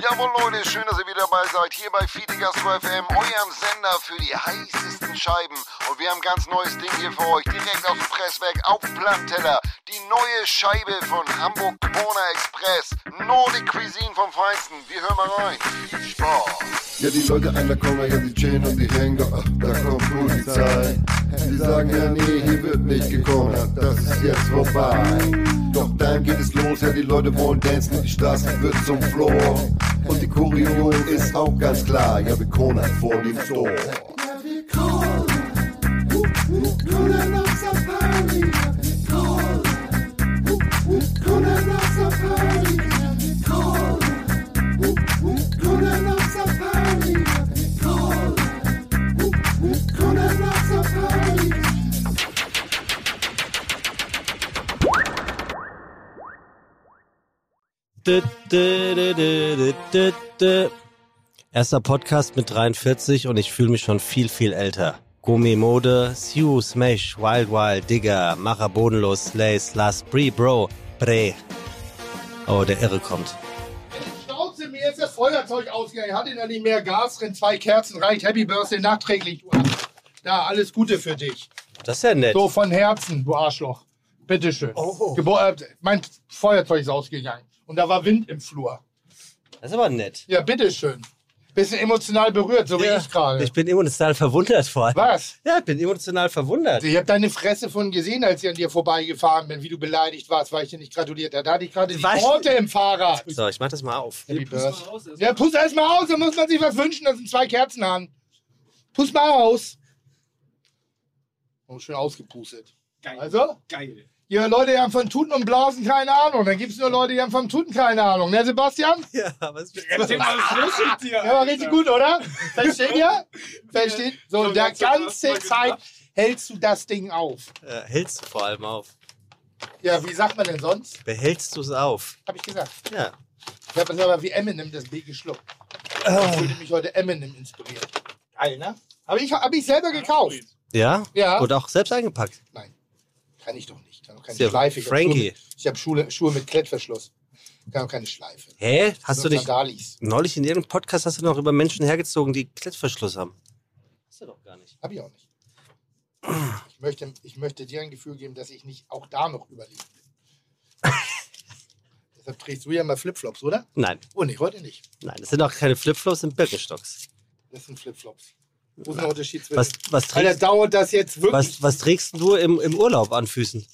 Jawohl Leute, schön, dass ihr wieder dabei seid. Hier bei Fiedigastro FM, eurem Sender für die heißesten Scheiben. Und wir haben ein ganz neues Ding hier für euch, direkt aus dem Presswerk auf dem Plattenteller. Die neue Scheibe von Hamburg Corner Express. Nordic Cuisine vom Feinsten. Wir hören mal rein. Viel Spaß. Ja, die Leute an der Komma, ja, die chillen und die hängen ach, da kommt Polizei. Die sagen ja, nee, hier wird nicht gekommen, das ist jetzt vorbei. Dann geht es los, ja, die Leute wollen dancen, die Straße wird zum Floor. Und die Choreo ist auch ganz klar, ja, wir cornern vor dem Store. Ja, wir uh, cornern auf Safari, ja, wir uh, cornern auf Safari, ja, wir uh, cornern auf Safari, ja, wir uh, cornern auf Safari. Erster Podcast mit 43 und ich fühle mich schon viel, viel älter. Gummimode, Sue, Smash, Wild Wild, Digger, Macher Bodenlos, Slay, Slash, Bree, Bro, Bre. Oh, der Irre kommt. Schnauze, mir ist das Feuerzeug ausgegangen. Hatte da nicht mehr Gas drin, zwei Kerzen reicht. Happy Birthday nachträglich, du Arsch. Da, alles Gute für dich. Das ist ja nett. So von Herzen, du Arschloch. Bitteschön. Gebur äh, mein Feuerzeug ist ausgegangen. Und da war Wind im Flur. Das ist aber nett. Ja, bitteschön. Bisschen emotional berührt, so wie ich gerade. Ich bin emotional verwundert vor allem. Was? Ja, ich bin emotional verwundert. Ich habe deine Fresse von gesehen, als ich an dir vorbeigefahren bin, wie du beleidigt warst, weil ich dir nicht gratuliert habe. Da hatte ich gerade die Worte im Fahrrad. So, ich mach das mal auf. Happy Birthday. Ja, puss erst mal aus, da muss man sich was wünschen, das sind zwei Kerzen an. Puss mal aus. Oh, schön ausgepustet. Geil. Also? Geil. Ja, Leute, die haben von Tuten und Blasen keine Ahnung. Dann gibt es nur Leute, die haben vom Tuten keine Ahnung. Ne, Sebastian? Ja, was mal, was los mit dir? Ja, war richtig gut, oder? Versteht ihr? Versteht? So, So, der ganze Zeit hältst du das Ding auf. äh, hältst du vor allem auf? Ja, wie sagt man denn sonst? Behältst du es auf? Hab ich gesagt. Ja. Ich habe das aber wie Eminem das B geschluckt. Ich fühle mich heute Eminem inspiriert. Geil, ne? Aber ich habe ich selber gekauft. Ja? Ja. Oder auch selbst eingepackt. Nein, kann ich doch nicht. Kann doch keine ja Schleife. Ich hab Frankie. Schuhe mit- Ich habe Schuhe, Schuhe mit Klettverschluss. Kann doch keine Schleife. Hä? Hast du dich Sandalis. neulich in irgendeinem Podcast hast du noch über Menschen hergezogen, die Klettverschluss haben? Hast du doch gar nicht. Hab ich auch nicht. Ich möchte, ich möchte dir ein Gefühl geben, dass ich nicht auch da noch überleben bin. Deshalb trägst du ja mal Flipflops, oder? Nein, Oh, nee, heute nicht. nein, das sind auch keine Flipflops, das sind Birkenstocks. Das sind Flipflops. Wo ist der Unterschied zwischen. Was, was, Alter, trägst, dauert das jetzt wirklich? was, was trägst du im, im Urlaub an Füßen?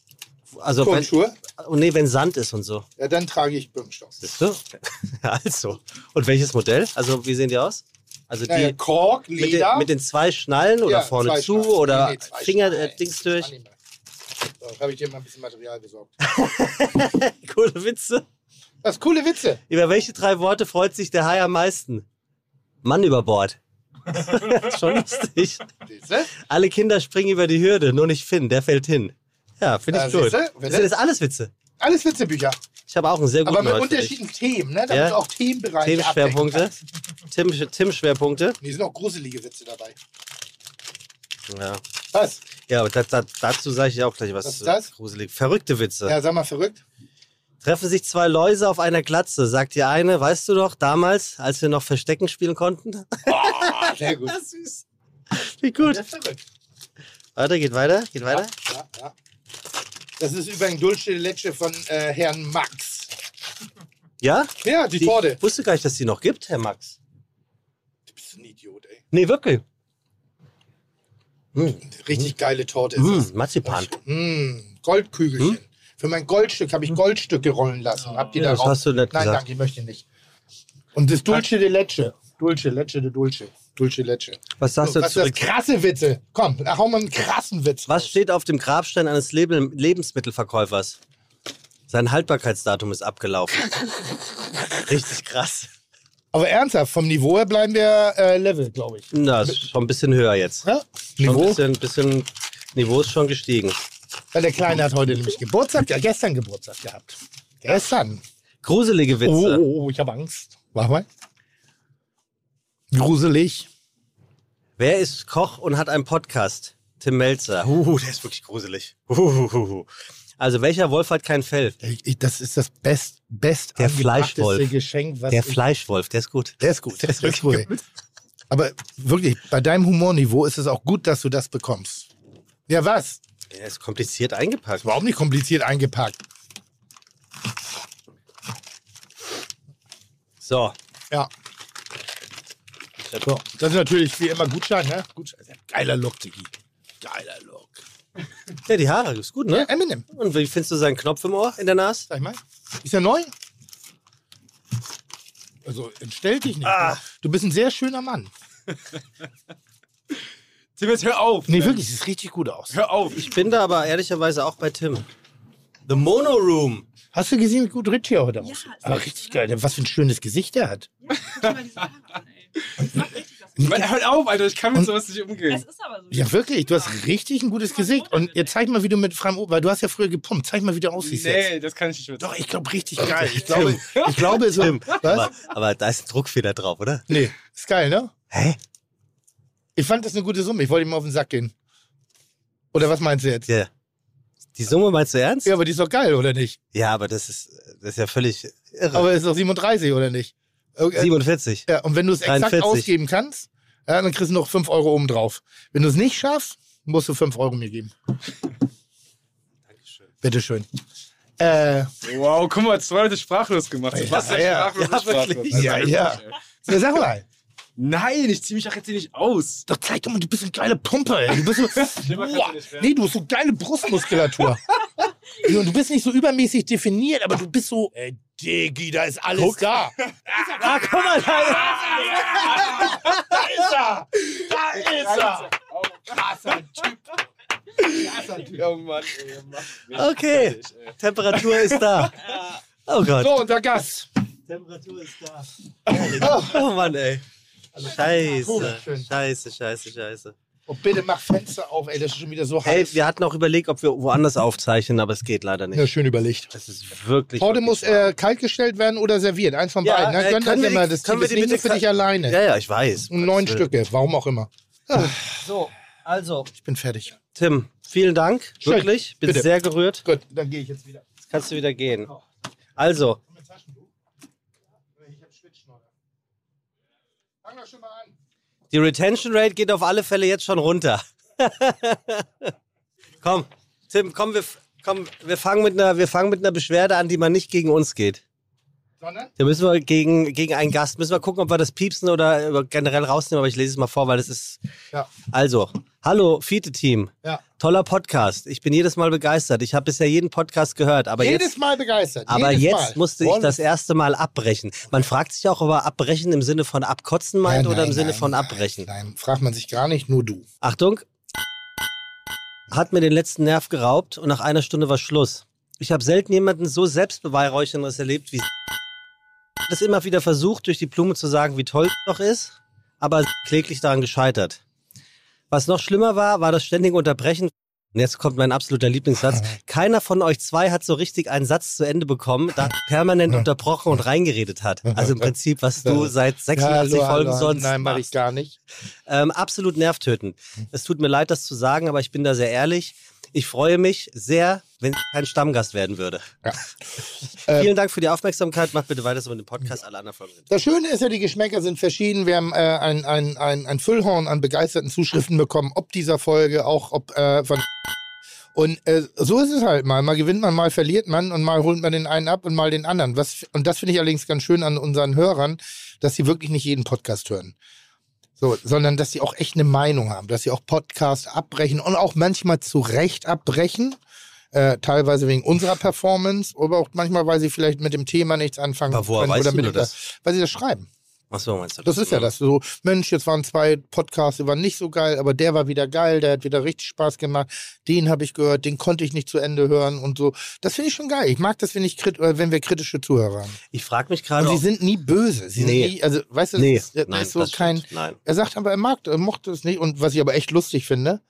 Also wenn, Turnschuhe? oh nee, wenn Sand ist und so. Ja, dann trage ich Birkenstocks. Siehst du? Also. Und welches Modell? Also wie sehen die aus? Also die Naja, Kork, mit, den, Leder. mit den zwei Schnallen oder Ja, vorne zu Schnallen. oder Nee, nee, Finger-Dings. Dings durch? So, habe ich dir mal ein bisschen Material besorgt. Coole Witze. Das ist coole Witze. Über welche drei Worte freut sich der Hai am meisten? Mann über Bord. Schon lustig. Alle Kinder springen über die Hürde, nur nicht Finn, der fällt hin. Ja, finde ich Ja, gut. siehste? Das sind jetzt alles Witze. Alles Witzebücher. Ich habe auch einen sehr guten Aber mit unterschiedlichen Themen, ne? Damit Ja. du auch Themenbereiche Themenschwerpunkte. Tim, Tim-Schwerpunkte. Nee, sind auch gruselige Witze dabei. Ja, Was? ja aber da, da, dazu sage ich auch gleich was, Was ist das? gruselig. Verrückte Witze. Ja, sag mal verrückt. Treffen sich zwei Läuse auf einer Glatze, sagt die eine, weißt du doch, damals, als wir noch Verstecken spielen konnten? Ah, sehr gut. süß. Wie gut. Weiter, geht weiter, geht weiter. Ja, ja. Das ist übrigens Dulce de Leche von äh, Herrn Max. Ja? Ja, die, Torte. Ich wusste gar nicht, dass die noch gibt, Herr Max. Du bist ein Idiot, ey. Nee, wirklich. Richtig geile Torte ist Mm, es. Marzipan. Mm, Goldkügelchen. Für mein Goldstück habe ich Goldstücke rollen lassen. Habt ihr Ja, das darauf? hast du nicht Nein, gesagt. danke, ich möchte nicht. Und das Dulce de Leche. Dulce, Leche de Dulce. Dulce Leche. Was sagst So, du was ist das? zurück? Krasse Witze. Komm, da hau mal einen krassen Witz. Was raus. steht auf dem Grabstein eines Leb Lebensmittelverkäufers? Sein Haltbarkeitsdatum ist abgelaufen. Richtig krass. Aber ernsthaft, vom Niveau her bleiben wir äh, Level, glaube ich. Na, ist schon ein bisschen höher jetzt. Ja? Schon ein Niveau? bisschen, bisschen, Niveau ist schon gestiegen. Weil der Kleine hat heute nämlich Geburtstag, ja, gestern Geburtstag gehabt. Gestern. Gruselige Oh, Witze. oh, oh, ich habe Angst. Mach mal. Gruselig. Wer ist Koch und hat einen Podcast? Tim Melzer. Uh, der ist wirklich gruselig. Uhuhuhu. Also welcher Wolf hat kein Fell? Ich, ich, das ist das best, best Der Fleischwolf. Geschenk, was Der ich, Fleischwolf, der ist gut. Der ist gut, der ist wirklich gut. Aber wirklich, bei deinem Humorniveau ist es auch gut, dass du das bekommst. Ja, was? Der ist kompliziert eingepackt. Überhaupt nicht kompliziert eingepackt. So, Ja. So, das ist natürlich wie immer Gutschein, ne? Gutschein. Geiler Look, Digi. Geiler Look. ja, die Haare ist gut, Ja, ne? Eminem, Und wie findest du seinen Knopf im Ohr, in der Nase? sag ich mal. Ist er neu? Also, entstell dich nicht. Ah. Du bist ein sehr schöner Mann. Tim, jetzt hör auf. Nee, ne? wirklich, sieht richtig gut aus. Hör auf. Ich bin da aber ehrlicherweise auch bei Tim. The Mono Room. Hast du gesehen, wie gut Rich hier heute Ja, aussieht? ist Ah, echt, richtig geil. Was für ein schönes Gesicht der hat. Ja, meine, hör auf, Alter. Ich kann mit Und- sowas nicht umgehen. Es ist aber so. Ja, wirklich. Du hast richtig ein gutes Gesicht. Und jetzt zeig mal, wie du mit freiem Ober, weil du hast ja früher gepumpt. Zeig mal, wie du aussiehst jetzt. Nee, das kann ich nicht mit. Doch, ich glaube richtig geil. Ich glaube, ich glaube so. Was? Aber, aber da ist ein Druckfeder drauf, oder? Nee, ist geil, ne? Hä? Ich fand das eine gute Summe. Ich wollte ihm auf den Sack gehen. Oder was meinst du jetzt? Ja. Die Summe meinst du ernst? Ja, aber die ist doch geil, oder nicht? Ja, aber das ist, das ist ja völlig irre. Aber ist doch 37, oder nicht? Okay. 47. Ja, und wenn du es exakt 43. ausgeben kannst, ja, dann kriegst du noch 5 Euro oben drauf. Wenn du es nicht schaffst, musst du 5 Euro mir geben. Dankeschön. Bitteschön. Äh, Wow, guck mal, zwei Leute sprachlos gemacht. Ja, Was denn ja. sprachlos? Ja, sprachlos? wirklich. Also, Ja, ja. ja, sag mal. Nein, ich zieh mich doch jetzt hier nicht aus. Doch zeig doch mal, du bist eine geile Pumpe, ey. Du bist so, Boah, ja nee, du hast so geile Brustmuskulatur. Ja, und du bist nicht so übermäßig definiert, aber du bist so, ey, Diggi, da ist alles da. Ah, guck mal, da Da ist er! Da ist er! Krasser Typ. Krasser Typ. Oh Mann, ey, Okay. fertig, ey. Temperatur ist da. Oh Gott. So, unser Gast. Temperatur ist da. Oh Mann, ey. Scheiße. Scheiße, scheiße, scheiße. Oh, bitte mach Fenster auf, ey, das ist schon wieder so Ey, heiß. wir hatten auch überlegt, ob wir woanders aufzeichnen, aber es geht leider Ja, nicht. schön überlegt. Es ist wirklich. Heute wirklich muss äh, kalt gestellt werden oder serviert. Eins von Ja, beiden. Ne? äh, das können wir die- Das können Team wir ist die bitte für dich alleine. Ja, ja, ich weiß. Und neun. Stücke, warum auch immer. So, also, Ich bin fertig. Tim, vielen Dank. Schön. Wirklich. Bin Bitte. sehr gerührt. Gut, dann gehe ich jetzt wieder. Jetzt kannst du wieder gehen. Also, Ich hab Schwitzschnodder. Fang doch schon mal an. Die Retention Rate geht auf alle Fälle jetzt schon runter. komm, Tim, komm, wir, komm, wir fangen mit einer, wir fangen mit einer Beschwerde an, die man nicht gegen uns geht. Sondern? Da müssen wir gegen, gegen einen Gast, müssen wir gucken, ob wir das piepsen oder äh, generell rausnehmen, aber ich lese es mal vor, weil das ist. Ja. Also, hallo, Fiete-Team. Ja. Toller Podcast. Ich bin jedes Mal begeistert. Ich habe bisher jeden Podcast gehört, aber Jedes jetzt. Mal begeistert. Aber Jedes jetzt Mal. musste ich das erste Mal abbrechen. Man fragt sich auch, ob er abbrechen im Sinne von abkotzen meint Ja, oder im nein, Sinne nein, von nein, abbrechen. Nein, fragt man sich gar nicht, nur du. Achtung. Hat mir den letzten Nerv geraubt und nach einer Stunde war Schluss. Ich habe selten jemanden so selbstbeweihräucherndes erlebt wie das immer wieder versucht, durch die Blume zu sagen, wie toll doch ist, aber kläglich daran gescheitert. Was noch schlimmer war, war das ständige Unterbrechen. Und jetzt kommt mein absoluter Lieblingssatz. Keiner von euch zwei hat so richtig einen Satz zu Ende bekommen, da er permanent unterbrochen und reingeredet hat. Also im Prinzip, was du seit 86 Hallo, Folgen hallo. sonst Nein, mache ich gar nicht. Ähm, absolut nervtötend. Es tut mir leid, das zu sagen, aber ich bin da sehr ehrlich. Ich freue mich sehr, wenn ich kein Stammgast werden würde. Äh, Vielen Dank für die Aufmerksamkeit. Macht bitte weiter so mit dem Podcast. Alle anderen Folgen. Das Schöne ist ja, die Geschmäcker sind verschieden. Wir haben äh, ein, ein, ein, ein Füllhorn an begeisterten Zuschriften bekommen, ob dieser Folge, auch ob äh, von. Und äh, so ist es halt mal. Mal gewinnt man, mal verliert man und mal holt man den einen ab und mal den anderen. Was, und das finde ich allerdings ganz schön an unseren Hörern, dass sie wirklich nicht jeden Podcast hören. So, sondern dass sie auch echt eine Meinung haben, dass sie auch Podcasts abbrechen und auch manchmal zu Recht abbrechen. Äh, teilweise wegen unserer Performance, aber auch manchmal, weil sie vielleicht mit dem Thema nichts anfangen Aber woher können weißt oder du mit nur das? weil sie das schreiben. Achso, meinst du Das ist ja das. So, Mensch, jetzt waren zwei Podcasts, die waren nicht so geil, aber der war wieder geil, der hat wieder richtig Spaß gemacht. Den habe ich gehört, den konnte ich nicht zu Ende hören und so. Das finde ich schon geil. Ich mag das, wenn, ich krit äh, wenn wir kritische Zuhörer haben. Ich frage mich gerade. Und sie sind nie böse. Sie Nee. sind nie, also, weißt du, das Nee, ist, das nein, ist so das kein. stimmt. Nein. Er sagt aber, er mag, er mochte es nicht. Und was ich aber echt lustig finde,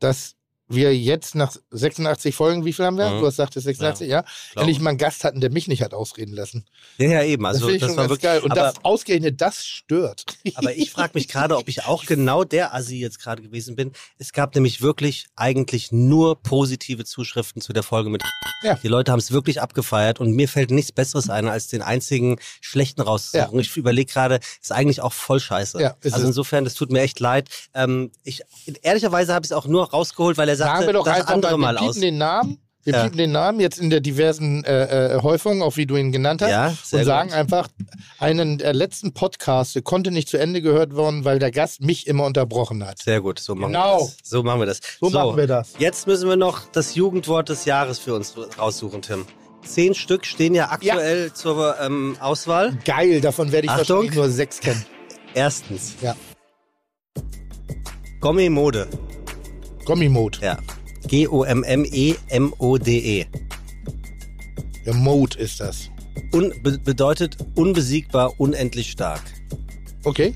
dass wir jetzt nach 86 Folgen, wie viel haben wir? Mhm. Du hast gesagt, 86, ja. glaub. Endlich mal einen Gast hatten, der mich nicht hat ausreden lassen. Ja, ja, eben. Das Also finde ich das, schon war ganz wirklich geil. Und aber, das ausgerechnet, das stört. aber ich frage mich gerade, ob ich auch genau der Assi jetzt gerade gewesen bin. Es gab nämlich wirklich eigentlich nur positive Zuschriften zu der Folge mit. Ja. Die Leute haben es wirklich abgefeiert und mir fällt nichts Besseres ein, als den einzigen schlechten rauszusuchen. Ich überlege gerade, ist eigentlich auch voll scheiße. Ja, also insofern, das tut mir echt leid. Ähm, ich, ehrlicherweise habe ich es auch nur rausgeholt, weil er Sagen sagte, wir doch das einfach andere mal, mal wir aus. den Namen. Wir Ja. piepen den Namen jetzt in der diversen äh, äh, Häufung, auch wie du ihn genannt hast. Ja, und sagen gut. einfach, einen der letzten Podcasts konnte nicht zu Ende gehört worden, weil der Gast mich immer unterbrochen hat. Sehr gut, so machen Genau. wir das. So machen wir das. So machen wir das. Jetzt müssen wir noch das Jugendwort des Jahres für uns raussuchen, Tim. Zehn Stück stehen ja aktuell zur ähm, Auswahl. Geil, davon werde ich Achtung. wahrscheinlich nur sechs kennen. Erstens, Ja. Gommi-Mode. Gommi-Mode. Ja. G-O-M-M-E-M-O-D-E. Der Mode ist das. Un be bedeutet unbesiegbar, unendlich stark. Okay.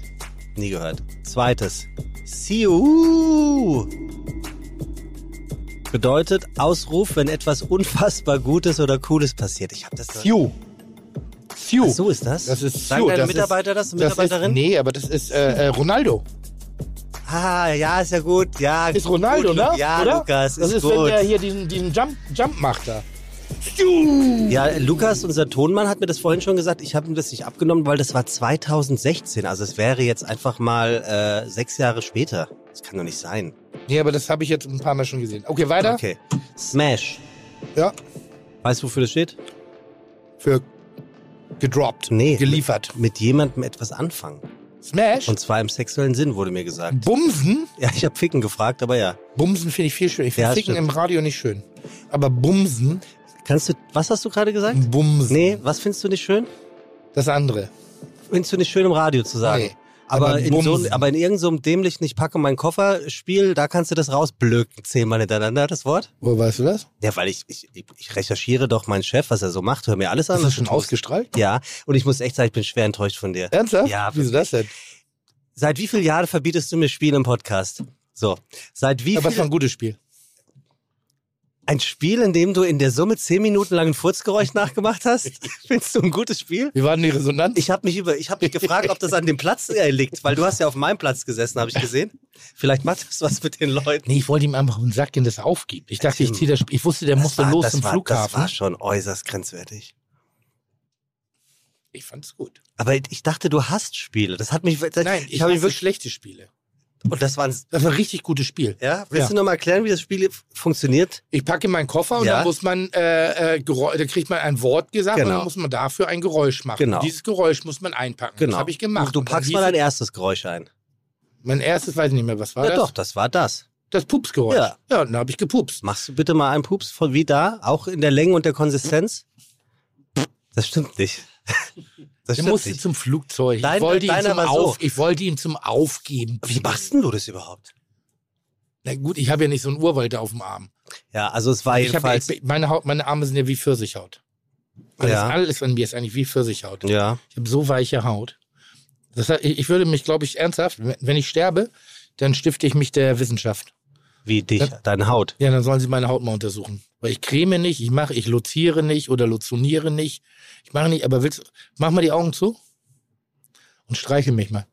Nie gehört. Zweites, Siu. Bedeutet Ausruf, wenn etwas unfassbar Gutes oder Cooles passiert. Ich habe das. Sue. Ach, so ist das? Das ist Sagen Sue. deine das Mitarbeiter das, ist, und Mitarbeiterin? Das ist, nee, aber das ist äh, äh, Ronaldo. Ah, ja, ist ja gut. Ja, Ist Ronaldo, gut, ne? Ja, Oder? Lukas, Das ist, ist, gut. wenn der hier diesen, diesen Jump, Jump macht da. Ja, Lukas, unser Tonmann, hat mir das vorhin schon gesagt. Ich habe ihm das nicht abgenommen, weil das war 2016. Also es wäre jetzt einfach mal äh, sechs Jahre später. Das kann doch nicht sein. Nee, aber das habe ich jetzt ein paar Mal schon gesehen. Okay, weiter. Okay. Smash. Ja. Weißt du, wofür das steht? Für gedroppt. Nee. Geliefert. Mit jemandem etwas anfangen. Smash. Und zwar im sexuellen Sinn, wurde mir gesagt. Bumsen. Ja, ich habe Ficken gefragt, aber ja. Bumsen finde ich viel schön. Ich finde Ja, Ficken stimmt. im Radio nicht schön. Aber Bumsen. Kannst du, was hast du gerade gesagt? Bumsen. Nee, was findest du nicht schön? Das andere. Findest du nicht schön im Radio zu sagen? Nee, Aber, aber in so, aber in irgendeinem so dämlichen Ich packe meinen Koffer Spiel, da kannst du das rausblöken, zehnmal hintereinander, das Wort. Wo weißt du das? Ja, weil ich, ich, ich recherchiere doch meinen Chef, was er so macht, hör mir alles an. Hast du was schon ausgestrahlt? Ja, und ich muss echt sagen, ich bin schwer enttäuscht von dir. Ernsthaft? Ja, Wieso das denn? Seit wie vielen Jahren verbietest du mir Spielen im Podcast? So, seit wie Aber es war ein gutes Spiel. Ein Spiel, in dem du in der Summe zehn Minuten lang ein Furzgeräusch nachgemacht hast? Findest du ein gutes Spiel? Wie war denn die Resonanz? Ich habe mich über, ich habe mich gefragt, ob das an dem Platz liegt, weil du hast ja auf meinem Platz gesessen, habe ich gesehen. Vielleicht macht das was mit den Leuten. Nee, ich wollte ihm einfach einen Sack in das aufgibt. Ich dachte, ich ziehe das Spiel. Ich wusste, der musste war, los das zum war, Flughafen. Das war schon äußerst grenzwertig. ich fand's gut. Aber ich dachte, du hast Spiele. Das hat mich. Das, Nein, ich, habe wirklich. schlechte Spiele. Und das waren. Das war ein richtig gutes Spiel. Ja, willst Ja. du noch mal erklären, wie das Spiel funktioniert? Ich packe meinen Koffer und Ja. dann muss man, äh, äh, da kriegt man ein Wort gesagt und Genau. dann muss man dafür ein Geräusch machen. Genau. Und dieses Geräusch muss man einpacken. Genau. Das habe ich gemacht. Du Und dann packst mal dein es- erstes Geräusch ein. Mein erstes, weiß ich nicht mehr, was war ja, das? doch, das war das. Das Pupsgeräusch. Ja. Ja, und dann habe ich gepupst. Machst du bitte mal einen Pups von wie da, auch in der Länge und der Konsistenz? Das stimmt nicht. Das stimmt musste nicht. zum Flugzeug. Dein- ich, wollte ihn zum war so. Auf, ich wollte ihn zum Aufgeben. Wie machst denn du das überhaupt? Na gut, ich habe ja nicht so einen Urwald auf dem Arm. Ja, also es war Ich hab, jedenfalls. ich, meine, Haut, meine Arme sind ja wie Pfirsichhaut. Alles, Ja. alles an mir ist eigentlich wie Pfirsichhaut. ja. Ich habe so weiche Haut. Das heißt, ich ich würde mich, glaube ich, ernsthaft, wenn ich sterbe, dann stifte ich mich der Wissenschaft. Wie dich, Das- deine Haut. Ja, dann sollen sie meine Haut mal untersuchen. Weil ich creme nicht, ich mache, ich loziere nicht oder lozoniere nicht. Ich mache nicht, aber willst mach mal die Augen zu und streichel mich mal.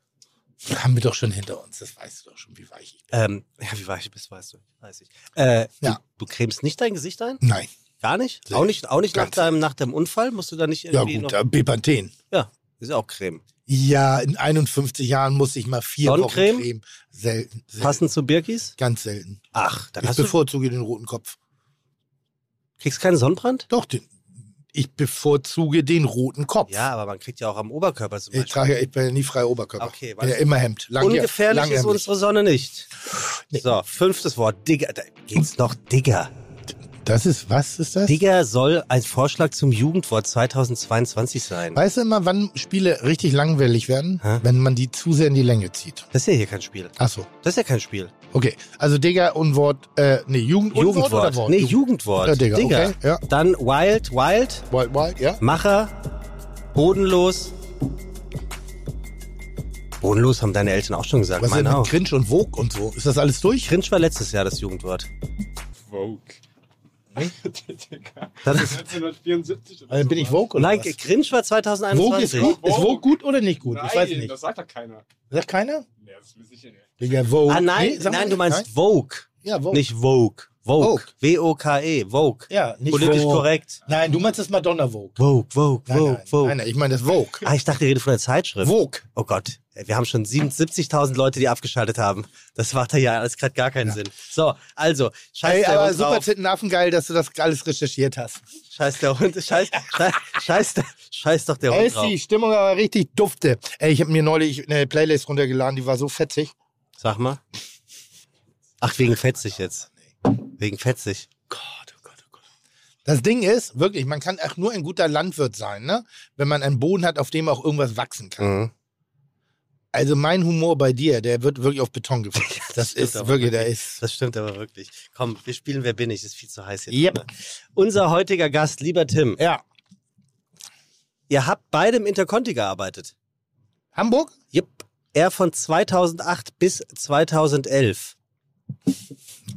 Haben wir doch schon hinter uns, das weißt du doch schon, wie weich ich bin. Ähm, ja, wie weich du bist, weißt du. Weiß ich. Äh, Ja. du, du cremst nicht dein Gesicht ein? Nein. Gar nicht? Nee, Auch nicht, auch nicht nach, deinem, nach deinem Unfall? Musst du da nicht Ja irgendwie gut, noch. Bepanthen. Ja, ist ja auch Creme. Ja, in 51 Jahren muss ich mal vier Sonnencreme? Wochen Creme. Selten. selten. Passend zu Birkis? Ganz selten. Ach, dann Ich hast du, bevorzuge den roten Kopf. kriegst keinen Sonnenbrand? Doch, den, ich bevorzuge den roten Kopf. Ja, aber man kriegt ja auch am Oberkörper zum Ich Beispiel. trage ja, ich bin ja nie freier Oberkörper. Okay, bin ja immer Hemd. Lang, Ungefährlich ist langärmlich. unsere Sonne nicht. Nee. So, fünftes Wort. Digger. Da geht's noch Digger. Das ist, was ist das? Digger soll ein Vorschlag zum Jugendwort 2022 sein. Weißt du immer, wann Spiele richtig langweilig werden? Hä? Wenn man die zu sehr in die Länge zieht. Das ist ja hier kein Spiel. Ach so. Das ist ja kein Spiel. Okay. Also Digga, Unwort, äh, nee, Jugend, Unwort Jugendwort. oder Wort? Nee, Jugend- Jugendwort. Ja, Digger, okay, ja. Dann Wild, Wild, Wild, wild, ja. Macher, Bodenlos. Bodenlos haben deine Eltern auch schon gesagt. Was ist denn Meine mit auch. Cringe und Vogue und so? Ist das alles durch? Cringe war letztes Jahr das Jugendwort. Vogue. Das ist, 1974 oder Also bin ich Vogue oder nein, was? Grinch war Vogue ist 2021. gut. Ist Vogue. Gut oder nicht gut? Nein, ich weiß nicht. das sagt doch keiner. Sagt keiner? Nee, das will sicher nicht. Digga, Vogue. Ah, nein, Nee, nein, du nicht. meinst Nein? Vogue, Ja, Vogue. nicht Vogue. Vogue. W-O-K-E, Vogue. Ja, nicht Politisch Vogue. korrekt. Nein, du meinst das Madonna Vogue. Vogue, Vogue, Nein, Vogue, nein, Vogue. nein, nein, ich meine das Vogue. Ah, ich dachte, ihr redet von der Zeitschrift. Vogue. Oh Gott, wir haben schon 77.000 Leute, die abgeschaltet haben. Das macht ja alles gerade gar keinen Sinn. So, also, scheiß Ey, der aber Hund super drauf. Geil, dass du das alles recherchiert hast. Scheiß der Hund, scheiß, scheiß, scheiß, der- scheiß doch der Ey, Hund ist drauf. die Stimmung aber richtig dufte. Ey, ich habe mir neulich eine Playlist runtergeladen, die war so fetzig. Sag mal. Ach, wegen fetzig jetzt. Wegen fetzig. Gott, oh Gott, oh Gott. Das Ding ist, wirklich, man kann auch nur ein guter Landwirt sein, ne? Wenn man einen Boden hat, auf dem auch irgendwas wachsen kann. Mhm. Also mein Humor bei dir, der wird wirklich auf Beton gefasst. Das stimmt ist aber wirklich, der ist. Das stimmt aber wirklich. Komm, wir spielen Wer bin ich? Ist viel zu heiß jetzt. Yep. Ne? Unser heutiger Gast, lieber Tim. Ja. Ihr habt beide im Interconti gearbeitet. Hamburg? Yep. Er von 2008 bis 2011.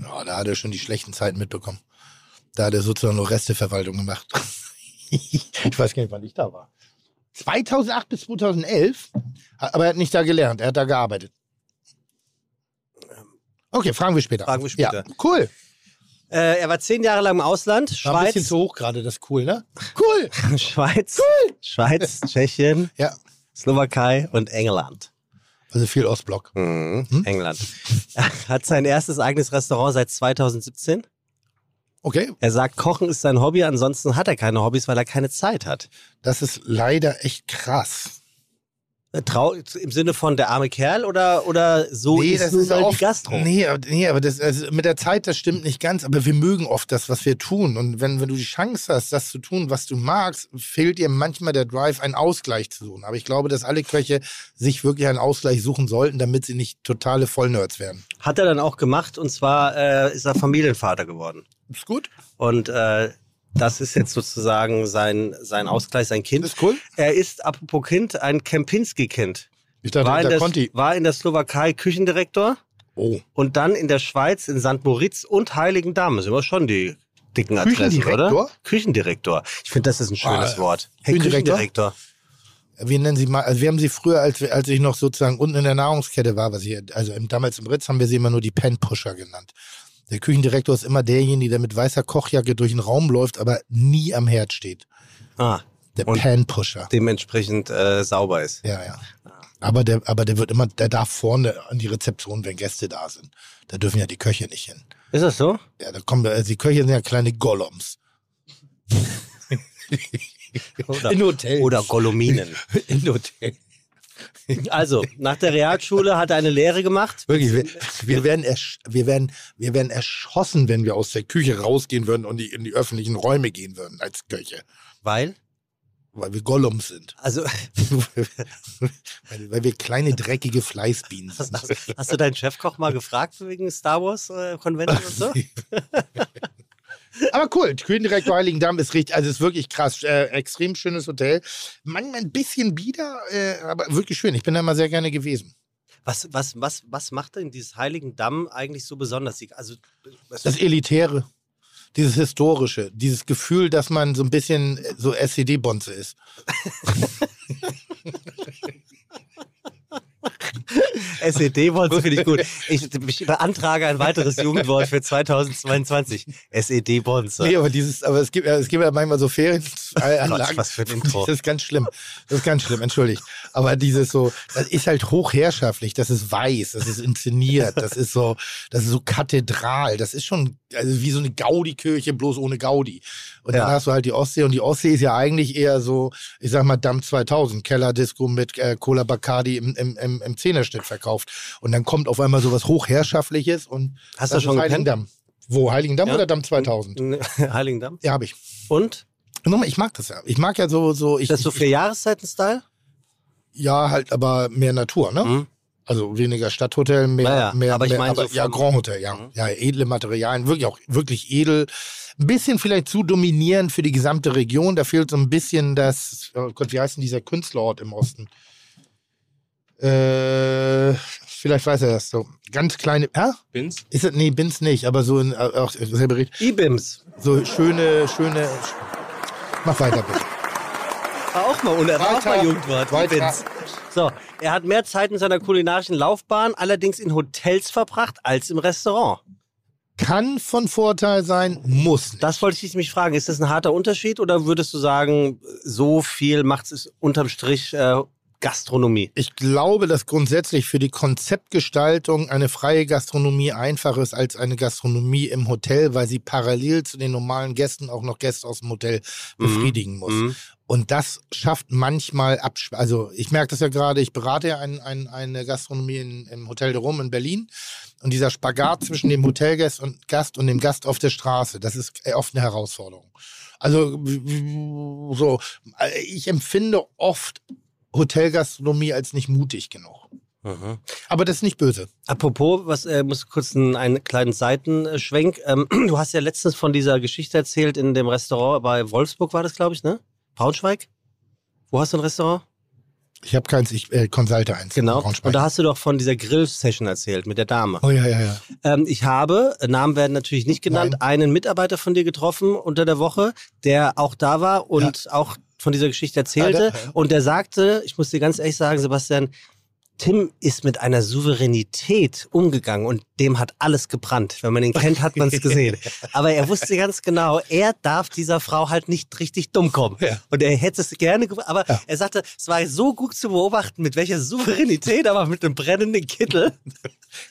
Ja, da hat er schon die schlechten Zeiten mitbekommen. Da hat er sozusagen nur Resteverwaltung gemacht. ich weiß gar nicht, wann ich da war. 2008 bis 2011? Aber er hat nicht da gelernt, er hat da gearbeitet. Okay, fragen wir später. Fragen wir später. Ja, cool. Äh, er war zehn Jahre lang im Ausland. War ein bisschen Schweiz, zu hoch gerade, das ist cool, ne? Cool. Schweiz, Schweiz, Tschechien, Ja, Slowakei und England. Also viel Ostblock. Mhm. Hm? England. Er hat sein erstes eigenes Restaurant seit 2017. Okay, Er sagt, Kochen ist sein Hobby, ansonsten hat er keine Hobbys, weil er keine Zeit hat. das ist leider echt krass. Äh, Trau im Sinne von der arme Kerl oder, oder so nee, ist das ist mal oft, die Gastro. Nee, aber, nee, aber das, also mit der Zeit, das stimmt nicht ganz. Aber wir mögen oft das, was wir tun. Und wenn, wenn du die Chance hast, das zu tun, was du magst, fehlt dir manchmal der Drive, einen Ausgleich zu suchen. Aber ich glaube, dass alle Köche sich wirklich einen Ausgleich suchen sollten, damit sie nicht totale Vollnerds werden. Hat er dann auch gemacht und zwar äh, ist er Familienvater geworden. Ist gut? Und äh, das ist jetzt sozusagen sein, sein Ausgleich, sein Kind. Ist cool? Er ist, apropos Kind, ein Kempinski-Kind. Ich dachte, War, in der Conti. war in der Slowakei Küchendirektor Oh. und dann in der Schweiz in St. Moritz und Heiligendamm. Das sind aber schon die dicken Adressen, Küchendirektor? oder? Küchendirektor. Ich finde, das ist ein schönes Ah, Wort. Hey, Küchendirektor? Küchendirektor. Wir nennen sie mal, also wir haben sie früher, als, wir, als ich noch sozusagen unten in der Nahrungskette war, was hier, also im, damals im Ritz haben wir sie immer nur die Pen-Pusher genannt. Der Küchendirektor ist immer derjenige, der mit weißer Kochjacke durch den Raum läuft, aber nie am Herd steht. Ah, Der Pan-Pusher. dementsprechend äh, sauber ist. Ja, ja. Aber der, aber der wird immer, der darf vorne an die Rezeption, wenn Gäste da sind. Da dürfen ja die Köche nicht hin. Ist das so? Ja, da kommen, also die Köche sind ja kleine Gollums. Oder, In Hotels. oder Golominen. In Hotel. Also, nach der Realschule hat er eine Lehre gemacht. Wirklich, wir, wir, werden ersch wir, werden, wir werden erschossen, wenn wir aus der Küche rausgehen würden und die, in die öffentlichen Räume gehen würden als Köche. Weil? Weil wir Gollums sind. Also, weil, weil wir kleine, dreckige Fleißbienen sind. hast, hast du deinen Chefkoch mal gefragt wegen Star Wars äh, und so? Aber cool, Küchendirektor Heiligendamm ist richtig, also ist wirklich krass. Äh, extrem schönes Hotel. Manchmal ein bisschen bieder, äh, aber wirklich schön. Ich bin da immer sehr gerne gewesen. Was, was, was, was macht denn dieses Heiligen Damm eigentlich so besonders? Also, Das Elitäre, dieses Historische, dieses Gefühl, dass man so ein bisschen so SED-Bonze ist. SED-Wort finde ich gut. Ich, ich beantrage ein weiteres Jugendwort für 2022. SED-Bonze. Nee, aber dieses, aber es gibt, ja- es gibt ja manchmal so Ferienanlagen. was für ein Intro. Das ist ganz schlimm. Das ist ganz schlimm, entschuldigt. Aber dieses so, das ist halt hochherrschaftlich, das ist weiß, das ist inszeniert, das ist so, das ist so kathedral, das ist schon, also wie so eine Gaudi-Kirche, bloß ohne Gaudi. Und Ja. dann hast du halt die Ostsee und die Ostsee ist ja eigentlich eher so, ich sag mal, Damm 2000, Kellerdisco mit äh, Cola Bacardi im, im, im, im Zehnerschnitt verkauft. Und dann kommt auf einmal sowas Hochherrschaftliches und Hast das du schon ist? Heiligendamm. Wo, Heiligendamm Ja. oder Damm 2000? Heiligen Damm. Ja, habe ich. Und? Nochmal, ich mag das ja. Ich mag ja so, so ich, Ist das so ich, für Jahreszeiten-Style? ja, halt aber mehr Natur, ne? Mhm. Also weniger Stadthotel, mehr, Ja, ja, mehr, aber ich meine so ja, Grand Hotel, ja. Mhm. Ja, edle Materialien, wirklich auch, wirklich edel. Ein bisschen vielleicht zu dominierend für die gesamte Region. Da fehlt so ein bisschen das, oh Gott, wie heißt denn dieser Künstlerort im Osten? Äh, vielleicht weiß er das so. Ganz kleine, hä? Bins? Ist das, nee, Bins nicht, aber so ein, äh, auch selber richtig. Ibims. So schöne, schöne, mach weiter bitte. War auch mal, und er war auch mal Jugendwort. Weiter. Ibims. So, er hat mehr Zeit in seiner kulinarischen Laufbahn, allerdings in Hotels verbracht als im Restaurant. Kann von Vorteil sein, muss nicht. Das wollte ich mich fragen. Ist das ein harter Unterschied oder würdest du sagen, so viel macht es unterm Strich äh, Gastronomie? Ich glaube, dass grundsätzlich für die Konzeptgestaltung eine freie Gastronomie einfacher ist als eine Gastronomie im Hotel, weil sie parallel zu den normalen Gästen auch noch Gäste aus dem Hotel befriedigen muss. Mhm. Und das schafft manchmal Absch Also ich merke das ja gerade, ich berate ja ein, ein, eine Gastronomie in, im Hotel de Rum in Berlin. Und dieser Spagat zwischen dem Hotelgast und Gast und dem Gast auf der Straße, das ist oft eine Herausforderung. Also so, ich empfinde oft Hotelgastronomie als nicht mutig genug. Mhm. Aber das ist nicht böse. Apropos, was äh, muss kurz einen, einen kleinen Seitenschwenk. Ähm, du hast ja letztens von dieser Geschichte erzählt in dem Restaurant bei Wolfsburg war das, glaube ich, ne? Braunschweig? Wo hast du ein Restaurant? Ich habe keins, ich äh, consulte eins. in Genau. Und da hast du doch von dieser Grill-Session erzählt mit der Dame. Oh ja, ja, ja. Ähm, ich habe, äh, Namen werden natürlich nicht genannt, Nein. einen Mitarbeiter von dir getroffen unter der Woche, der auch da war und auch von dieser Geschichte erzählte. Ah, der- ja. Und der sagte, ich muss dir ganz ehrlich sagen, Sebastian, Tim ist mit einer Souveränität umgegangen und dem hat alles gebrannt. Wenn man ihn kennt, hat man es gesehen. Aber er wusste ganz genau, er darf dieser Frau halt nicht richtig dumm kommen. Ja. Und er hätte es gerne, ge- aber er sagte, es war so gut zu beobachten, mit welcher Souveränität, aber mit einem brennenden Kittel.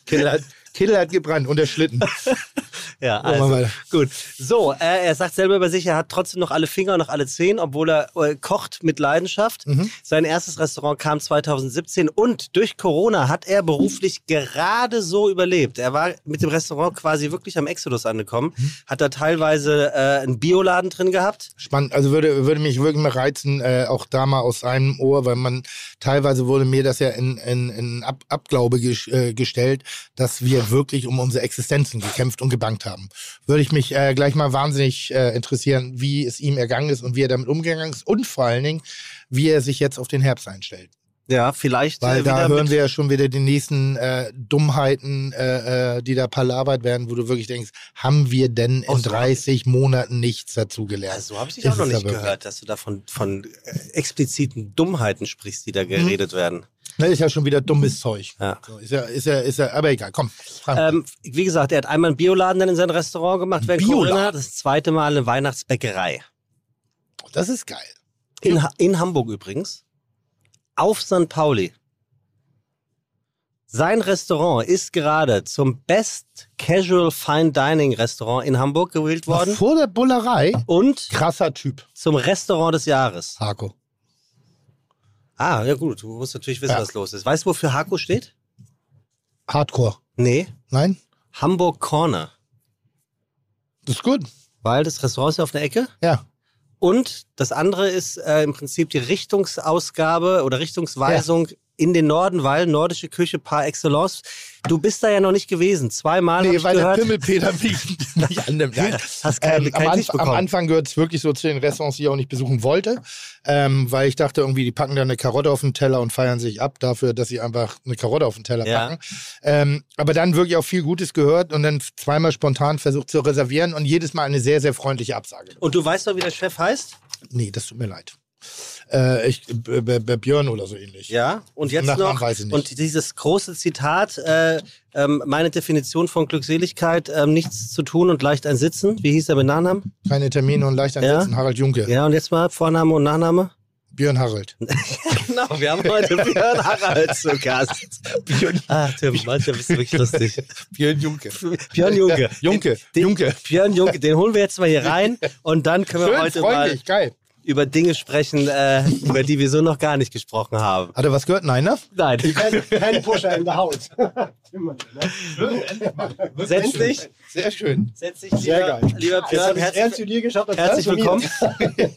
Kittel hat, Kittel hat gebrannt und der Schlitten. Ja, also, gut. So, äh, er sagt selber über sich, er hat trotzdem noch alle Finger, noch alle Zehen, obwohl er äh, kocht mit Leidenschaft. Mhm. Sein erstes Restaurant kam 2017 und durch Corona hat er beruflich gerade so überlebt. Er war mit dem Restaurant quasi wirklich am Exodus angekommen, Mhm. hat da teilweise äh, einen Bioladen drin gehabt. Spannend, also würde, würde mich wirklich mal reizen, äh, auch da mal aus einem Ohr, weil man teilweise wurde mir das ja in, in, in Ab Abglaube ges äh, gestellt, dass wir wirklich um unsere Existenzen gekämpft und gebankt haben. Würde ich mich äh, gleich mal wahnsinnig äh, interessieren, wie es ihm ergangen ist und wie er damit umgegangen ist und vor allen Dingen, wie er sich jetzt auf den Herbst einstellt. Ja, vielleicht. Weil äh, da hören wir ja schon wieder die nächsten äh, Dummheiten, äh, äh, die da palabert werden, wo du wirklich denkst, haben wir denn in Oh, so. 30 Monaten nichts dazugelernt? Ja, so habe ich dich auch noch nicht gehört, dass du da von, von äh, expliziten Dummheiten sprichst, die da geredet werden. Ne, ist ja schon wieder dummes Zeug. Ja. So, ist ja, ist ja, ist ja, aber egal, komm. Ähm, wie gesagt, er hat einmal einen Bioladen dann in sein Restaurant gemacht während? Corona, das zweite Mal eine Weihnachtsbäckerei. das ist geil. In, Ha- in Hamburg übrigens. Auf St. Pauli. Sein Restaurant ist gerade zum Best Casual Fine Dining Restaurant in Hamburg gewählt Noch worden vor der Bullerei, und krasser Typ, zum Restaurant des Jahres. Harko. Ah, ja gut, du musst natürlich wissen, Ja. was los ist. Weißt du, wofür Hako steht? Hardcore. Nee, Nein? Hamburg Corner. Das ist gut. Weil das Restaurant ist ja auf der Ecke. Ja. Und das andere ist äh, im Prinzip die Richtungsausgabe oder Richtungsweisung in den Norden, weil nordische Küche par excellence. Du bist da ja noch nicht gewesen. Zweimal Nee, ich weil gehört. der Pimmelpeter mich nicht annimmt. Nein. Hast keinen- ähm, keinen am, Anf am bekommen. Anfang gehört es wirklich so zu den Restaurants, die ich auch nicht besuchen wollte, ähm, weil ich dachte irgendwie, die packen da eine Karotte auf den Teller und feiern sich ab dafür, dass sie einfach eine Karotte auf den Teller Ja. packen. Ähm, aber dann wirklich auch viel Gutes gehört und dann zweimal spontan versucht zu reservieren und jedes Mal eine sehr, sehr freundliche Absage. Und du weißt doch, wie der Chef heißt? Nee, das tut mir leid. Äh, ich, B B B Björn oder so ähnlich. Ja. Und jetzt Nachnamen noch. weiß ich nicht. Und dieses große Zitat, äh, ähm, meine Definition von Glückseligkeit, ähm, nichts zu tun und leicht ein Sitzen. Wie hieß er mit Nachnamen? Keine Termine und leicht einsetzen. Ja. Harald Junke. Ja, und jetzt mal Vorname und Nachname? Björn Harald. Genau, wir haben heute Björn Harald zu Gast. Ach, Tim, manchmal bist du wirklich lustig. Björn Junke. Björn Junke. Junke. Den, Junke. Björn Junke, den holen wir jetzt mal hier rein und dann können wir Schön, heute mal freundlich, geil. Über Dinge sprechen, äh, über die wir so noch gar nicht gesprochen haben. Hat er was gehört? Nein, ne? Nein. Kein Pusher in der Haut. Setz dich. Sehr schön. Setz dich, Sehr lieber, geil. lieber Björn. Herzlich, zu dir geschafft. als herzlich er willkommen.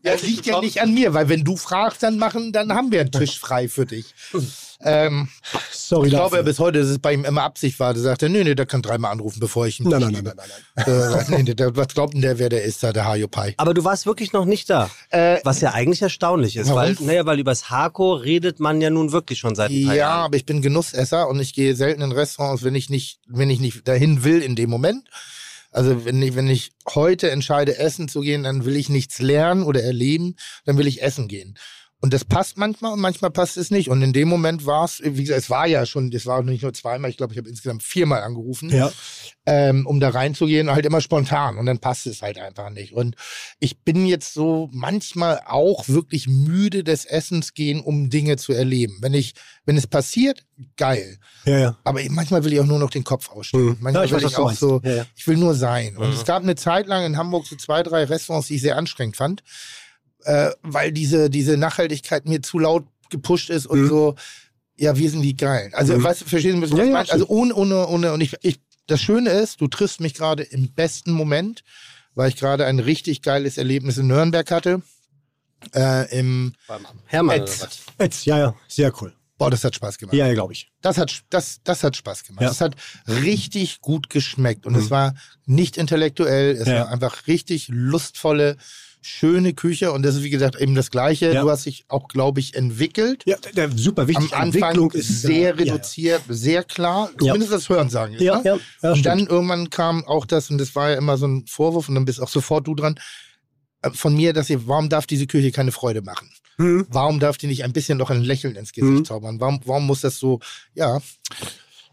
Das liegt ja nicht an mir, weil wenn du fragst, dann machen, dann haben wir einen Tisch frei für dich. Ähm, Sorry ich glaube ja dafür. bis heute, dass es bei ihm immer Absicht war. Da sagt er, nee, nee, der kann dreimal anrufen, bevor ich ihn Nein, nein, nein, nein, nein. nein. Äh, nee, nee, der, was glaubt denn der, wer der ist, da, der Hayopai? Aber du warst wirklich noch nicht da. Äh, Was ja eigentlich erstaunlich ist, Warum? weil, naja, weil übers Hako redet man ja nun wirklich schon seit ein paar Ja, Jahren. aber ich bin Genussesser und ich gehe selten in Restaurants, wenn ich nicht, wenn ich nicht dahin will in dem Moment. Also wenn ich, wenn ich heute entscheide, essen zu gehen, dann will ich nichts lernen oder erleben, dann will ich essen gehen. Und das passt manchmal und manchmal passt es nicht. Und in dem Moment war es, wie gesagt, es war ja schon, es war nicht nur zweimal, ich glaube, ich habe insgesamt viermal angerufen, Ja. ähm, um da reinzugehen, halt immer spontan. Und dann passt es halt einfach nicht. Und ich bin jetzt so manchmal auch wirklich müde des Essens gehen, um Dinge zu erleben. Wenn ich, wenn es passiert, geil. Ja, ja. Aber manchmal will ich auch nur noch den Kopf ausstellen. Mhm. Manchmal Ja, ich will weiß, ich auch so, ich will nur sein. Und Mhm. es gab eine Zeit lang in Hamburg so zwei, drei Restaurants, die ich sehr anstrengend fand, äh, weil diese, diese Nachhaltigkeit mir zu laut gepusht ist und Mhm. so, ja, wir sind die geil. Also, Mhm. weißt du, verstehen Sie, was Ja, ich ja, meine? Also ohne, ohne, ohne, und ich, ich, das Schöne ist, du triffst mich gerade im besten Moment, weil ich gerade ein richtig geiles Erlebnis in Nürnberg hatte. Äh, im, Hermann Jetzt. oder was? Jetzt, ja, ja. Sehr cool. boah, das hat Spaß gemacht. Ja, ja, glaube ich. Das hat, das, das hat Spaß gemacht. Ja. Das hat richtig gut geschmeckt. Und es Mhm. war nicht intellektuell. Es Ja. war einfach richtig lustvolle, schöne Küche. Und das ist, wie gesagt, eben das Gleiche. Ja. Du hast dich auch, glaube ich, entwickelt. Ja, super wichtig. Am Anfang ist sehr ja, reduziert, sehr klar. Ja. Zumindest das Hörensagen ist. Ja, ne? ja, ja, und dann irgendwann kam auch das, und das war ja immer so ein Vorwurf, und dann bist auch sofort du dran, äh, von mir, dass ihr, warum darf diese Küche keine Freude machen? Hm. Warum darf die nicht ein bisschen noch ein Lächeln ins Gesicht Mhm. zaubern? Warum, warum muss das so, ja,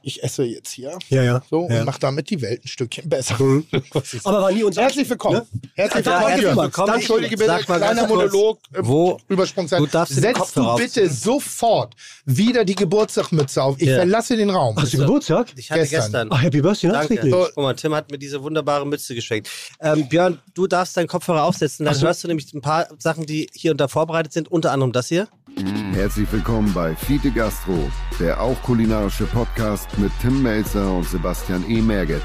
ich esse jetzt hier Ja, ja. so ja. und mach damit die Welt ein Stückchen besser. Mhm. Aber war nie unser. Herzlich willkommen. Herzlich Ja, willkommen. herzlich Björn. willkommen. Dann entschuldige bitte, kleiner Monolog, äh, wo- Übersprungszeit. du darfst Kopfhörer du bitte sofort wieder die Geburtstagsmütze auf. Ich Ja. verlasse den Raum. Hast du Geburtstag? Ich hatte Gestern. gestern. Ach, Happy Birthday nachträglich. So. Guck mal, Tim hat mir diese wunderbare Mütze geschenkt. Ähm, Björn, du darfst deinen Kopfhörer aufsetzen. Dann so. hörst du nämlich ein paar Sachen, die hier und da vorbereitet sind. Unter anderem das hier. Herzlich willkommen bei Fiete Gastro, der auch kulinarische Podcast mit Tim Melzer und Sebastian E. Merget.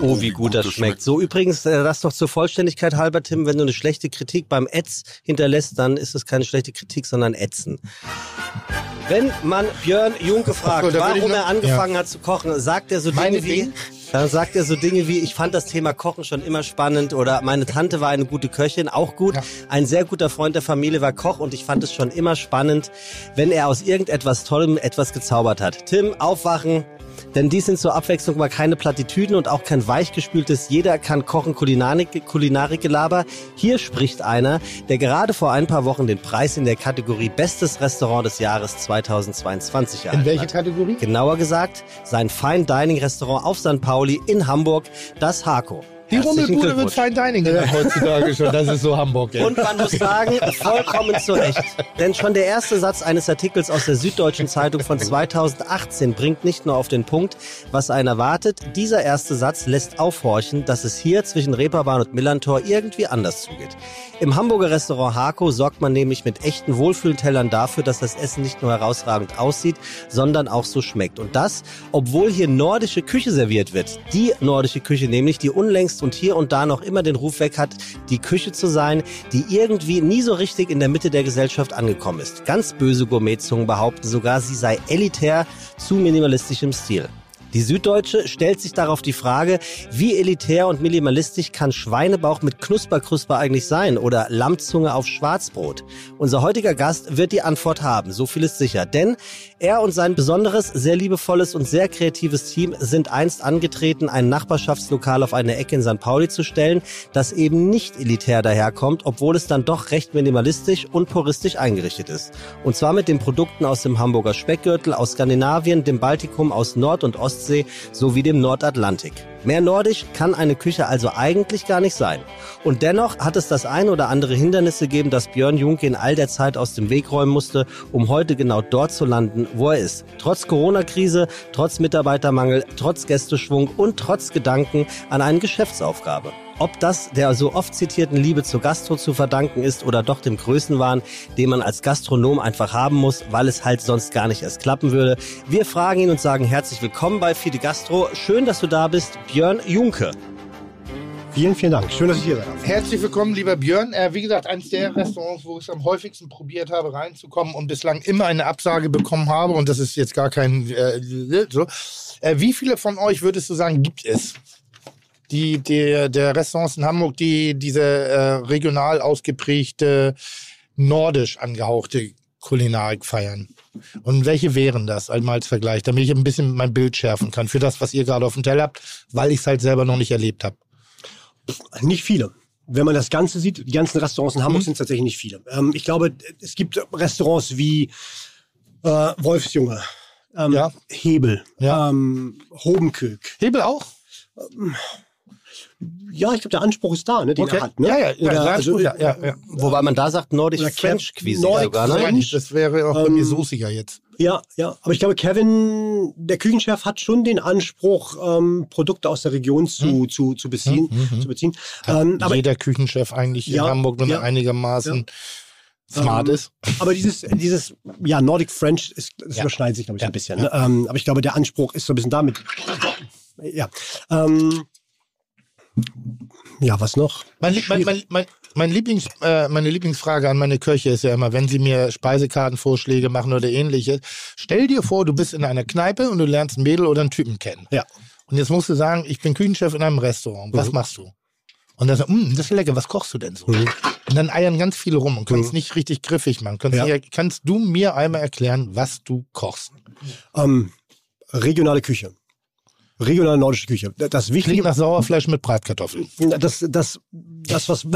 Oh, wie gut das schmeckt. So übrigens, äh, das doch zur Vollständigkeit halber, Tim, wenn du eine schlechte Kritik beim Ätz hinterlässt, dann ist es keine schlechte Kritik, sondern Ätzen. Wenn man Björn Junke fragt, Ach so, warum noch- er angefangen hat zu kochen, sagt er so Dinge wie. Dann sagt er so Dinge wie, ich fand das Thema Kochen schon immer spannend oder meine Tante war eine gute Köchin, auch gut. Ja. Ein sehr guter Freund der Familie war Koch und ich fand es schon immer spannend, wenn er aus irgendetwas Tollem etwas gezaubert hat. Tim, aufwachen, denn dies sind zur Abwechslung mal keine Plattitüden und auch kein weichgespültes Jeder kann kochen Kulinarik, Kulinarikgelaber. Hier spricht einer, der gerade vor ein paar Wochen den Preis in der Kategorie Bestes Restaurant des Jahres 2022 In erhalten welche hat. Kategorie? Genauer gesagt, sein Fine Dining Restaurant auf St. Pauli in Hamburg, das Hako. Die Herzlichen Rummelbude wird. Fine Dining genannt heutzutage schon. Das ist so Hamburg. ey. Und man muss sagen, vollkommen zu Recht. Denn schon der erste Satz eines Artikels aus der Süddeutschen Zeitung von 2018 bringt nicht nur auf den Punkt, was einen erwartet. Dieser erste Satz lässt aufhorchen, dass es hier zwischen Reeperbahn und Millantor irgendwie anders zugeht. Im Hamburger Restaurant Hako sorgt man nämlich mit echten Wohlfühltellern dafür, dass das Essen nicht nur herausragend aussieht, sondern auch so schmeckt. Und das, obwohl hier nordische Küche serviert wird. Die nordische Küche nämlich, die unlängst und hier und da noch immer den Ruf weg hat, die Küche zu sein, die irgendwie nie so richtig in der Mitte der Gesellschaft angekommen ist. Ganz böse Gourmetzungen behaupten sogar, sie sei elitär zu minimalistischem Stil. Die Süddeutsche stellt sich darauf die Frage, wie elitär und minimalistisch kann Schweinebauch mit Knusperkrusper eigentlich sein oder Lammzunge auf Schwarzbrot? Unser heutiger Gast wird die Antwort haben, so viel ist sicher. Denn er und sein besonderes, sehr liebevolles und sehr kreatives Team sind einst angetreten, ein Nachbarschaftslokal auf eine Ecke in St. Pauli zu stellen, das eben nicht elitär daherkommt, obwohl es dann doch recht minimalistisch und puristisch eingerichtet ist. Und zwar mit den Produkten aus dem Hamburger Speckgürtel, aus Skandinavien, dem Baltikum, aus Nord- und Ostsee sowie dem Nordatlantik. Mehr nordisch kann eine Küche also eigentlich gar nicht sein. Und dennoch hat es das ein oder andere Hindernis gegeben, das Björn Junke in all der Zeit aus dem Weg räumen musste, um heute genau dort zu landen, wo er ist. Trotz Corona-Krise, trotz Mitarbeitermangel, trotz Gästeschwung und trotz Gedanken an eine Geschäftsaufgabe. Ob das der so oft zitierten Liebe zur Gastro zu verdanken ist oder doch dem Größenwahn, den man als Gastronom einfach haben muss, weil es halt sonst gar nicht erst klappen würde. Wir fragen ihn und sagen herzlich willkommen bei Fide Gastro. Schön, dass du da bist, Björn Junke. Vielen, vielen Dank. Schön, dass ich hier sein darf. Herzlich willkommen, lieber Björn. Äh, wie gesagt, eines der Restaurants, wo ich es am häufigsten probiert habe, reinzukommen und bislang immer eine Absage bekommen habe. Und das ist jetzt gar kein äh, so. Äh, wie viele von euch würdest du sagen, gibt es? Die, die, der Restaurants in Hamburg, die diese äh, regional ausgeprägte, nordisch angehauchte Kulinarik feiern. Und welche wären das einmal als Vergleich, damit ich ein bisschen mein Bild schärfen kann für das, was ihr gerade auf dem Teller habt, weil ich es halt selber noch nicht erlebt habe. Nicht viele. Wenn man das Ganze sieht, die ganzen Restaurants in Mhm. Hamburg sind es tatsächlich nicht viele. Ähm, ich glaube, es gibt Restaurants wie äh, Wolfsjunge, ähm, Ja. Hebel, Ja. ähm, Hobenköck. Hebel auch? Ja, ich glaube, der Anspruch ist da, ne, den er hat. Ne? Ja, ja, ja, Oder, ja, also, ja, ja, ja. Wobei man da sagt Nordic Oder French Cuisine Nordic sogar, ne? French. Das wäre auch bei mir Ähm, soßiger jetzt. Ja, ja. Aber ich glaube, Kevin, der Küchenchef, hat schon den Anspruch, ähm, Produkte aus der Region zu, zu, zu beziehen. Zu beziehen. Ähm, aber, Jeder Küchenchef eigentlich Ja, in Hamburg, wenn ja, er einigermaßen smart Ähm, ist. aber dieses, dieses, ja, Nordic French, ist, das Ja. überschneidet sich, glaube ich, Ja, ein bisschen. Ne? Ähm, aber ich glaube, der Anspruch ist so ein bisschen damit. Ja. Ähm, ja, was noch? Mein, mein, mein, mein, Lieblings, äh, meine Lieblingsfrage an meine Köche ist ja immer, wenn sie mir Speisekartenvorschläge machen oder ähnliches, stell dir vor, du bist in einer Kneipe und du lernst ein Mädel oder einen Typen kennen. Ja. Und jetzt musst du sagen, ich bin Küchenchef in einem Restaurant. Was Mhm. machst du? Und dann sagt, "Mm, das ist lecker, was kochst du denn so? Und dann eiern ganz viele rum und kannst nicht richtig griffig machen. Kannst, Ja. nicht, kannst du mir einmal erklären, was du kochst? Ähm, regionale Küche. Regionale nordische Küche. Das Klingt Wichtige, nach Sauerfleisch mit Bratkartoffeln. das, das, das, was,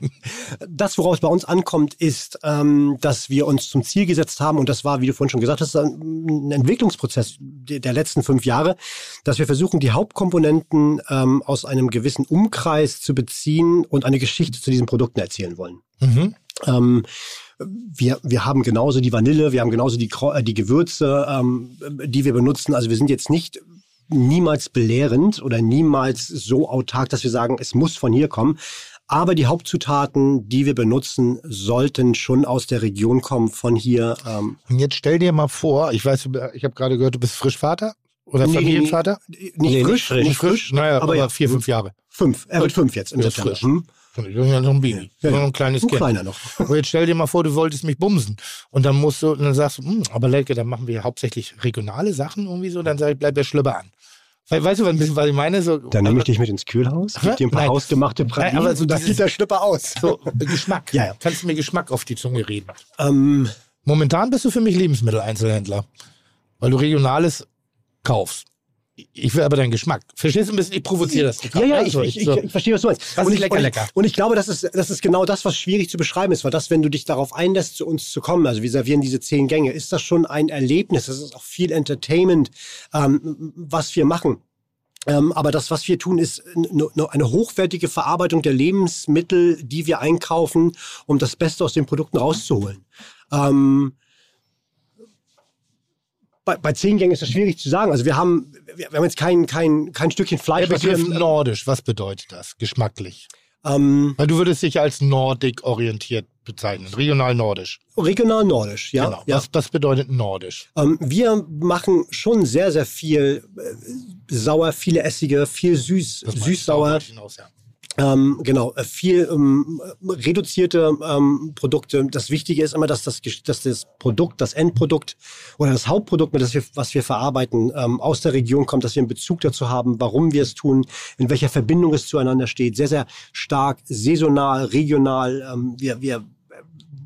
das, worauf es bei uns ankommt, ist, ähm, dass wir uns zum Ziel gesetzt haben, und das war, wie du vorhin schon gesagt hast, ein Entwicklungsprozess der letzten fünf Jahre, dass wir versuchen, die Hauptkomponenten ähm, aus einem gewissen Umkreis zu beziehen und eine Geschichte zu diesen Produkten erzählen wollen. Mhm. Ähm, wir, wir haben genauso die Vanille, wir haben genauso die, äh, die Gewürze, ähm, die wir benutzen. Also wir sind jetzt nicht niemals belehrend oder niemals so autark, dass wir sagen, es muss von hier kommen. Aber die Hauptzutaten, die wir benutzen, sollten schon aus der Region kommen, von hier. Ähm, Und jetzt stell dir mal vor, ich weiß, ich habe gerade gehört, du bist Frischvater oder Nee, Familienvater? nicht, Nee, nicht frisch, frisch. nicht frisch, Naja, aber, aber ja, vier, fünf Jahre. fünf. Er wird fünf jetzt im Ja, September. frisch. Hm? Ich bin ja noch ein Baby. Ja, noch ja. ein kleines Ein Kind. kleiner noch. Und jetzt stell dir mal vor, du wolltest mich bumsen. Und dann musst du, und dann sagst du, "Hm, aber Lelke, dann machen wir hauptsächlich regionale Sachen irgendwie so. Dann sag ich, bleib der Schlüpper an. We weißt du, was, ein bisschen, was ich meine? So, Dann nehme ich dich mit ins Kühlhaus, gib dir ein paar Nein. hausgemachte Nein, Pralinen aber so und dann sieht der Schlüpper aus. so, äh, Geschmack. Ja, ja. Kannst du mir Geschmack auf die Zunge reden? Ähm, Momentan bist du für mich Lebensmitteleinzelhändler. Weil du Regionales kaufst. Ich will aber deinen Geschmack. Verstehst du ein bisschen? Ich provoziere das. Ja, ja, ich, Also, ich, ich, so. ich verstehe, was du meinst. Was und ist ich, lecker, und, lecker? Und ich glaube, das ist, das ist genau das, was schwierig zu beschreiben ist, weil das, wenn du dich darauf einlässt, zu uns zu kommen, also wir servieren diese zehn Gänge, ist das schon ein Erlebnis. Das ist auch viel Entertainment, ähm, was wir machen. Ähm, aber das, was wir tun, ist eine hochwertige Verarbeitung der Lebensmittel, die wir einkaufen, um das Beste aus den Produkten rauszuholen. Ähm, bei, bei zehn Gängen ist das schwierig zu sagen. Also wir haben, wir, haben jetzt kein, kein, kein Stückchen Der Fleisch. was wir Begriff nordisch, was bedeutet das geschmacklich? ähm, Weil du würdest dich als nordic orientiert bezeichnen, regional nordisch. Regional nordisch, ja. genau. ja. Was, was bedeutet nordisch? Ähm, wir machen schon sehr, sehr viel äh, sauer, viele Essige, viel süß, süß-sauer. hinaus, ja. Ähm, genau, äh, viel ähm, reduzierte ähm, Produkte. Das Wichtige ist immer, dass das, dass das Produkt, das Endprodukt oder das Hauptprodukt, das wir, was wir verarbeiten, ähm, aus der Region kommt, dass wir einen Bezug dazu haben, warum wir es tun, in welcher Verbindung es zueinander steht. Sehr, sehr stark saisonal, regional. Ähm, wir, wir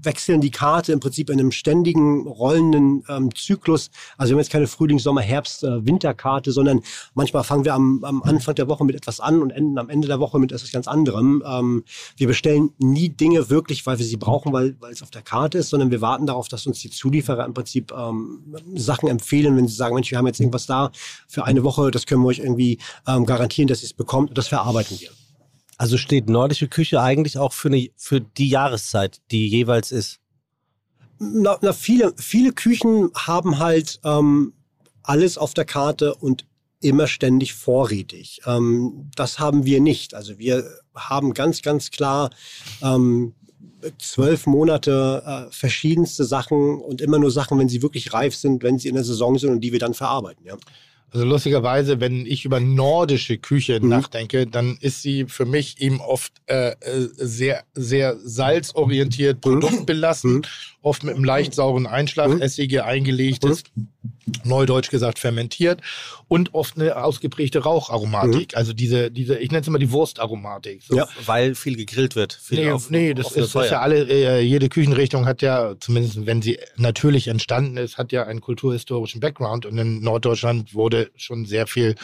wechseln die Karte im Prinzip in einem ständigen rollenden ähm, Zyklus. Also wir haben jetzt keine Frühlings-, Sommer-, Herbst-, äh, Winterkarte, sondern manchmal fangen wir am, am Anfang der Woche mit etwas an und enden am Ende der Woche mit etwas ganz anderem. Ähm, wir bestellen nie Dinge wirklich, weil wir sie brauchen, weil, weil es auf der Karte ist, sondern wir warten darauf, dass uns die Zulieferer im Prinzip ähm, Sachen empfehlen, wenn sie sagen, Mensch, wir haben jetzt irgendwas da für eine Woche, das können wir euch irgendwie ähm, garantieren, dass ihr es bekommt und das verarbeiten wir. Also steht nordische Küche eigentlich auch für, eine, für die Jahreszeit, die jeweils ist. Na, na viele, viele Küchen haben halt ähm, alles auf der Karte und immer ständig vorrätig. Ähm, das haben wir nicht. Also wir haben ganz, ganz klar ähm, zwölf Monate äh, verschiedenste Sachen und immer nur Sachen, wenn sie wirklich reif sind, wenn sie in der Saison sind und die wir dann verarbeiten. Ja. Also lustigerweise, wenn ich über nordische Küche Mhm. nachdenke, dann ist sie für mich eben oft äh, äh, sehr, sehr salzorientiert, produktbelassen, Mhm. oft mit einem leicht sauren Einschlag, Mhm. Essige eingelegtes, neudeutsch gesagt fermentiert und oft eine ausgeprägte Raucharomatik. Also diese, diese, ich nenne es immer die Wurstaromatik. So. Mhm. Ja. Weil viel gegrillt wird. Viel Nee, auf, nee, das offene ist, das ist ja alle, äh, jede Küchenrichtung hat ja, zumindest wenn sie natürlich entstanden ist, hat ja einen kulturhistorischen Background und in Norddeutschland wurde schon sehr viel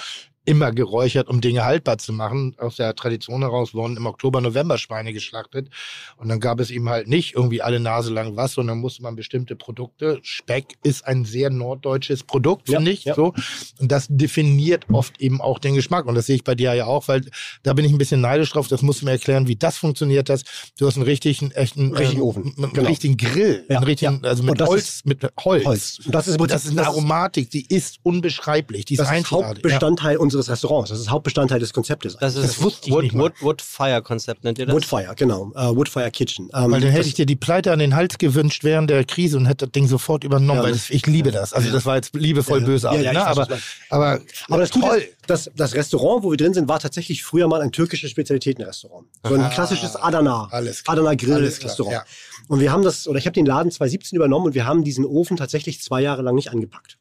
immer geräuchert, um Dinge haltbar zu machen. Aus der Tradition heraus wurden im Oktober, November Schweine geschlachtet. Und dann gab es eben halt nicht irgendwie alle Nase lang was, sondern musste man bestimmte Produkte. Speck ist ein sehr norddeutsches Produkt, Ja, finde ich. ja. So. Und das definiert oft eben auch den Geschmack. Und das sehe ich bei dir ja auch, weil da bin ich ein bisschen neidisch drauf. Das musst du mir erklären, wie das funktioniert. Das. Du hast einen richtigen, echten, Richtigen ähm, Ofen, einen genau. richtigen Grill. Ja, einen richtigen, ja. also mit das Holz, ist- mit Holz. Holz. Und das ist das ist eine Aromatik, die ist unbeschreiblich. Die ist das ist. Hauptbestandteil unseres Restaurants. Das ist Hauptbestandteil des Konzeptes. Das ist Das Wood, nicht mal. Wood, Woodfire-Konzept, nennt ihr das? Woodfire, genau. Äh, Woodfire Kitchen. Ähm, Weil dann hätte ich dir die Pleite an den Hals gewünscht während der Krise und hätte das Ding sofort übernommen, Ja, weil das- ich liebe das. Also das war jetzt liebevoll Ja, bösartig, ja, ja, ne? aber, aber, Aber das, toll. das, das Restaurant, wo wir drin sind, war tatsächlich früher mal ein türkisches Spezialitätenrestaurant. So ein Ah, klassisches Adana, Adana Grill-Restaurant. ja. Und wir haben das, oder ich habe den Laden 2017 übernommen und wir haben diesen Ofen tatsächlich zwei Jahre lang nicht angepackt.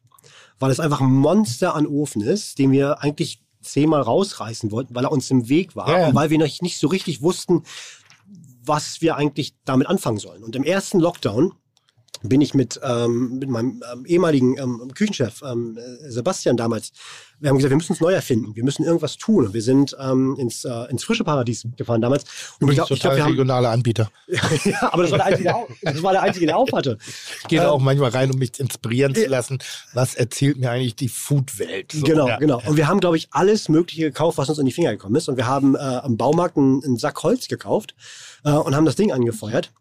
Weil es einfach ein Monster an Ofen ist, den wir eigentlich zehnmal rausreißen wollten, weil er uns im Weg war Ja, und weil wir noch nicht so richtig wussten, was wir eigentlich damit anfangen sollen. Und im ersten Lockdown bin ich mit, ähm, mit meinem ähm, ehemaligen ähm, Küchenchef ähm, äh, Sebastian damals, wir haben gesagt, wir müssen uns neu erfinden, wir müssen irgendwas tun. Und wir sind ähm, ins, äh, ins frische Paradies gefahren damals. Und ich glaub- ich total glaub, wir haben, regionaler Anbieter. ja, aber das war der einzige, das war der einzige, der auf hatte. Ich gehe da Ähm, auch manchmal rein, um mich inspirieren zu lassen. Was erzählt mir eigentlich die Foodwelt? So, genau, ja. genau. Und wir haben, glaube ich, alles Mögliche gekauft, was uns in die Finger gekommen ist. Und wir haben äh, am Baumarkt einen, einen Sack Holz gekauft äh, und haben das Ding angefeuert.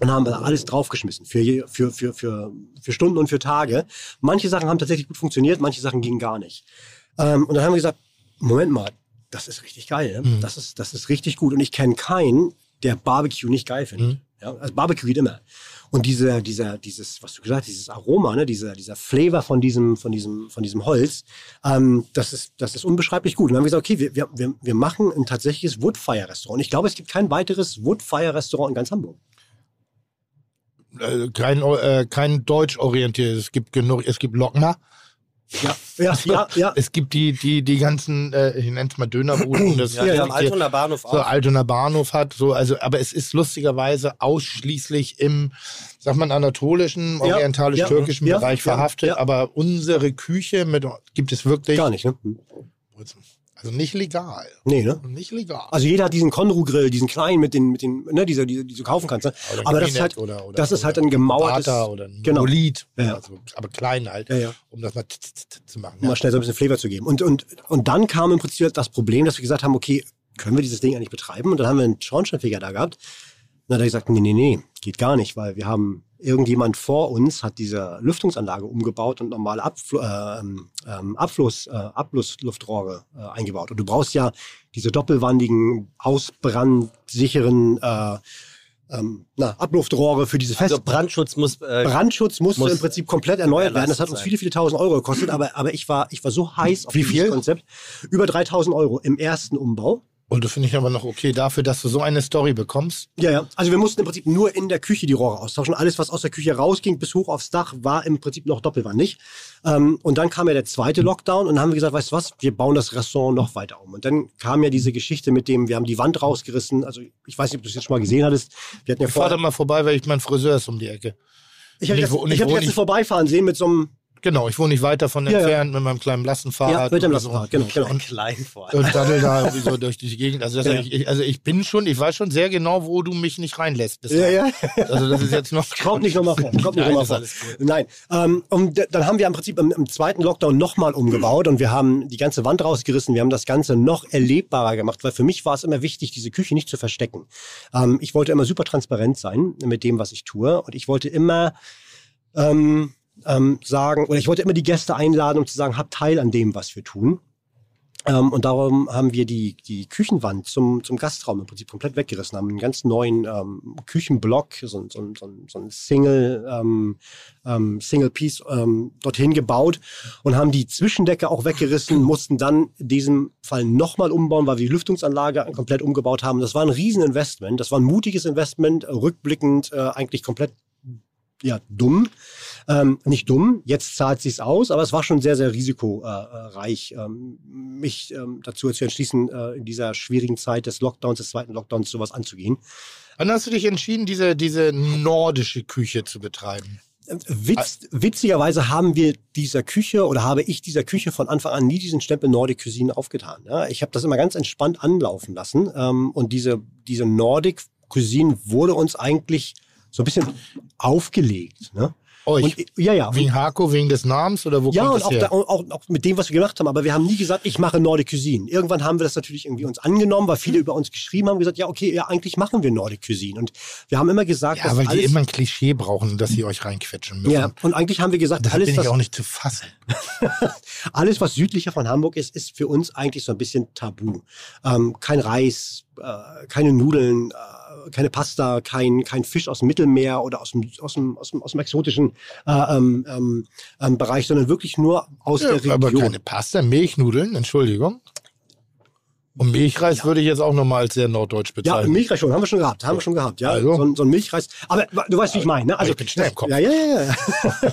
Und haben da alles draufgeschmissen für, für, für, für, für Stunden und für Tage. Manche Sachen haben tatsächlich gut funktioniert, manche Sachen gingen gar nicht. Ähm, und dann haben wir gesagt, Moment mal, das ist richtig geil. Ne? Mhm. Das, ist, das ist richtig gut. Und ich kenne keinen, der Barbecue nicht geil findet. Mhm. Ja, also Barbecue geht immer. Und diese, dieser, dieses, was du gesagt hast, dieses Aroma, ne, dieser, dieser Flavor von diesem, von diesem, von diesem Holz, ähm, das ist, das ist unbeschreiblich gut. Und dann haben wir gesagt, okay, wir, wir, wir, wir machen ein tatsächliches Woodfire-Restaurant. Ich glaube, es gibt kein weiteres Woodfire-Restaurant in ganz Hamburg. Äh, kein, äh, kein deutsch orientiertes. Es gibt genug, es gibt Lockner. Ja, ja, ja, ja. Es gibt die, die, die ganzen, äh, ich nenne es mal Dönerbuden. Das Ja, Ja, Altonaer Bahnhof so auch. Altonaer Bahnhof hat, so, also, aber es ist lustigerweise ausschließlich im, sagt man, anatolischen, Ja, orientalisch-türkischen ja, Bereich verhaftet, aber unsere Küche mit, gibt es wirklich, Gar nicht, ne? Also nicht legal. Nee, ne? Nicht legal. Also jeder hat diesen Konru-Grill, diesen kleinen mit den, mit den, ne, dieser, die, die du kaufen kannst. Ne? Oder Aber das ist halt, oder, oder, das ist halt ein gemauertes, Bata oder ein genau. Monolith, Ja, also, aber klein halt, Ja, ja. um das mal zu machen. um mal schnell so ein bisschen Flavor zu geben. Und, und, und dann kam im Prinzip das Problem, dass wir gesagt haben, okay, können wir dieses Ding eigentlich betreiben? Und dann haben wir einen Schornsteinfeger da gehabt. Und dann hat er gesagt, nee, nee, nee, geht gar nicht, weil wir haben, irgendjemand vor uns hat diese Lüftungsanlage umgebaut und normale Abfl äh, ähm, ähm, Abfluss, äh, Abflussluftrohre äh, eingebaut. Und du brauchst ja diese doppelwandigen, ausbrandsicheren äh, ähm, na, Abluftrohre für diese Fest Also Brandschutz muss. Äh, Brandschutz musste muss im Prinzip komplett erneuert werden. Das hat uns viele, viele tausend Euro gekostet, aber, aber ich, war, ich war so heiß auf Wie dieses viel? Konzept. Über 3000 Euro im ersten Umbau. Und das finde ich aber noch okay dafür, dass du so eine Story bekommst. Ja, ja. Also wir mussten im Prinzip nur in der Küche die Rohre austauschen. Alles, was aus der Küche rausging bis hoch aufs Dach, war im Prinzip noch doppelwandig. Ähm, und dann kam ja der zweite Lockdown und dann haben wir gesagt, weißt du was, wir bauen das Restaurant noch weiter um. Und dann kam ja diese Geschichte mit dem, wir haben die Wand rausgerissen. Also ich weiß nicht, ob du es jetzt schon mal gesehen hattest. Wir hatten ja Ich fahr da mal vorbei, weil ich mein Friseur ist um die Ecke. ich habe hab jetzt nicht- vorbeifahren sehen mit so einem, Genau, ich wohne nicht weit davon Ja, ja. entfernt mit meinem kleinen Lastenfahrrad. ja, mit dem so. Lastenrad, genau, genau. Und, Klein vor allem. und daddel da irgendwie so durch die Gegend. Also, das Ja. ich, also ich bin schon, ich weiß schon sehr genau, wo du mich nicht reinlässt. Bis Ja, ja. Also das ist jetzt noch... Kommt nicht nochmal vor. Kommt nicht Nein, noch mal ist vor. alles gut. Nein. Ähm, und dann haben wir im Prinzip im, im zweiten Lockdown nochmal umgebaut und wir haben die ganze Wand rausgerissen. Wir haben das Ganze noch erlebbarer gemacht, weil für mich war es immer wichtig, diese Küche nicht zu verstecken. Ähm, ich wollte immer super transparent sein mit dem, was ich tue. Und ich wollte immer ähm, ähm, sagen, oder ich wollte immer die Gäste einladen, um zu sagen, habt Teil an dem, was wir tun. Ähm, und darum haben wir die, die Küchenwand zum, zum Gastraum im Prinzip komplett weggerissen, haben einen ganz neuen ähm, Küchenblock, so, so, so, so ein Single, ähm, ähm, Single Piece ähm, dorthin gebaut und haben die Zwischendecke auch weggerissen, mussten dann in diesem Fall nochmal umbauen, weil wir die Lüftungsanlage komplett umgebaut haben. Das war ein Rieseninvestment, das war ein mutiges Investment, rückblickend äh, eigentlich komplett ja, dumm. Ähm, nicht dumm, jetzt zahlt sich's aus, aber es war schon sehr, sehr risikoreich, ähm, mich ähm, dazu zu entschließen, äh, in dieser schwierigen Zeit des Lockdowns, des zweiten Lockdowns, sowas anzugehen. Wann hast du dich entschieden, diese, diese nordische Küche zu betreiben? Äh, Witz, witzigerweise haben wir dieser Küche oder habe ich dieser Küche von Anfang an nie diesen Stempel Nordic Cuisine aufgetan. Ja? Ich habe das immer ganz entspannt anlaufen lassen ähm, und diese, diese Nordic Cuisine wurde uns eigentlich so ein bisschen aufgelegt. Ne? Euch? Und, ja, ja. wegen Hako, wegen des Namens oder wo Ja, kommt und das auch, her? da, auch, auch mit dem, was wir gemacht haben. Aber wir haben nie gesagt, ich mache Nordic Cuisine. Irgendwann haben wir das natürlich irgendwie uns angenommen, weil viele über uns geschrieben haben, gesagt, ja, okay, ja, eigentlich machen wir Nordic Cuisine. Und wir haben immer gesagt, ja, dass weil die alles, immer ein Klischee brauchen, dass sie euch reinquetschen müssen. ja, und eigentlich haben wir gesagt, Das alles, bin ich das, auch nicht zu fassen. alles, was südlicher von Hamburg ist, ist für uns eigentlich so ein bisschen tabu. Ähm, kein Reis, äh, keine Nudeln, äh, keine Pasta, kein, kein Fisch aus dem Mittelmeer oder aus dem, aus dem, aus dem, aus dem exotischen äh, ähm, ähm, ähm, Bereich, sondern wirklich nur aus Ja, der Region. aber keine Pasta, Milchnudeln, Entschuldigung. Und Milchreis würde ich jetzt auch nochmal als sehr norddeutsch Ja, bezeichnen. Milchreis schon, haben wir schon gehabt, haben wir schon gehabt, ja. Also? So, ein, so ein Milchreis. Aber du weißt, wie ich meine, ne? Aber ich bin schnell im Kopf. Ja, ja, ja. ja.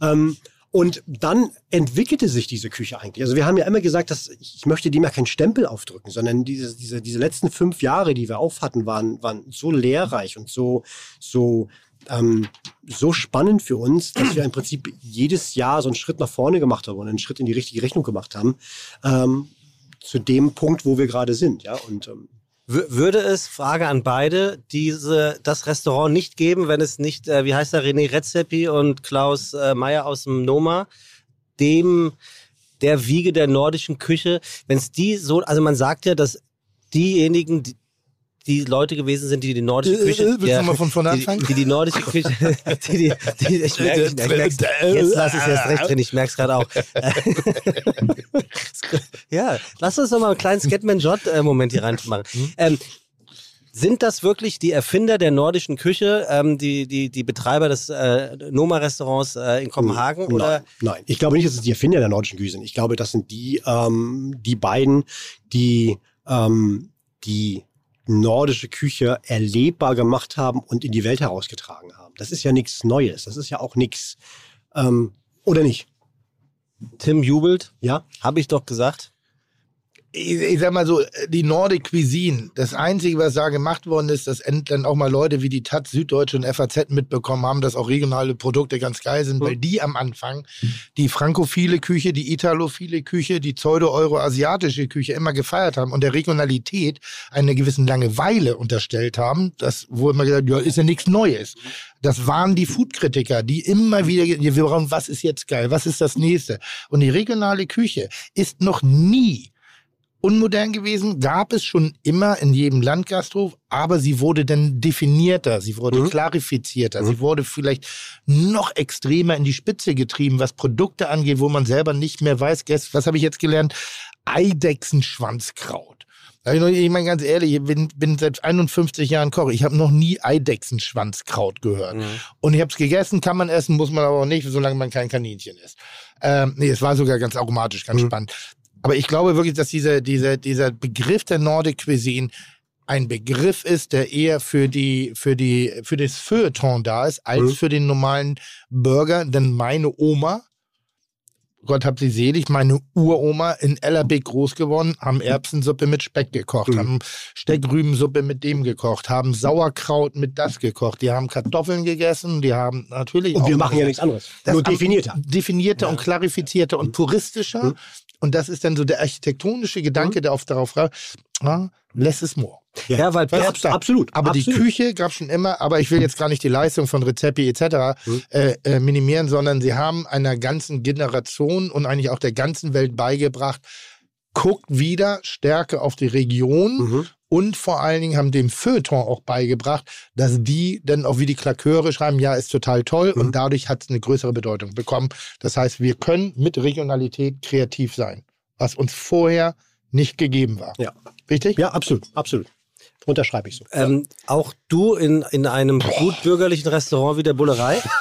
ähm, und dann entwickelte sich diese Küche eigentlich. Also wir haben ja immer gesagt, dass ich möchte dem ja keinen Stempel aufdrücken, sondern diese, diese, diese letzten fünf Jahre, die wir auf hatten, waren, waren so lehrreich und so, so, ähm, so spannend für uns, dass wir im Prinzip jedes Jahr so einen Schritt nach vorne gemacht haben und einen Schritt in die richtige Richtung gemacht haben. Ähm, zu dem Punkt, wo wir gerade sind, ja. Und ähm, würde es, Frage an beide, diese, das Restaurant nicht geben, wenn es nicht, äh, wie heißt er, René Redzepi und Klaus äh, Meyer aus dem Noma, dem, der Wiege der nordischen Küche, wenn es die so, also man sagt ja, dass diejenigen, die, die Leute gewesen sind, die die nordische Äh, Küche, äh, willst du ja, mal von vorne die, anfangen? die die nordische Küche, die, die, die, ich merke, ich merk's, jetzt lass es erst recht drin, ich merk's gerade auch. ja, lass uns doch mal einen kleinen Scatman-Jot-Moment hier reinmachen. Ähm, sind das wirklich die Erfinder der nordischen Küche, ähm, die, die, die Betreiber des äh, Noma-Restaurants äh, in Kopenhagen? Oder? Nein, nein, ich glaube nicht, dass es die Erfinder der nordischen Küche sind. Ich glaube, das sind die, ähm, die beiden, die ähm, die nordische Küche erlebbar gemacht haben und in die Welt herausgetragen haben. Das ist ja nichts Neues. Das ist ja auch nichts, ähm, oder nicht? Tim jubelt, Ja? habe ich doch gesagt. Ich, ich sag mal so, die Nordic Cuisine, das Einzige, was da gemacht worden ist, dass dann auch mal Leute wie die Taz, Süddeutsche und FAZ mitbekommen haben, dass auch regionale Produkte ganz geil sind, weil die am Anfang die frankophile Küche, die italophile Küche, die pseudo-euro-asiatische Küche immer gefeiert haben und der Regionalität eine gewissen Langeweile unterstellt haben, das, wo immer gesagt, ja, ist ja nichts Neues. Das waren die Foodkritiker, die immer wieder, wir brauchen, was ist jetzt geil, was ist das nächste? Und die regionale Küche ist noch nie unmodern gewesen, gab es schon immer in jedem Landgasthof, aber sie wurde dann definierter, sie wurde klarifizierter, sie wurde vielleicht noch extremer in die Spitze getrieben, was Produkte angeht, wo man selber nicht mehr weiß, was habe ich jetzt gelernt? Eidechsenschwanzkraut. Ich meine ganz ehrlich, ich bin, bin seit 51 Jahren Koch. Ich habe noch nie Eidechsenschwanzkraut gehört. Und ich habe es gegessen, kann man essen, muss man aber auch nicht, solange man kein Kaninchen ist. Ähm, nee, es war sogar ganz aromatisch, ganz spannend. Aber ich glaube wirklich, dass diese, diese, dieser Begriff der Nordic Cuisine ein Begriff ist, der eher für die, für die, für das Feuilleton da ist, als Mhm. für den normalen Burger. Denn meine Oma, Gott hab sie selig, meine Uroma in Ellerbeck groß geworden, haben Erbsensuppe mit Speck gekocht, Mhm. haben Steckrübensuppe mit dem gekocht, haben Sauerkraut mit das gekocht, die haben Kartoffeln gegessen, die haben natürlich Und wir auch- machen ja nichts anderes. das Nur definierter. Definierter und klarifizierter und puristischer. Mhm. Und das ist dann so der architektonische Gedanke, der auf darauf ra- ah, less is more. Ja, weil Was Pizza, abs- absolut. Aber die absolut. Küche gab schon immer, aber ich will jetzt gar nicht die Leistung von Rezepi etc. Mhm. Äh, äh, minimieren, sondern sie haben einer ganzen Generation und eigentlich auch der ganzen Welt beigebracht, guckt wieder stärker auf die Region Mhm. Und vor allen Dingen haben dem Feuilleton auch beigebracht, dass die dann auch wie die Klaköre schreiben, ja, ist total toll Mhm. und dadurch hat es eine größere Bedeutung bekommen. Das heißt, wir können mit Regionalität kreativ sein, was uns vorher nicht gegeben war. Ja. Richtig? Ja, absolut, absolut. Unterschreibe ich so. ähm, auch du in, in einem gut bürgerlichen Restaurant wie der Bullerei?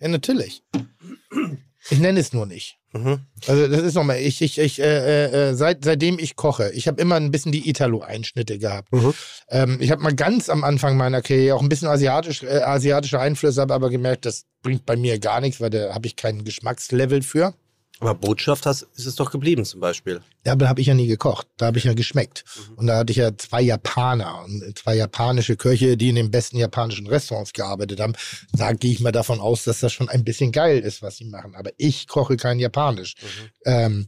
Ja, natürlich. Ich nenne es nur nicht. Mhm. Also das ist nochmal, ich, ich, ich, äh, äh, seit, seitdem ich koche, ich habe immer ein bisschen die Italo-Einschnitte gehabt. Mhm. Ähm, ich habe mal ganz am Anfang meiner Karriere auch ein bisschen asiatisch, äh, asiatische Einflüsse, habe aber gemerkt, das bringt bei mir gar nichts, weil da habe ich kein Geschmackslevel für. Aber Botschaft hast, ist es doch geblieben zum Beispiel. Ja, aber da habe ich ja nie gekocht. Da habe ich ja geschmeckt. Und da hatte ich ja zwei Japaner und zwei japanische Köche, die in den besten japanischen Restaurants gearbeitet haben. Da gehe ich mal davon aus, dass das schon ein bisschen geil ist, was sie machen. Aber ich koche kein Japanisch. Ähm,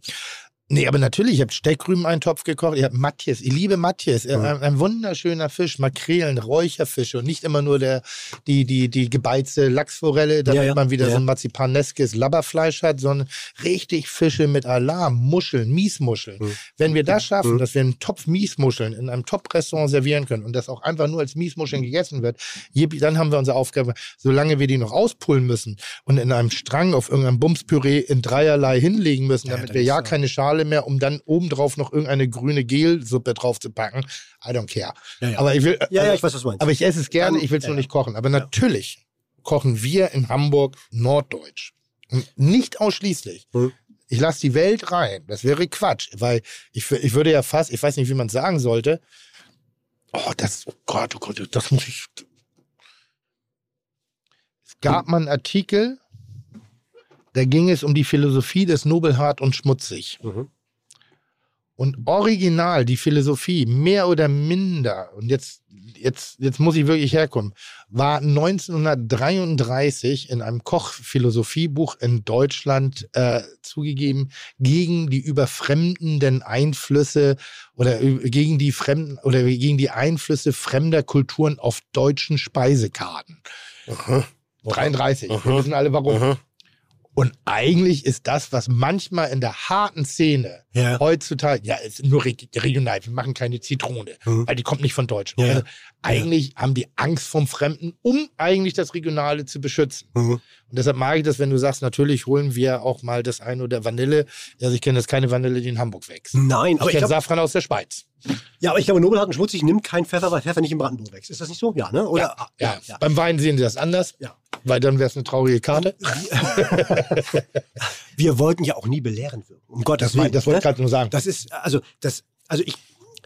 nee, aber natürlich, ich habe Steckrüben-Eintopf gekocht. Ich habe Matjes. Ich liebe Matjes. Äh, Ein, ein wunderschöner Fisch. Makrelen, Räucherfische und nicht immer nur der, die, die, die gebeizte Lachsforelle, damit Ja, ja. man wieder Ja. so ein marzipaneskes Labberfleisch hat, sondern richtig Fische mit Alarm, Muscheln, Miesmuscheln. Mhm. Wenn wir das schaffen, dass wir einen Topf Miesmuscheln in einem Top-Restaurant servieren können und das auch einfach nur als Miesmuscheln gegessen wird, dann haben wir unsere Aufgabe, solange wir die noch auspullen müssen und in einem Strang auf irgendeinem Bumspüree in dreierlei hinlegen müssen, damit wir ja keine Schale mehr, um dann obendrauf noch irgendeine grüne Gelsuppe drauf zu packen. I don't care. Ja, ja. Aber ich will, Ja, ja, also- ich weiß, was du meinst. aber ich esse es gerne, ich will es nur nicht kochen. Aber natürlich kochen wir in Hamburg norddeutsch. Nicht ausschließlich. Mhm. Ich lasse die Welt rein. Das wäre Quatsch. Weil ich, ich würde ja fast, ich weiß nicht, wie man es sagen sollte. Oh, das, oh Gott, oh Gott, das muss ich. Es gab mal einen Artikel, da ging es um die Philosophie des Nobelhart und Schmutzig. Mhm. Und original die Philosophie, mehr oder minder, und jetzt, jetzt, jetzt muss ich wirklich herkommen, war 1933 in einem Kochphilosophiebuch in Deutschland äh, zugegeben gegen die überfremdenden Einflüsse oder gegen die fremden oder gegen die Einflüsse fremder Kulturen auf deutschen Speisekarten. 33. Wir wissen alle warum. Und eigentlich ist das, was manchmal in der harten Szene Ja. heutzutage, ja, ist nur reg- regional, wir machen keine Zitrone, Mhm. weil die kommt nicht von Deutschen. Ja, ja. Also eigentlich haben die Angst vom Fremden, um eigentlich das Regionale zu beschützen. Mhm. Und deshalb mag ich das, wenn du sagst, natürlich holen wir auch mal das eine oder Vanille. Also ich kenne das keine Vanille, die in Hamburg wächst. Nein, Ich aber ich kenne Safran aus der Schweiz. ja, aber ich glaube, Nobelhart und Schmutzig nimmt kein Pfeffer, weil Pfeffer nicht in Brandenburg wächst. Ist das nicht so? Ja, ne? Oder? Ja, Beim Wein sehen sie das anders, Ja. weil dann wäre es eine traurige Karte. Wir wollten ja auch nie belehrend wirken. Um Gottes Das, Willen. das wollte ne? ich gerade nur sagen. Das ist, also, das, also ich,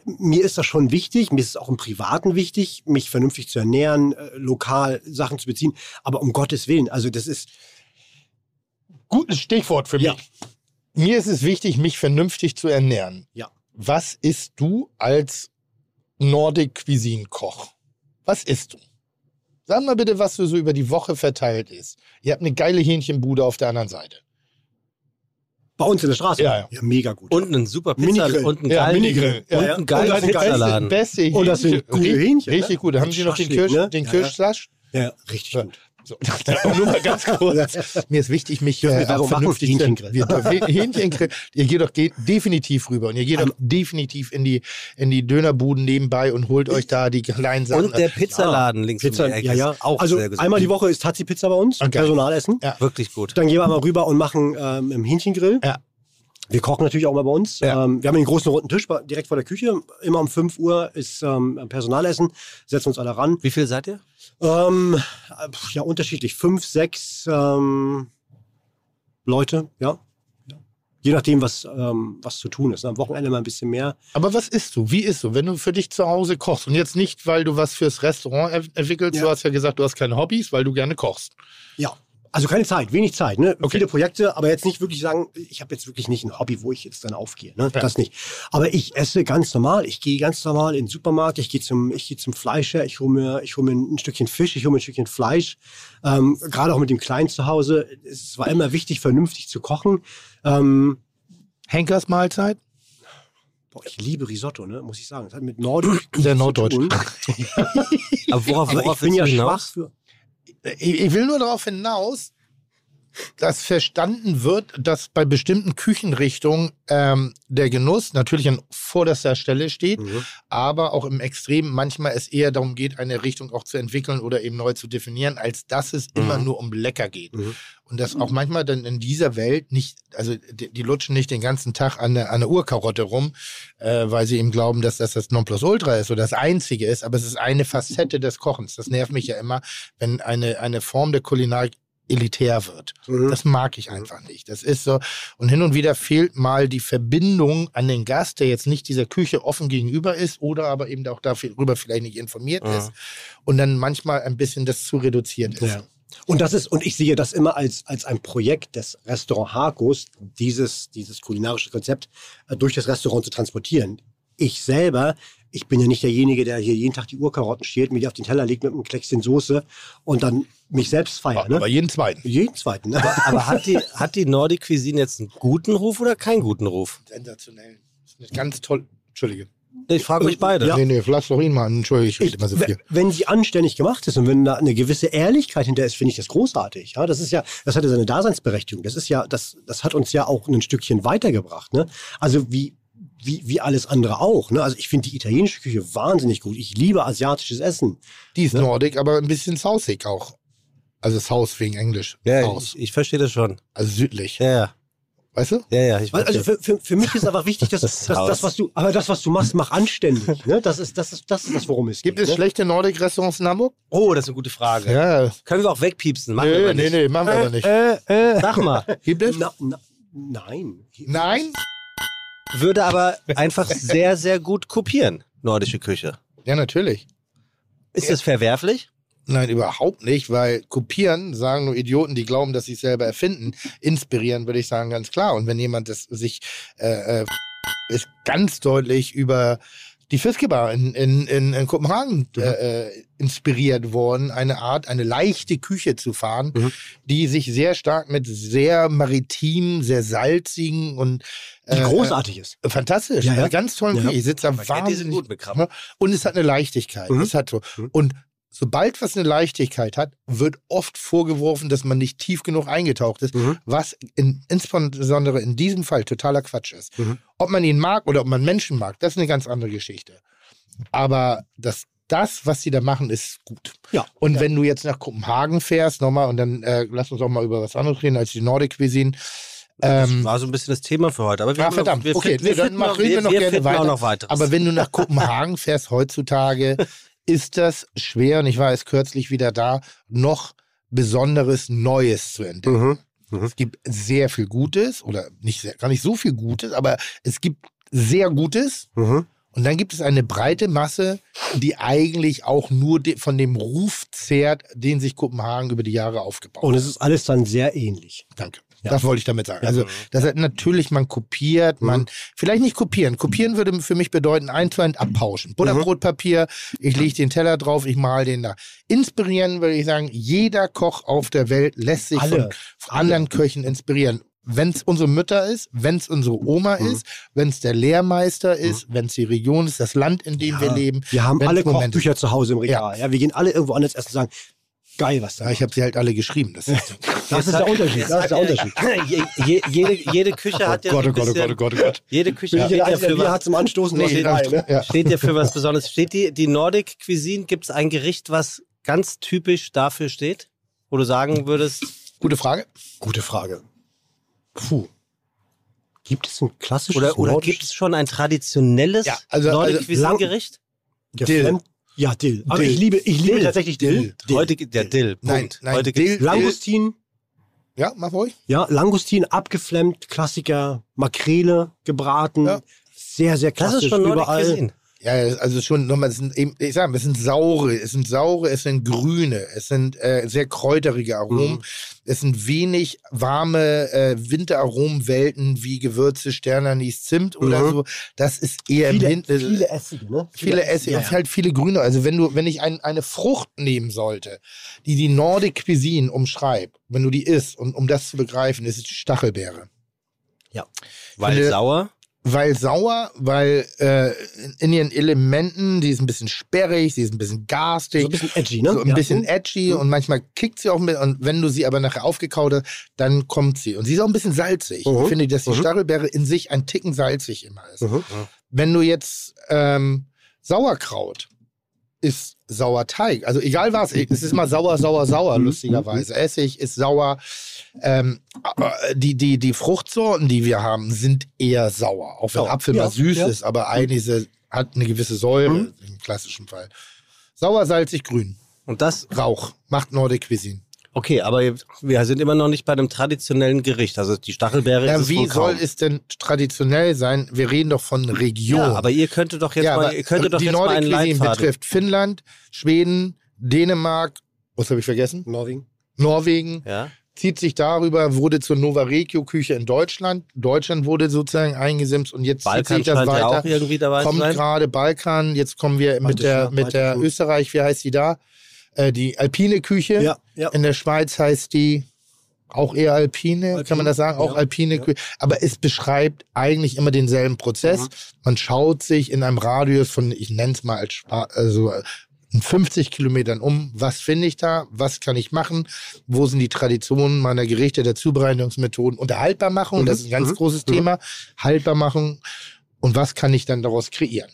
mir ist das schon wichtig, mir ist es auch im Privaten wichtig, mich vernünftig zu ernähren, äh, lokal Sachen zu beziehen, aber um Gottes Willen, also das ist, Gutes Stichwort für mich. Ja. Mir ist es wichtig, mich vernünftig zu ernähren. Ja. Was isst du als Nordic Cuisine Koch? Was isst du? Sag mal bitte, was du so über die Woche verteilt isst. Ihr habt eine geile Hähnchenbude auf der anderen Seite. Bei uns in der Straße. Ja, ja. mega gut. Und einen super Pizza Minigrill. und einen Ja, geilen, Minigrill. Ja, und ja. einen geilen Und das Pizzaladen. Beste, beste Und das sind gute Hähnchen, ne? Richtig gut. Haben Und Sie noch den, Kirsch, ne? den Ja, ja. Kirschslash? ja, richtig Ja. gut. So, nur mal ganz kurz. Mir ist wichtig, mich wir äh, machen? vernünftig zu Hähnchengrill. Hähnchengrill. Ihr geht doch ge definitiv rüber und ihr geht doch definitiv in die, in die Dönerbuden nebenbei und holt euch da die kleinen Sachen. Und der Pizzaladen links Pizza, um die Ecke ja, ja. ist auch also sehr gesund. einmal die Woche ist Tazi Pizza bei uns, Okay. Personalessen. Ja. Wirklich gut. Dann gehen wir einmal rüber und machen ähm, im Hähnchengrill. Ja. Wir kochen natürlich auch mal bei uns. Ja. Ähm, wir haben einen großen roten Tisch direkt vor der Küche. Immer um 5 Uhr ist ähm, Personalessen. Setzen uns alle ran. Wie viel seid ihr? Ähm, äh, ja, unterschiedlich. Fünf, sechs ähm, Leute, ja. Je nachdem, was, ähm, was zu tun ist. Am Wochenende mal ein bisschen mehr. Aber was isst du? Wie isst du, wenn du für dich zu Hause kochst? Und jetzt nicht, weil du was fürs Restaurant ent- entwickelst. Ja. Du hast ja gesagt, du hast keine Hobbys, weil du gerne kochst. Ja. Also keine Zeit, wenig Zeit. Ne? Okay. Viele Projekte, aber jetzt nicht wirklich sagen, ich habe jetzt wirklich nicht ein Hobby, wo ich jetzt dann aufgehe. Ne? Ja. Das nicht. Aber ich esse ganz normal. Ich gehe ganz normal in den Supermarkt. Ich gehe zum, ich gehe zum Fleischer. Ich hole mir, ich hole mir ein Stückchen Fisch. Ich hole mir ein Stückchen Fleisch. Ähm, Gerade auch mit dem Kleinen zu Hause. Es war immer wichtig, vernünftig zu kochen. Ähm, Henkers Mahlzeit? boah, ich liebe Risotto, ne? muss ich sagen. Das hat mit Nordisch Sehr norddeutsch. Aber worauf, worauf ich bin ja schwach für. Ich, ich will nur darauf hinaus, dass verstanden wird, dass bei bestimmten Küchenrichtungen ähm, der Genuss natürlich an vorderster Stelle steht, Mhm. aber auch im Extrem manchmal es eher darum geht, eine Richtung auch zu entwickeln oder eben neu zu definieren, als dass es immer nur um lecker geht. Mhm. Und dass auch manchmal dann in dieser Welt nicht, also die, die lutschen nicht den ganzen Tag an der, an der Urkarotte rum, äh, weil sie eben glauben, dass das das Nonplusultra ist oder das Einzige ist, aber es ist eine Facette des Kochens. Das nervt mich ja immer, wenn eine, eine Form der Kulinarik elitär wird. Mhm. Das mag ich einfach nicht. Das ist so. Und hin und wieder fehlt mal die Verbindung an den Gast, der jetzt nicht dieser Küche offen gegenüber ist oder aber eben auch darüber vielleicht nicht informiert Mhm. ist und dann manchmal ein bisschen das zu reduziert ist. Ja. Und das ist, und ich sehe das immer als, als ein Projekt des Restaurant Harkus, dieses, dieses kulinarische Konzept äh, durch das Restaurant zu transportieren. Ich selber, ich bin ja nicht derjenige, der hier jeden Tag die Urkarotten schält, mir die auf den Teller legt mit einem Kleckchen Soße und dann mich selbst feiert. Ne? Aber jeden zweiten. jeden zweiten. Ne? Aber hat die, hat die Nordic Cuisine jetzt einen guten Ruf oder keinen guten Ruf? Sensationell. Das ist eine ganz toll. Entschuldige. Ich frage euch beide. Ja. Nee, nee, lass doch ihn mal an. Entschuldige, ich rede immer so viel. Wenn sie anständig gemacht ist und wenn da eine gewisse Ehrlichkeit hinter ist, finde ich das großartig. Ja, das ist ja, das hat ja seine Daseinsberechtigung. Das ist ja, das, das hat uns ja auch ein Stückchen weitergebracht. Ne? Also wie, wie, wie alles andere auch. Ne? Also ich finde die italienische Küche wahnsinnig gut. Ich liebe asiatisches Essen. Die ist nordic, aber ein bisschen sausig auch. Also South wegen Englisch. Ja, South. ich, ich verstehe das schon. Also südlich. Ja, ja. Weißt du? Ja, ja, ich Weil, Also für, für, für mich ist einfach wichtig, dass, Das Haus. das, was du, aber das, was du machst, mach anständig. Ne? Das ist, das ist, das ist das, worum es Gibt geht. es ne? schlechte Nordic-Restaurants in Hamburg? Oh, das ist eine gute Frage. Ja. Können wir auch wegpiepsen? Machen wir Nee, aber nee, nicht. nee, machen wir aber nicht. Äh, äh, Sag mal. Gibt es? na, na, nein. Nein? Würde aber einfach sehr, sehr gut kopieren, nordische Küche. Ja, natürlich. Ist das verwerflich? Nein, überhaupt nicht, weil kopieren sagen nur Idioten, die glauben, dass sie es selber erfinden. Inspirieren würde ich sagen, ganz klar. Und wenn jemand das sich äh, äh, ist ganz deutlich über die Fiske-Bar in, in, in, in Kopenhagen äh, äh, inspiriert worden, eine Art, eine leichte Küche zu fahren, Mhm. die sich sehr stark mit sehr maritim, sehr salzigen und Die äh, großartig ist. äh, fantastisch, Ja, ja. ganz tollen Ja. Küche. Ich sitze gut mit Krabben. und es hat eine Leichtigkeit. Mhm. Es hat so. Mhm. Und sobald was eine Leichtigkeit hat, wird oft vorgeworfen, dass man nicht tief genug eingetaucht ist, Mhm. was in, insbesondere in diesem Fall totaler Quatsch ist. Mhm. Ob man ihn mag oder ob man Menschen mag, das ist eine ganz andere Geschichte. Aber das, das was sie da machen, ist gut. Ja. Und ja. wenn du jetzt nach Kopenhagen fährst, nochmal, und dann äh, lass uns auch mal über was anderes reden als die Nordic Cuisine. Das Ähm, war so ein bisschen das Thema für heute. Aber wir Ah, haben verdammt. Noch, wir Okay, nee, wir dann finden mach- noch, reden wir noch wir gerne weiter. noch. Aber wenn du nach Kopenhagen fährst heutzutage, ist das schwer, und ich war jetzt kürzlich wieder da, noch Besonderes Neues zu entdecken. Mhm. Es gibt sehr viel Gutes, oder nicht sehr, gar nicht so viel Gutes, aber es gibt sehr Gutes. Mhm. Und dann gibt es eine breite Masse, die eigentlich auch nur de von dem Ruf zehrt, den sich Kopenhagen über die Jahre aufgebaut Und hat. es ist alles dann sehr ähnlich. Danke. Ja. Das wollte ich damit sagen. Ja. Also, das hat natürlich man kopiert, man, Mhm. vielleicht nicht kopieren. Kopieren würde für mich bedeuten, zu eins abpauschen. Butterbrotpapier, ich lege den Teller drauf, ich mal den da. Inspirieren würde ich sagen, jeder Koch auf der Welt lässt sich Alle. von, von anderen Köchen inspirieren. Wenn es unsere Mütter ist, wenn es unsere Oma Mhm. ist, wenn es der Lehrmeister ist, wenn es die Region ist, das Land, in dem wir Ja. leben. Wir haben alle Kochbücher zu Hause im Regal. Ja. wir gehen alle irgendwo anders essen und sagen, geil, was da Ja, ich habe sie halt alle geschrieben. Das ist Das ist der Unterschied. Das ist der Unterschied. je, je, jede, jede Küche hat ja Gott, oh ein Gott, oh bisschen, Gott, oh Gott, oh Gott. Jede Küche Bin ich steht, ja für was, hat zum Anstoßen? Nee, nee, rein, ne? ja. steht ja für was Besonderes. Steht die, die Nordic Cuisine, gibt es ein Gericht, was ganz typisch dafür steht? Wo du sagen würdest, Gute Frage. Gute Frage. Puh. Gibt es ein klassisches oder, oder gibt es schon ein traditionelles Ja, also- Nordic also Cuisine lang- Gericht? Geflammt? Ja, Dill. Aber Dill. ich liebe, ich liebe Dill. tatsächlich Dill. Dill. Heute der Dill. Punkt. Nein, nein, Heute Dill- Langustin. Ja, mach ruhig. Ja, Langustin abgeflemmt, Klassiker, Makrele gebraten. Ja. Sehr, sehr Das klassisch ist schon überall. Cuisine. Ja, also schon nochmal, es sind eben, ich sag mal, es sind saure, es sind saure, es sind grüne, es sind äh, sehr kräuterige Aromen, Mhm. es sind wenig warme äh, Winteraromenwelten wie Gewürze, Sternanis, Zimt oder Mhm. so. Das ist eher Viele, im Hin äh, viele Essige, ne? Viele Essig ja, ja. halt viele Grüne. Also wenn du, wenn ich ein, eine Frucht nehmen sollte, die die Nordic Cuisine umschreibt, wenn du die isst, und um das zu begreifen, ist es die Stachelbeere. Weil Finde- sauer. Weil sauer, weil äh, in ihren Elementen, die ist ein bisschen sperrig, sie ist ein bisschen garstig, So ein bisschen edgy, ne? so ein Ja. bisschen edgy und manchmal kickt sie auch ein bisschen. Und wenn du sie aber nachher aufgekaut hast, dann kommt sie. Und sie ist auch ein bisschen salzig. Mhm. Ich finde, dass die Mhm. Stachelbeere in sich ein Ticken salzig immer ist. Mhm. Wenn du jetzt ähm, Sauerkraut ist Sauerteig. Also egal was, es ist immer sauer, sauer, sauer, Mhm. lustigerweise. Essig ist sauer. Ähm, die, die, die Fruchtsorten, die wir haben, sind eher sauer. Auch wenn Sauer. Apfel Ja, mal süß ja. ist, aber eigentlich ist- hat eine gewisse Säure Mhm. im klassischen Fall. Sauer, salzig, grün. Und das, Rauch. Macht Nordic Cuisine. Okay, aber wir sind immer noch nicht bei einem traditionellen Gericht. Also die Stachelbeere ist Ja, es wie soll es denn traditionell sein? Wir reden doch von Region. Ja, aber ihr könntet doch jetzt Ja, mal, ihr könntet doch die jetzt mal einen Cuisine Leitfaden. betrifft Finnland, Schweden, Dänemark, was habe ich vergessen? Norwegen. Norwegen, Ja. zieht sich darüber, wurde zur Nova Regio Küche in Deutschland. Deutschland wurde sozusagen eingesimst und jetzt zieht Balkan sich das scheint ja auch weiter. irgendwie dabei zu Kommt gerade Balkan, jetzt kommen wir mit der, mit der. Österreich, wie heißt die da? Äh, die alpine Küche. Ja, ja. In der Schweiz heißt die auch eher alpine, Alpin, kann man das sagen? Auch ja, alpine ja. Küche. Aber es beschreibt eigentlich immer denselben Prozess. Mhm. Man schaut sich in einem Radius von, ich nenne es mal als also äh, 50 Kilometern um, was finde ich da, was kann ich machen, wo sind die Traditionen meiner Gerichte, der Zubereitungsmethoden und der Haltbarmachung, Mhm, das ist ein ganz mhm, großes mhm. Thema, Haltbarmachung und was kann ich dann daraus kreieren?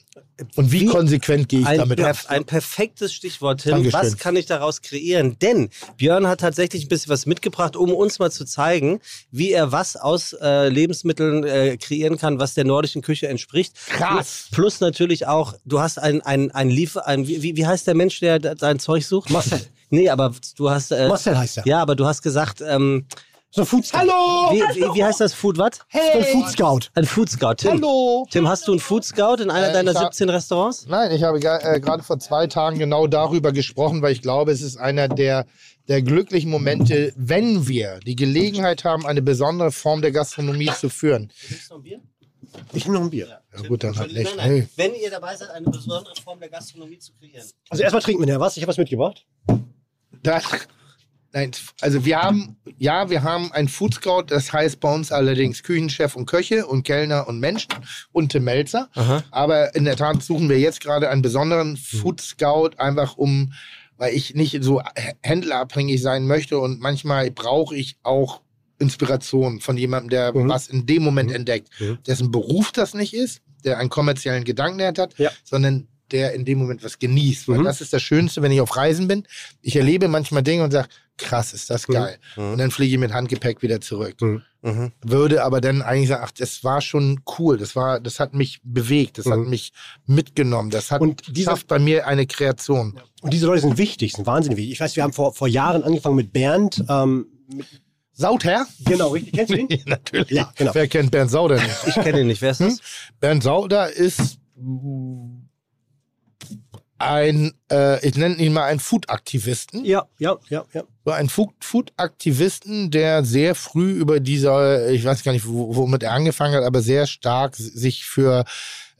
Und wie, Wie konsequent gehe ich damit um? perf ein perfektes Stichwort, Tim. Dankeschön. Was kann ich daraus kreieren? Denn Björn hat tatsächlich ein bisschen was mitgebracht, um uns mal zu zeigen, wie er was aus äh, Lebensmitteln äh, kreieren kann, was der nordischen Küche entspricht. Krass. Plus natürlich auch, du hast ein, ein, ein Liefer, ein, wie, wie heißt der Mensch, der dein Zeug sucht? Marcel. Nee, aber du hast, äh, Marcel heißt er. ja, aber du hast gesagt, ähm, So ein Food Scout. Hallo! wie, wie, wie heißt das Food, was? Ein Food Scout. Ein Food Scout. Tim, Hallo! Tim, hast du einen Food Scout in einer Äh, deiner ich hab- 17 Restaurants? Nein, ich habe ga- äh, gerade vor zwei Tagen genau darüber gesprochen, weil ich glaube, es ist einer der, der glücklichen Momente, wenn wir die Gelegenheit haben, eine besondere Form der Gastronomie zu führen. Ich nehme noch ein Bier. Ja gut, dann halt nicht. Hey. Wenn ihr dabei seid, eine besondere Form der Gastronomie zu kreieren. Also erstmal trinken wir ja was. Ich habe was mitgebracht. Das, nein, also wir haben, ja, wir haben ein Food Scout, das heißt bei uns allerdings Küchenchef und Köche und Kellner und Menschen und Tim Melzer. Aha. Aber in der Tat suchen wir jetzt gerade einen besonderen Food Scout, einfach um, weil ich nicht so händlerabhängig sein möchte und manchmal brauche ich auch Inspiration von jemandem, der Mhm. was in dem Moment Mhm. entdeckt, Mhm. dessen Beruf das nicht ist, der einen kommerziellen Gedanken hat, Ja. sondern der in dem Moment was genießt. Weil Mhm. das ist das Schönste, wenn ich auf Reisen bin. Ich erlebe manchmal Dinge und sage, krass, ist das Mhm. geil. Mhm. Und dann fliege ich mit Handgepäck wieder zurück. Mhm. Mhm. Würde aber dann eigentlich sagen, ach, das war schon cool. Das war, das hat mich bewegt, das hat Mhm. mich mitgenommen. Das hat Und dieser- schafft bei mir eine Kreation. Und diese Leute sind wichtig, sind wahnsinnig wichtig. Ich weiß, wir haben vor, vor Jahren angefangen mit Bernd. Ähm, mit, Sauter? genau, richtig. Kennst du ihn? Natürlich. Ja, genau. Wer kennt Bernd Sauter nicht? Ich kenne ihn nicht. Wer ist das? Bernd Sauter ist ein, äh, ich nenne ihn mal einen Food-Aktivisten. Ja, ja, ja, ja. So ein Food- Food-Aktivisten, der sehr früh über dieser, ich weiß gar nicht, wo- womit er angefangen hat, aber sehr stark sich für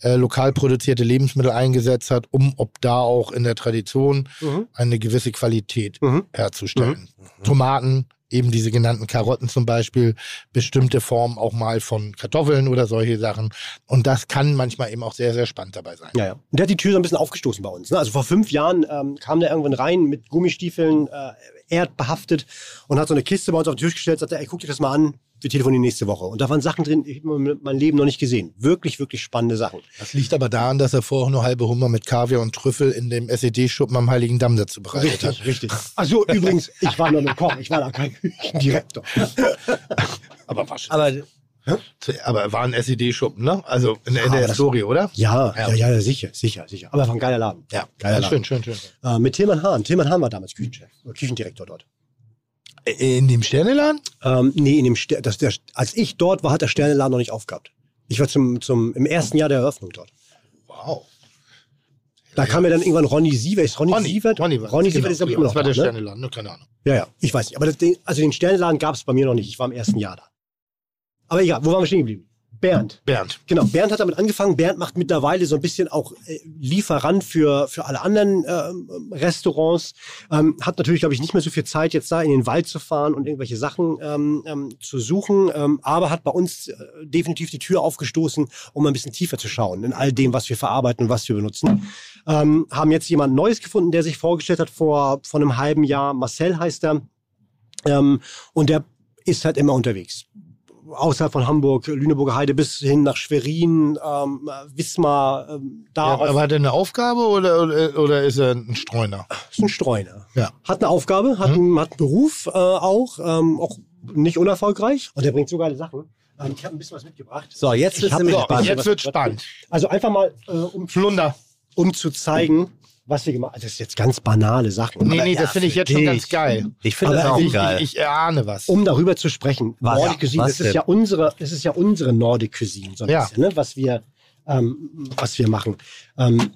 äh, lokal produzierte Lebensmittel eingesetzt hat, um ob da auch in der Tradition Mhm. eine gewisse Qualität Mhm. herzustellen. Tomaten, eben diese genannten Karotten zum Beispiel, bestimmte Formen auch mal von Kartoffeln oder solche Sachen. Und das kann manchmal eben auch sehr, sehr spannend dabei sein. Ja, ja. Und der hat die Tür so ein bisschen aufgestoßen bei uns. Ne? Also vor fünf Jahren ähm, kam der irgendwann rein mit Gummistiefeln, äh, erdbehaftet und hat so eine Kiste bei uns auf den Tisch gestellt, sagte, ey, guck dir das mal an, wir telefonieren nächste Woche. Und da waren Sachen drin, die habe ich mein Leben noch nicht gesehen. Wirklich, wirklich spannende Sachen. Das liegt aber daran, dass er vorher nur halbe Hummer mit Kaviar und Trüffel in dem SED-Schuppen am Heiligen Damm dazu bereitet hat. richtig. Also übrigens, ich war nur mit Koch, ich war da kein Direktor. Aber war schon. Aber Aber war ein SED-Schuppen, ne? Also in, in der Story, oder? Ja, Ja. ja, ja, sicher, sicher, sicher. Aber war ein geiler Laden. Ja, Geiler ja schön, schön, schön. Äh, mit Tilman Hahn. Tilman Hahn war damals Küchenchef, Küchendirektor dort. In dem Sterneladen? Ähm, nee, in dem Ster das, der, als ich dort war, hat der Sterneladen noch nicht aufgehabt. Ich war zum, zum, im ersten Jahr der Eröffnung dort. Wow. Da kam ja dann irgendwann Ronny Sievert. Ist Ronny, Ronny, Sievert? Ronny, war Ronny das, Sievert ist aber immer Das noch war da, der ne? Sterneladen, ne? keine Ahnung. Ja, ja, ich weiß nicht. Aber das, den, also den Sterneladen gab es bei mir noch nicht. Ich war im ersten Jahr da. Aber egal, wo waren wir stehen geblieben? Bernd. Bernd. Genau, Bernd hat damit angefangen. Bernd macht mittlerweile so ein bisschen auch äh, Lieferant für, für alle anderen ähm, Restaurants. Ähm, hat natürlich, glaube ich, nicht mehr so viel Zeit, jetzt da in den Wald zu fahren und irgendwelche Sachen ähm, ähm, zu suchen. Ähm, aber hat bei uns äh, definitiv die Tür aufgestoßen, um ein bisschen tiefer zu schauen in all dem, was wir verarbeiten und was wir benutzen. Ähm, haben jetzt jemand Neues gefunden, der sich vorgestellt hat vor, vor einem halben Jahr. Marcel heißt er. Ähm, und der ist halt immer unterwegs außerhalb von Hamburg, Lüneburger Heide bis hin nach Schwerin, ähm, Wismar, ähm, da Ja, aber hat er eine Aufgabe oder, oder, oder ist er ein Streuner? ist ein Streuner. Ja. Hat eine Aufgabe, hat, einen, hat einen Beruf äh, auch, ähm, auch nicht unerfolgreich. Und der bringt so geile Sachen. Ähm, ich habe ein bisschen was mitgebracht. So, jetzt Ich hab spannend. Jetzt wird spannend. Also einfach mal, äh, um, Flunder. um zu zeigen, was wir gemacht haben. Das ist jetzt ganz banale Sachen. Nee, nee, ja, das finde ich jetzt schon dich. ganz geil. Ich finde das Aber auch ich, geil. Ich, ich erahne was. um darüber zu sprechen, Was? Nordic Cuisine, Was das ist ja unsere, das ist ja unsere Nordic Cuisine, so ein Ja. bisschen, ne, was wir, ähm, was wir machen. Ähm,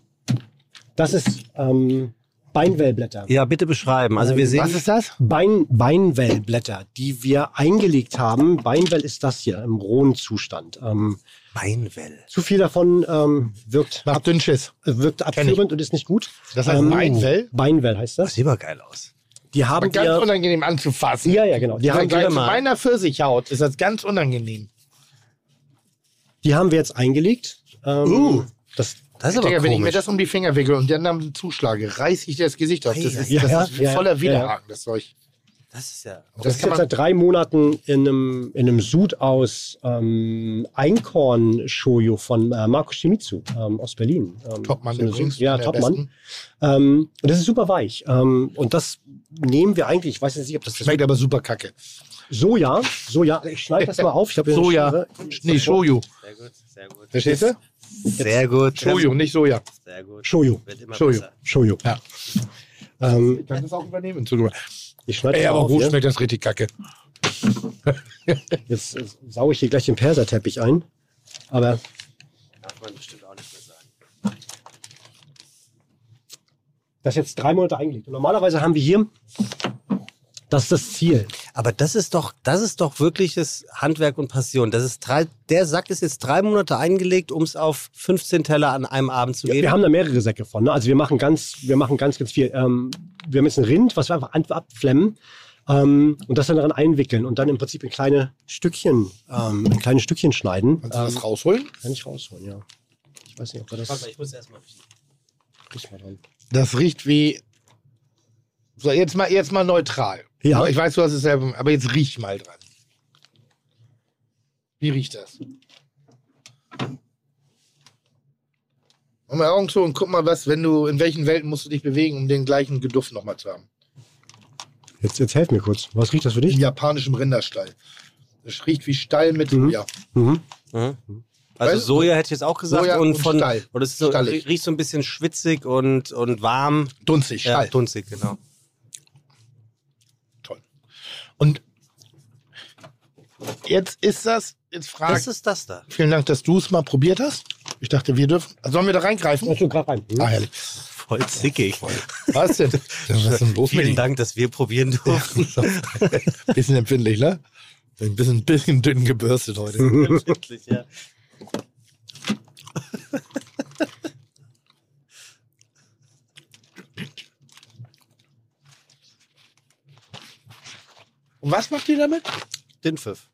das ist ähm, Beinwellblätter. ja, bitte beschreiben. Also wir sehen. was ist das? Bein, Beinwellblätter, die wir eingelegt haben. Beinwell ist das hier im rohen Zustand. Ähm, Beinwell. zu viel davon ähm, wirkt, Macht dünn Schiss. wirkt abführend und ist nicht gut. Das heißt Ähm, Beinwell? Beinwell heißt Das das. sieht aber geil aus. Die haben Aber ganz wir. unangenehm anzufassen. Ja, ja, genau. Die Ja, haben, bei mal. meiner Pfirsichhaut ist das ganz unangenehm. die haben wir jetzt eingelegt. Ähm, Uh. Das, Das ist aber Digga, wenn ich mir das um die Finger wickel und dann damit zuschlage, reiß ich dir das Gesicht auf. Das ist, Ja, das ja, ist ja, voller ja, Widerhaken, das Zeug. Das ist ja. das, Das ist jetzt seit drei Monaten in einem, in einem Sud aus ähm, Einkorn-Shoyo von äh, Marco Shimizu ähm, aus Berlin. Ähm, Topmann so übrigens. Ja, Topmann. Ähm, und das ist super weich. Ähm, und das nehmen wir eigentlich, ich weiß jetzt nicht, ob das, das Schmeckt aber super kacke. Soja, Soja, ich schneide das mal auf. Ich Soja. Nee, Shoyu. Sehr gut, sehr gut. Verstehst du? Sehr gut. Shoyu, nicht Soja. Sehr gut. Shoyu. Wird immer Shoyu. Shoyu. Ja. Ähm, Ich kann das auch übernehmen. Ich schneide Ey, aber auf. wo hier. schmeckt das richtig kacke? Jetzt äh, saue ich hier gleich den Perserteppich ein. Aber Darf man bestimmt auch nicht mehr sagen. das ist jetzt drei Monate eingelegt. Und normalerweise haben wir hier, das ist das Ziel. Aber das ist doch, das ist doch wirkliches Handwerk und Passion. Das ist drei, der Sack ist jetzt drei Monate eingelegt, um es auf 15 Teller an einem Abend zu Ja, geben. wir haben da mehrere Säcke von. Ne? Also wir machen ganz, wir machen ganz, ganz viel. Ähm, wir haben jetzt ein Rind, was wir einfach abflemmen ähm, und das dann daran einwickeln und dann im Prinzip in kleine Stückchen, ähm, in kleine Stückchen schneiden. Kannst du Ähm, das rausholen? kann ich rausholen, ja. Ich weiß nicht, ob wir das. Warte, ich muss erstmal. Riech mal dran. Das riecht wie. So, jetzt mal, jetzt mal neutral. Ja. Ich weiß, du hast es selber, aber jetzt riech mal dran. Wie riecht das? Mach mal Augen zu und guck mal, was, wenn du, in welchen Welten musst du dich bewegen, um den gleichen Geduft nochmal zu haben. Jetzt, jetzt helf mir kurz. Was riecht das für dich? In japanischem Rinderstall. Das riecht wie Stall mit Mhm. ja. Mhm. Mhm. Also Weißt du, Soja hätte ich jetzt auch gesagt Soja und und von Stall. und es ist so, riecht so ein bisschen schwitzig und und warm, Dunzig, ja, Stall. dunzig, genau. Und jetzt ist das, jetzt frag, Was ist das da? vielen Dank, dass du es mal probiert hast. Ich dachte, wir dürfen. Sollen wir da reingreifen? Machst du gerade rein? Ah, herrlich. Voll zickig. Was denn? Was ist denn los Vielen? Dank, dass wir probieren durften. bisschen empfindlich, ne? Ein bisschen, bisschen dünn gebürstet heute. Wirklich, ja. Und was macht ihr damit? Den Pfiff.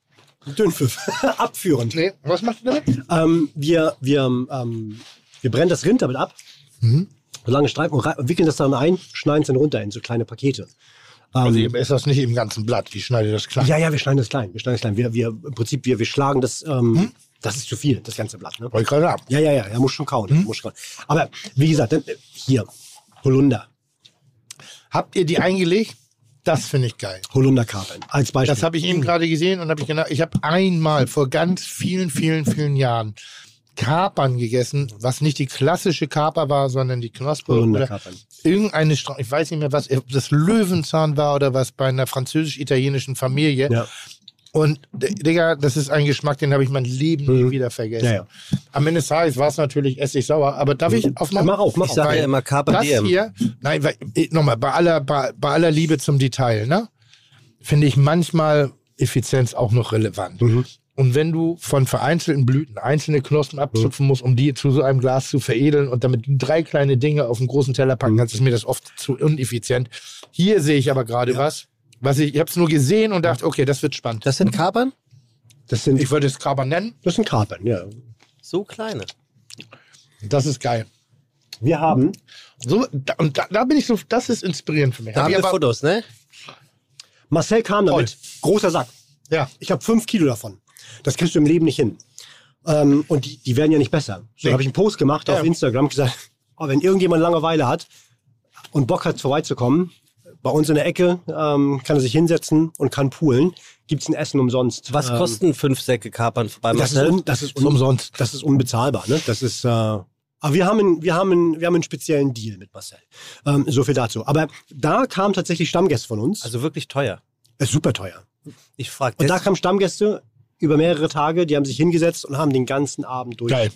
Dünnpfiff. Abführend. Nee, was macht ihr damit? Ähm, wir, wir, ähm, wir brennen das Rind damit ab. Mhm. So lange Streifen und wickeln das dann ein, schneiden es dann runter in so kleine Pakete. Ähm, Also ihr esst das nicht im ganzen Blatt. Wie schneidet ihr das klein? ja, ja, wir schneiden das klein. Wir schneiden das klein. Wir, wir, Im Prinzip, wir, wir schlagen das, ähm, das ist zu viel, das ganze Blatt. Ne? Wollte ich gerade sagen. Ja, ja, ja, er muss schon kauen. Muss schon kauen. Aber wie gesagt, dann, äh, hier, Holunder. Habt ihr die eingelegt? Das finde ich geil. Holunderkapeln als Beispiel. Das habe ich eben gerade gesehen und habe ich gedacht, ich habe einmal vor ganz vielen, vielen, vielen Jahren Kapern gegessen, was nicht die klassische Kaper war, sondern die Knospe oder Holunderkapern. irgendeine Stra ich weiß nicht mehr was, ob das Löwenzahn war oder was bei einer französisch-italienischen Familie. Ja. Und Digga, das ist ein Geschmack, den habe ich mein Leben nie wieder vergessen. Ja, ja. Am Ende des Tages war es natürlich essig sauer, aber darf ich aufmachen? Mach auf, mach Ich auf. sage Weil ja immer Carpe das Diem. hier, nein, weil, nochmal, bei aller, bei, bei aller Liebe zum Detail, ne, finde ich manchmal Effizienz auch noch relevant. Mhm. Und wenn du von vereinzelten Blüten einzelne Knospen abzupfen musst, um die zu so einem Glas zu veredeln und damit drei kleine Dinge auf einen großen Teller packen kannst, ist mir das oft zu ineffizient. Hier sehe ich aber gerade was, was ich, ich habe es nur gesehen und dachte, okay, das wird spannend. Das sind Kapern? Das sind, Ich würde es Kraber nennen. das sind Kapern, ja. So kleine. Das ist geil. Wir haben, So, da, und da, da bin ich so, das ist inspirierend für mich. Da Hab haben ich wir aber- Fotos, ne? Marcel kam damit. Großer Sack. Ja. Ich habe fünf Kilo davon. Das kriegst du im Leben nicht hin. Ähm, und die, die werden ja nicht besser. So Nee. habe ich einen Post gemacht Ja. auf Instagram gesagt, oh, wenn irgendjemand Langeweile hat und Bock hat, vorbeizukommen, bei uns in der Ecke ähm, kann er sich hinsetzen und kann poolen. Gibt es ein Essen umsonst. Was Ähm, kosten fünf Säcke Kapern bei das ist, Marcel? un, das, ist Ist umsonst. Das ist unbezahlbar. Ne? Das ist. Äh, aber wir haben, einen, wir, haben einen, wir haben einen speziellen Deal mit Marcel. Ähm, so viel dazu. Aber da kamen tatsächlich Stammgäste von uns. Also wirklich teuer. ist super teuer. Ich frage Und da kamen Stammgäste über mehrere Tage, die haben sich hingesetzt und haben den ganzen Abend durch. Geil.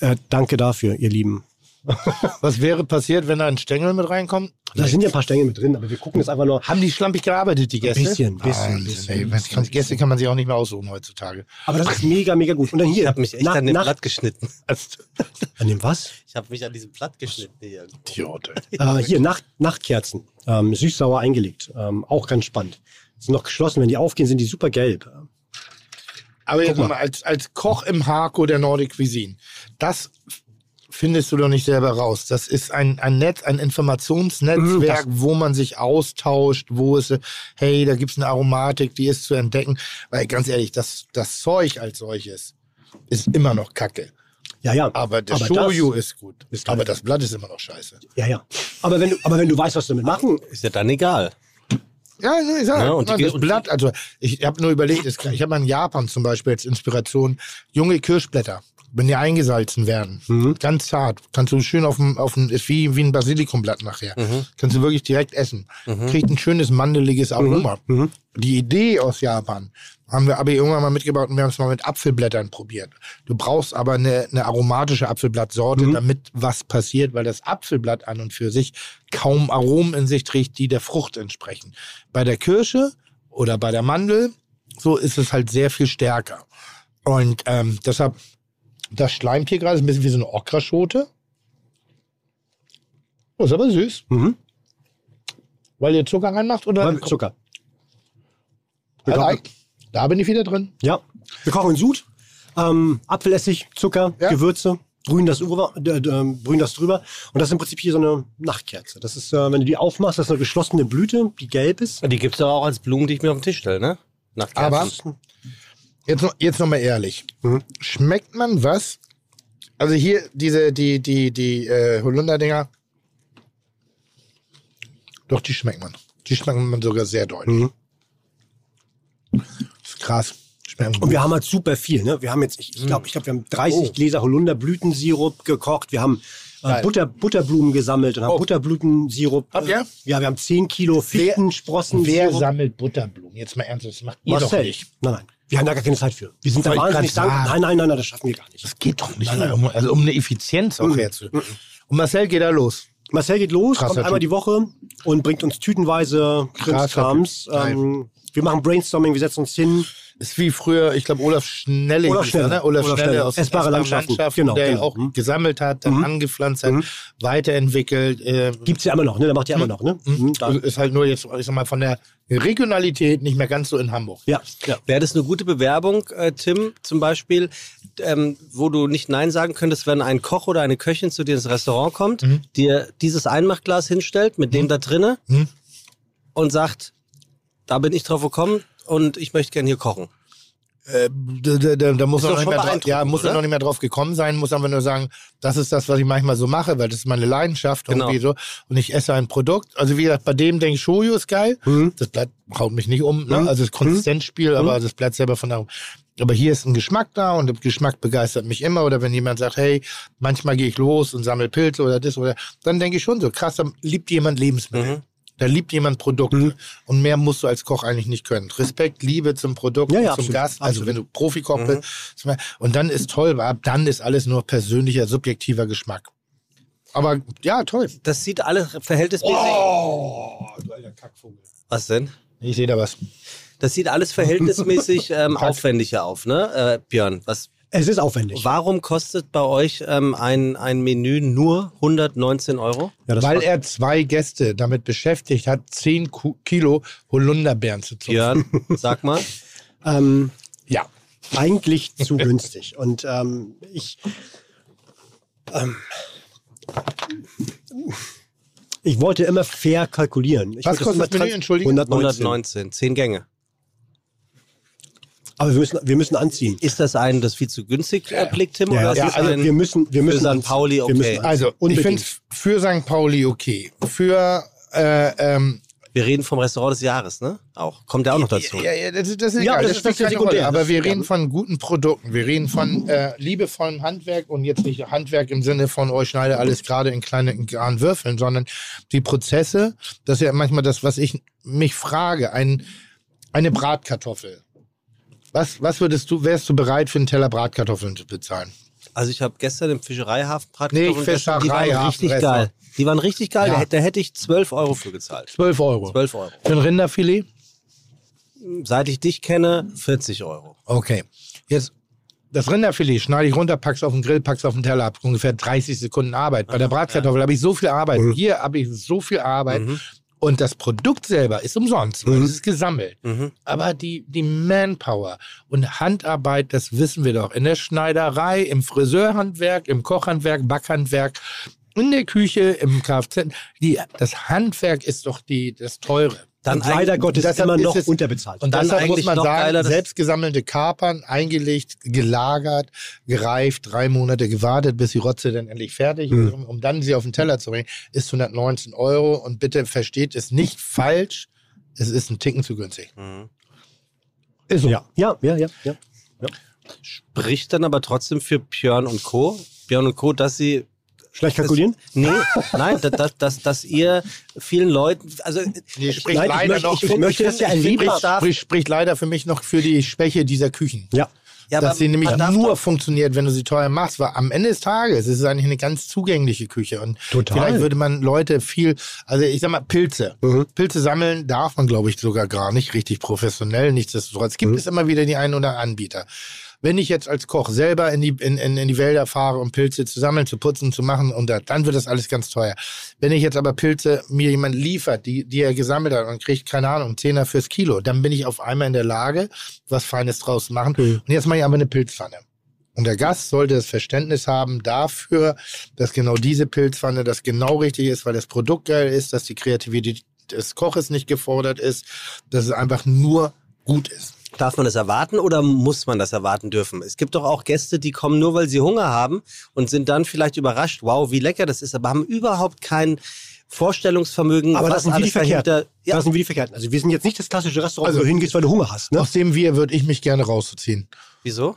Äh, danke dafür, ihr Lieben. Was wäre passiert, wenn da ein Stängel mit reinkommt? Da sind ja ein paar Stängel mit drin, aber wir gucken jetzt einfach nur. Haben die schlampig gearbeitet, die Gäste? bisschen, bisschen, Wahnsinn, bisschen, ey. Was kann, Gäste kann man sich auch nicht mehr aussuchen heutzutage. Aber das ist mega, mega gut. Und dann hier. Ich habe mich echt nach, an dem nach, Blatt geschnitten. An dem was? Ich habe mich an diesem Blatt geschnitten hier. Idiot. Äh, hier, Nacht, Nachtkerzen. Ähm, süß-sauer eingelegt. Ähm, auch ganz spannend. Sind noch geschlossen. Wenn die aufgehen, sind die super gelb. Aber jetzt mal, als, als Koch im Hako der Nordic Cuisine, das findest du doch nicht selber raus. Das ist ein, ein Netz, ein Informationsnetzwerk, wo man sich austauscht, wo es, hey, da gibt's eine Aromatik, die ist zu entdecken. Weil ganz ehrlich, das, das Zeug als solches ist immer noch Kacke. Ja, ja. Aber der das Shoyu ist gut. ist aber das Blatt ist immer noch scheiße. Ja, ja. Aber wenn du, aber wenn du weißt, was du damit machen, Ist ja dann egal. Ja, ich sag, Ja, und die- das Blatt, also ich habe nur überlegt, es- ich habe mal in Japan zum Beispiel als Inspiration junge Kirschblätter, wenn die eingesalzen werden, Mhm. ganz zart, kannst du schön auf dem, auf dem ist wie, wie ein Basilikumblatt nachher, Mhm. kannst du wirklich direkt essen, kriegt ein schönes mandeliges Aroma. Mhm. Die Idee aus Japan haben wir aber irgendwann mal mitgebaut und wir haben es mal mit Apfelblättern probiert. Du brauchst aber eine, eine aromatische Apfelblattsorte, Mhm. damit was passiert, weil das Apfelblatt an und für sich kaum Aromen in sich trägt, die der Frucht entsprechen. Bei der Kirsche oder bei der Mandel, so ist es halt sehr viel stärker. Und ähm, deshalb, das schleimt hier gerade, ist ein bisschen wie so eine Okraschote. Oh, ist aber süß. Mhm. Weil ihr Zucker reinmacht oder? Weil- Zucker. Also, kochen, da bin ich wieder drin. ja. Wir kochen in Sud. Ähm, Apfelessig, Zucker, Ja. Gewürze, brühen das, drüber, äh, brühen das drüber. Und das ist im Prinzip hier so eine Nachtkerze. Das ist, äh, wenn du die aufmachst, das ist eine geschlossene Blüte, die gelb ist. Die gibt's doch auch als Blumen, die ich mir auf den Tisch stelle, ne? Nach Aber. Jetzt noch, jetzt noch mal ehrlich. Mhm. Schmeckt man was? Also hier diese, die, die, die äh, Holunder-Dinger. Doch, die schmeckt man. Die schmeckt man sogar sehr deutlich. Mhm. Das ist krass. Und wir haben halt super viel. Ne? Wir haben jetzt, ich glaube, ich glaub, wir haben 30 Oh. Gläser Holunderblütensirup gekocht. Wir haben äh. Butter, Butterblumen gesammelt und haben Oh. Butterblütensirup. Habt ihr? Äh, ja, wir haben 10 Kilo Fichtensprossen. Wer sammelt Butterblumen? Jetzt mal ernst, das macht ihr doch nicht. Nein, nein. Wir haben da gar keine Zeit für. Wir sind da wahnsinnig dankbar. Nein, nein, nein, nein, das schaffen wir gar nicht. Das geht doch nicht. Um, also um eine Effizienz auch herzustellen. Und Marcel geht da los. Marcel geht los, Krasser kommt einmal Typ. die Woche und bringt uns tütenweise Krimskrams. Ähm, wir machen Brainstorming, wir setzen uns hin. Ist wie früher, ich glaube, Olaf Schnelle. Olaf Schnelle. Ne? Olaf, Olaf Schnelle Schnelle. aus Essbare Landschaften. Genau, der genau. auch Mhm. gesammelt hat, dann angepflanzt hat, weiterentwickelt. Äh, Gibt's ja immer noch, ne? Der macht ja immer noch, ne? Mhm, also ist halt nur jetzt, ich sag mal, von der Regionalität nicht mehr ganz so in Hamburg. ja, ja. Wäre das eine gute Bewerbung, äh, Tim, zum Beispiel, ähm, wo du nicht Nein sagen könntest, wenn ein Koch oder eine Köchin zu dir ins Restaurant kommt, dir dieses Einmachglas hinstellt mit dem da drinne Mhm. und sagt, da bin ich drauf gekommen und ich möchte gerne hier kochen. Äh, da, da, da, da muss Ist er noch nicht schon mehr drauf, beeindruckend, ja, muss er noch nicht mehr drauf gekommen sein, muss einfach nur sagen, das ist das, was ich manchmal so mache, weil das ist meine Leidenschaft Genau. irgendwie so. Und ich esse ein Produkt. Also wie gesagt, bei dem denke ich, Shoyu ist geil. Mhm. Das bleibt, haut mich nicht um, ne? Also das Konsistenzspiel, aber das bleibt selber von darum. Aber hier ist ein Geschmack da und der Geschmack begeistert mich immer. Oder wenn jemand sagt, hey, manchmal gehe ich los und sammle Pilze oder das oder dann denke ich schon so, krass, da liebt jemand Lebensmittel. Mhm. Da liebt jemand Produkte. Und mehr musst du als Koch eigentlich nicht können. Respekt, Liebe zum Produkt, Ja, ja, zum absolut, Gast. Also absolut. wenn du Profikoch Mhm. bist. Und dann ist toll, weil ab dann ist alles nur persönlicher, subjektiver Geschmack. Aber ja, toll. Das sieht alles verhältnismäßig. Oh, du alter Kackvogel. Was denn? Ich sehe da was. Das sieht alles verhältnismäßig ähm, aufwendiger auf, ne? Äh, Björn, was, Es ist aufwendig. warum kostet bei euch ähm, ein, ein Menü nur 119 Euro? Ja, Weil er zwei Gäste damit beschäftigt hat, 10 Ku- Kilo Holunderbeeren zu zupfen. Björn, sag mal. ähm, Ja. eigentlich zu günstig. Und ähm, ich, ähm, ich wollte immer fair kalkulieren. Ich Was kostet das Menü, Entschuldigung? 119. 119, 10 Gänge. Aber wir müssen, wir müssen anziehen. Ist das ein, das viel zu günstig erblickt, Tim? Ja, oder ja, ist das also wir müssen, wir müssen St. anziehen. Pauli Wir okay. müssen. Also, ich Unbedingt. finde für St. Pauli okay. Für, äh, ähm, wir reden vom Restaurant des Jahres, ne? Auch. Kommt ja auch noch dazu. Ja, ja, das, ist- das ist Ja, egal. das das, das ist keine sekundär. Rolle. Aber wir ja. reden von guten Produkten. Wir reden von äh, liebevollem Handwerk und jetzt nicht Handwerk im Sinne von euch schneide alles gerade in kleine in klaren Würfeln, sondern die Prozesse. Das ist ja manchmal das, was ich mich frage. Ein, eine Bratkartoffel. Was, was würdest du, wärst du bereit für einen Teller Bratkartoffeln zu bezahlen? Also ich habe gestern im Fischereihafen Nee, Bratkartoffeln gegessen, die waren richtig geil. Die waren richtig geil. Ja. Da, hätte- da hätte ich 12 Euro für gezahlt. 12 Euro. 12 Euro. Für ein Rinderfilet? Seit ich dich kenne, 40 Euro. Okay. Jetzt, das Rinderfilet schneide ich runter, pack's auf den Grill, pack's auf den Teller ab. Ungefähr 30 Sekunden Arbeit. Bei der Bratkartoffel habe ich so viel Arbeit. Hier habe ich so viel Arbeit. Und das Produkt selber ist umsonst, weil es ist gesammelt. Aber die, die Manpower und Handarbeit, das wissen wir doch. In der Schneiderei, im Friseurhandwerk, im Kochhandwerk, Backhandwerk, in der Küche, im Kfz. Die, das Handwerk ist doch die, das Teure. Dann Und leider Gottes deshalb immer ist noch es- unterbezahlt. Und Dann deshalb muss man noch sagen, geiler, dass- selbst gesammelte Kapern, eingelegt, gelagert, gereift, drei Monate gewartet, bis die Rotze dann endlich fertig Hm. ist, um, um dann sie auf den Teller zu bringen, ist 119 Euro. Und bitte versteht es nicht falsch, es ist ein Ticken zu günstig. Mhm. Ist so. ja, ja, ja, ja. ja. Spricht dann aber trotzdem für Björn und Co. Björn und Co., dass sie Schlecht kalkulieren? Nee, nein, dass, dass, dass, dass ihr vielen Leuten, also Nee, spricht Nein, ich leider möchte- noch ich für- möchte das ja ich spricht, spricht, leider für mich noch für die Schwäche dieser Küchen. Ja. ja, dass sie nämlich nur doch- funktioniert, wenn du sie teuer machst, weil am Ende des Tages ist es eigentlich eine ganz zugängliche Küche und Total. vielleicht würde man Leute viel, also ich sag mal Pilze, Mhm. Pilze sammeln darf man glaube ich sogar gar nicht richtig professionell, nichtsdestotrotz gibt Mhm. es immer wieder die einen oder anderen Anbieter. Wenn ich jetzt als Koch selber in die, in, in, in die Wälder fahre, um Pilze zu sammeln, zu putzen, zu machen, und da, dann wird das alles ganz teuer. Wenn ich jetzt aber Pilze mir jemand liefert, die, die er gesammelt hat und kriegt, keine Ahnung, Zehner fürs Kilo, dann bin ich auf einmal in der Lage, was Feines draus zu machen. Und jetzt mache ich aber eine Pilzpfanne. Und der Gast sollte das Verständnis haben dafür, dass genau diese Pilzpfanne das genau richtig ist, weil das Produkt geil ist, dass die Kreativität des Koches nicht gefordert ist, dass es einfach nur gut ist. Darf man das erwarten oder muss man das erwarten dürfen? Es gibt doch auch Gäste, die kommen nur, weil sie Hunger haben und sind dann vielleicht überrascht, wow, wie lecker das ist, aber haben überhaupt kein Vorstellungsvermögen, Aber was das sind wir die. Verkehrten. Ja, Das sind wir die Verkehrten. Also wir sind jetzt nicht das klassische Restaurant, Also- wo du hingehst, weil du Hunger hast. Ne? Aus dem Wir würde ich mich gerne rausziehen. wieso?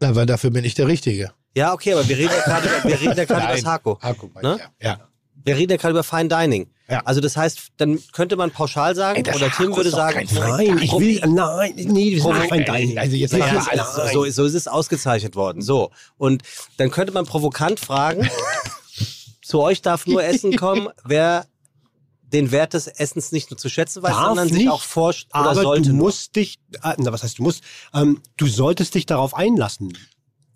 Na, weil dafür bin ich der Richtige. Ja, okay, aber wir reden ja gerade über, wir reden ja gerade über das Hako. Guck mal. Ne? Ja. ja. Wir reden ja gerade über Fine Dining. Ja. Also das heißt, dann könnte man pauschal sagen, Ey, oder Tim würde sagen, Nein, ich will, nein, nee, wir sind kein Dining. Also jetzt Ja, ja, also, so, so ist es ausgezeichnet worden. So. Und dann könnte man provokant fragen, zu euch darf nur Essen kommen, wer den Wert des Essens nicht nur zu schätzen weiß, Darf sondern sich nicht, auch forscht oder Aber sollte du nur. musst dich, äh, na was heißt du musst, ähm, du solltest dich darauf einlassen.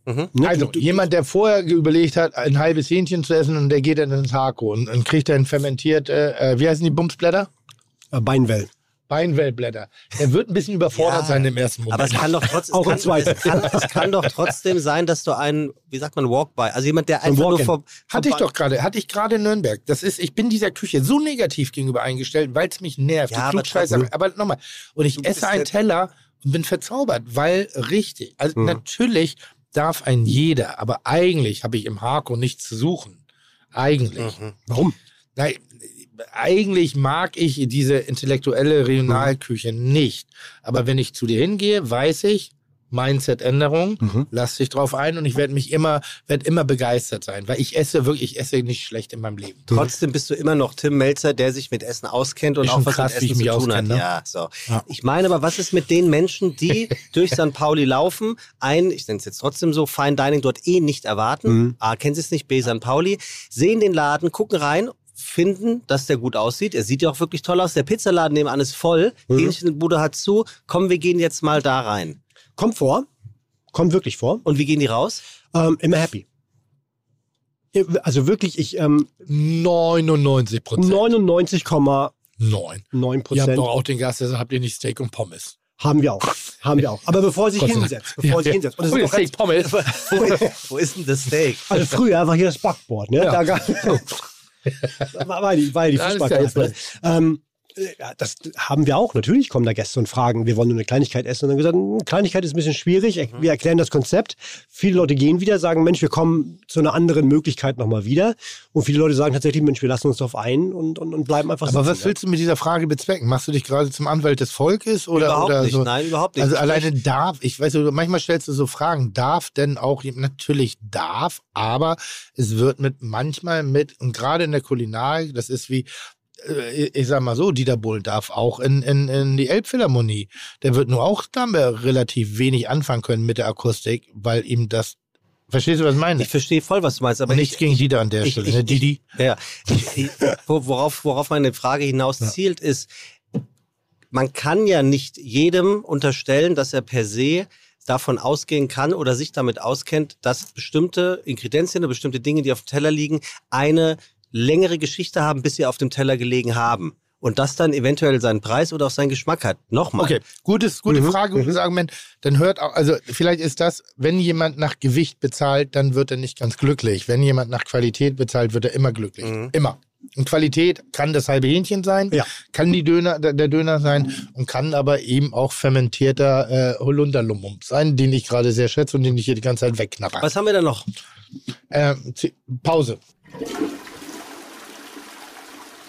Mhm. Ne? Also, du, du, jemand, der vorher überlegt hat, ein halbes Hähnchen zu essen und der geht dann ins Hako und, und kriegt dann fermentiert, äh, wie heißen die Bumsblätter? äh, Beinwell. Beinwellblätter. Der wird ein bisschen überfordert Ja, sein im ersten Moment. Aber es kann doch trotzdem, Auch es, kann, zweiten. es, kann, es kann doch trotzdem sein, dass du einen, wie sagt man, Walk-by, also jemand, der ein einfach nur Walk-in. vor, Hatte ich doch gerade, hatte ich gerade in Nürnberg. Das ist, ich bin dieser Küche so negativ gegenüber eingestellt, weil es mich nervt. Ja, aber. Aber nochmal. Und ich esse einen Teller und bin verzaubert, weil richtig. Also natürlich darf ein jeder, aber eigentlich habe ich im Hako nichts zu suchen. Eigentlich. Mhm. Warum? Nein, eigentlich mag ich diese intellektuelle Regionalküche nicht. Aber wenn ich zu dir hingehe, weiß ich, Mindset-Änderung. Mhm. Lass dich drauf ein und ich werde mich immer, werde immer begeistert sein, weil ich esse wirklich, ich esse nicht schlecht in meinem Leben. Trotzdem bist du immer noch Tim Melzer, der sich mit Essen auskennt und Ist auch was krass, mit Essen zu tun auskenne, hat. ne? Ja, so. Ja. Ich meine aber, was ist mit den Menschen, die durch St. Pauli laufen, ein, ich nenne es jetzt trotzdem so, Fine Dining dort eh nicht erwarten, Mhm. A, kennen sie es nicht, B, St. Pauli, sehen den Laden, gucken rein, finden, dass der gut aussieht. Er sieht ja auch wirklich toll aus. Der Pizzaladen nebenan ist voll. Mhm. Hähnchenbude hat zu. Komm, wir gehen jetzt mal da rein. Kommt vor. Kommt wirklich vor. Und wie gehen die raus? Ähm, immer happy. Also wirklich, ich ähm, 99 Prozent. 99,9 Neun. Ihr habt Prozent doch auch den Gast, deshalb habt ihr nicht Steak und Pommes. haben wir auch. Haben wir auch. Aber bevor er sich hinsetzt, bevor er sich hinsetzt. Und das ist ja, auch Steak, Pommes. Wo ist, wo ist denn das Steak? also früher war hier das Backboard, ne? Da gab, war, war die, war ja die Ja, Fußballklasse. geil. Ähm, äh, ja, das haben wir auch. Natürlich kommen da Gäste und fragen, wir wollen nur eine Kleinigkeit essen. Und dann gesagt, "Hm, Kleinigkeit ist ein bisschen schwierig. Mhm. Wir erklären das Konzept. Viele Leute gehen wieder, sagen, Mensch, wir kommen zu einer anderen Möglichkeit nochmal wieder. Und viele Leute sagen tatsächlich, Mensch, wir lassen uns darauf ein und, und, und bleiben einfach Aber sitzen, was willst du mit dieser Frage bezwecken? Machst du dich gerade zum Anwalt des Volkes oder, Überhaupt oder nicht, so? nein, überhaupt nicht. Also alleine darf, ich weiß, manchmal stellst du so Fragen, darf denn auch, natürlich darf, aber es wird mit manchmal mit, und gerade in der Kulinarik, das ist wie, ich sag mal so, Dieter Bohlen darf auch in, in, in die Elbphilharmonie. Der wird nur auch damit relativ wenig anfangen können mit der Akustik, weil ihm das, verstehst du, was ich meine? Ich verstehe voll, was du meinst, aber nichts ich, gegen Dieter an der ich- Stelle, ich- ne? Didi. Ja, worauf, worauf meine Frage hinaus zielt, ist, man kann ja nicht jedem unterstellen, dass er per se davon ausgehen kann oder sich damit auskennt, dass bestimmte Ingredienzien oder bestimmte Dinge, die auf dem Teller liegen, eine längere Geschichte haben, bis sie auf dem Teller gelegen haben. Und das dann eventuell seinen Preis oder auch seinen Geschmack hat. Nochmal. Okay, gutes, gute Mhm, Frage, gutes Argument. Dann hört auch, also vielleicht ist das, wenn jemand nach Gewicht bezahlt, dann wird er nicht ganz glücklich. Wenn jemand nach Qualität bezahlt, wird er immer glücklich. Mhm. Immer. Und Qualität kann das halbe Hähnchen sein, Ja. kann die Döner, der, Döner sein und kann aber eben auch fermentierter äh, Holunderlumump sein, den ich gerade sehr schätze und den ich hier die ganze Zeit wegknapper. Was haben wir da noch? Ähm, Pause.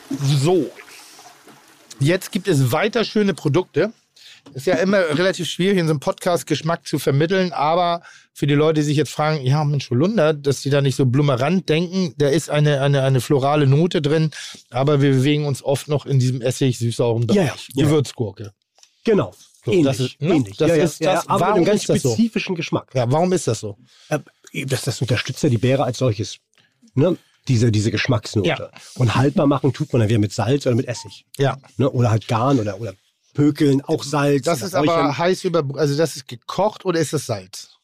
So. Jetzt gibt es weiter schöne Produkte. Ist ja immer relativ schwierig, in so einem Podcast Geschmack zu vermitteln, aber für die Leute, die sich jetzt fragen, ja, Mensch, Holunder, dass die da nicht so blummerant denken, da ist eine, eine, eine florale Note drin, aber wir bewegen uns oft noch in diesem essig süßsauren Bereich. Ja, ja. Gewürzgurke. Genau. So, ähnlich. das ist- ne? ähnlich. Das ja, ja, ist ja, das- aber mit warum einem ganz das so? spezifischen Geschmack. Ja, warum ist das so? Äh, das, das unterstützt ja die Beere als solches. Ne? Diese, diese Geschmacksnote. Ja. Und haltbar machen tut man dann wieder mit Salz oder mit Essig. Ja. Ne? Oder halt Garn oder, oder Pökeln, auch Salz. Das ist aber heiß über, also das ist gekocht oder ist das Salz?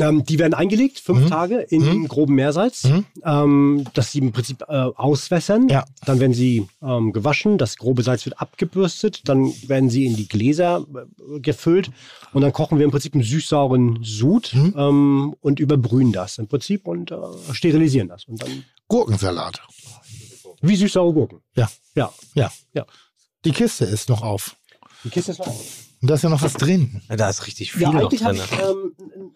Ähm, die werden eingelegt, fünf Mhm. Tage in Mhm. groben Meersalz, Mhm. ähm, dass sie im Prinzip äh, auswässern. Ja. Dann werden sie ähm, gewaschen, das grobe Salz wird abgebürstet, dann werden sie in die Gläser äh, gefüllt und dann kochen wir im Prinzip einen süß-sauren Sud Mhm. ähm, und überbrühen das im Prinzip und äh, sterilisieren das. Und dann Gurkensalat. wie süß-saure Gurken. Ja. Ja. Ja. Ja. Die Kiste ist noch auf. Die Kiste ist noch Und da ist ja noch was drin. Da ist richtig viel Ja, noch eigentlich habe drin. ich ähm,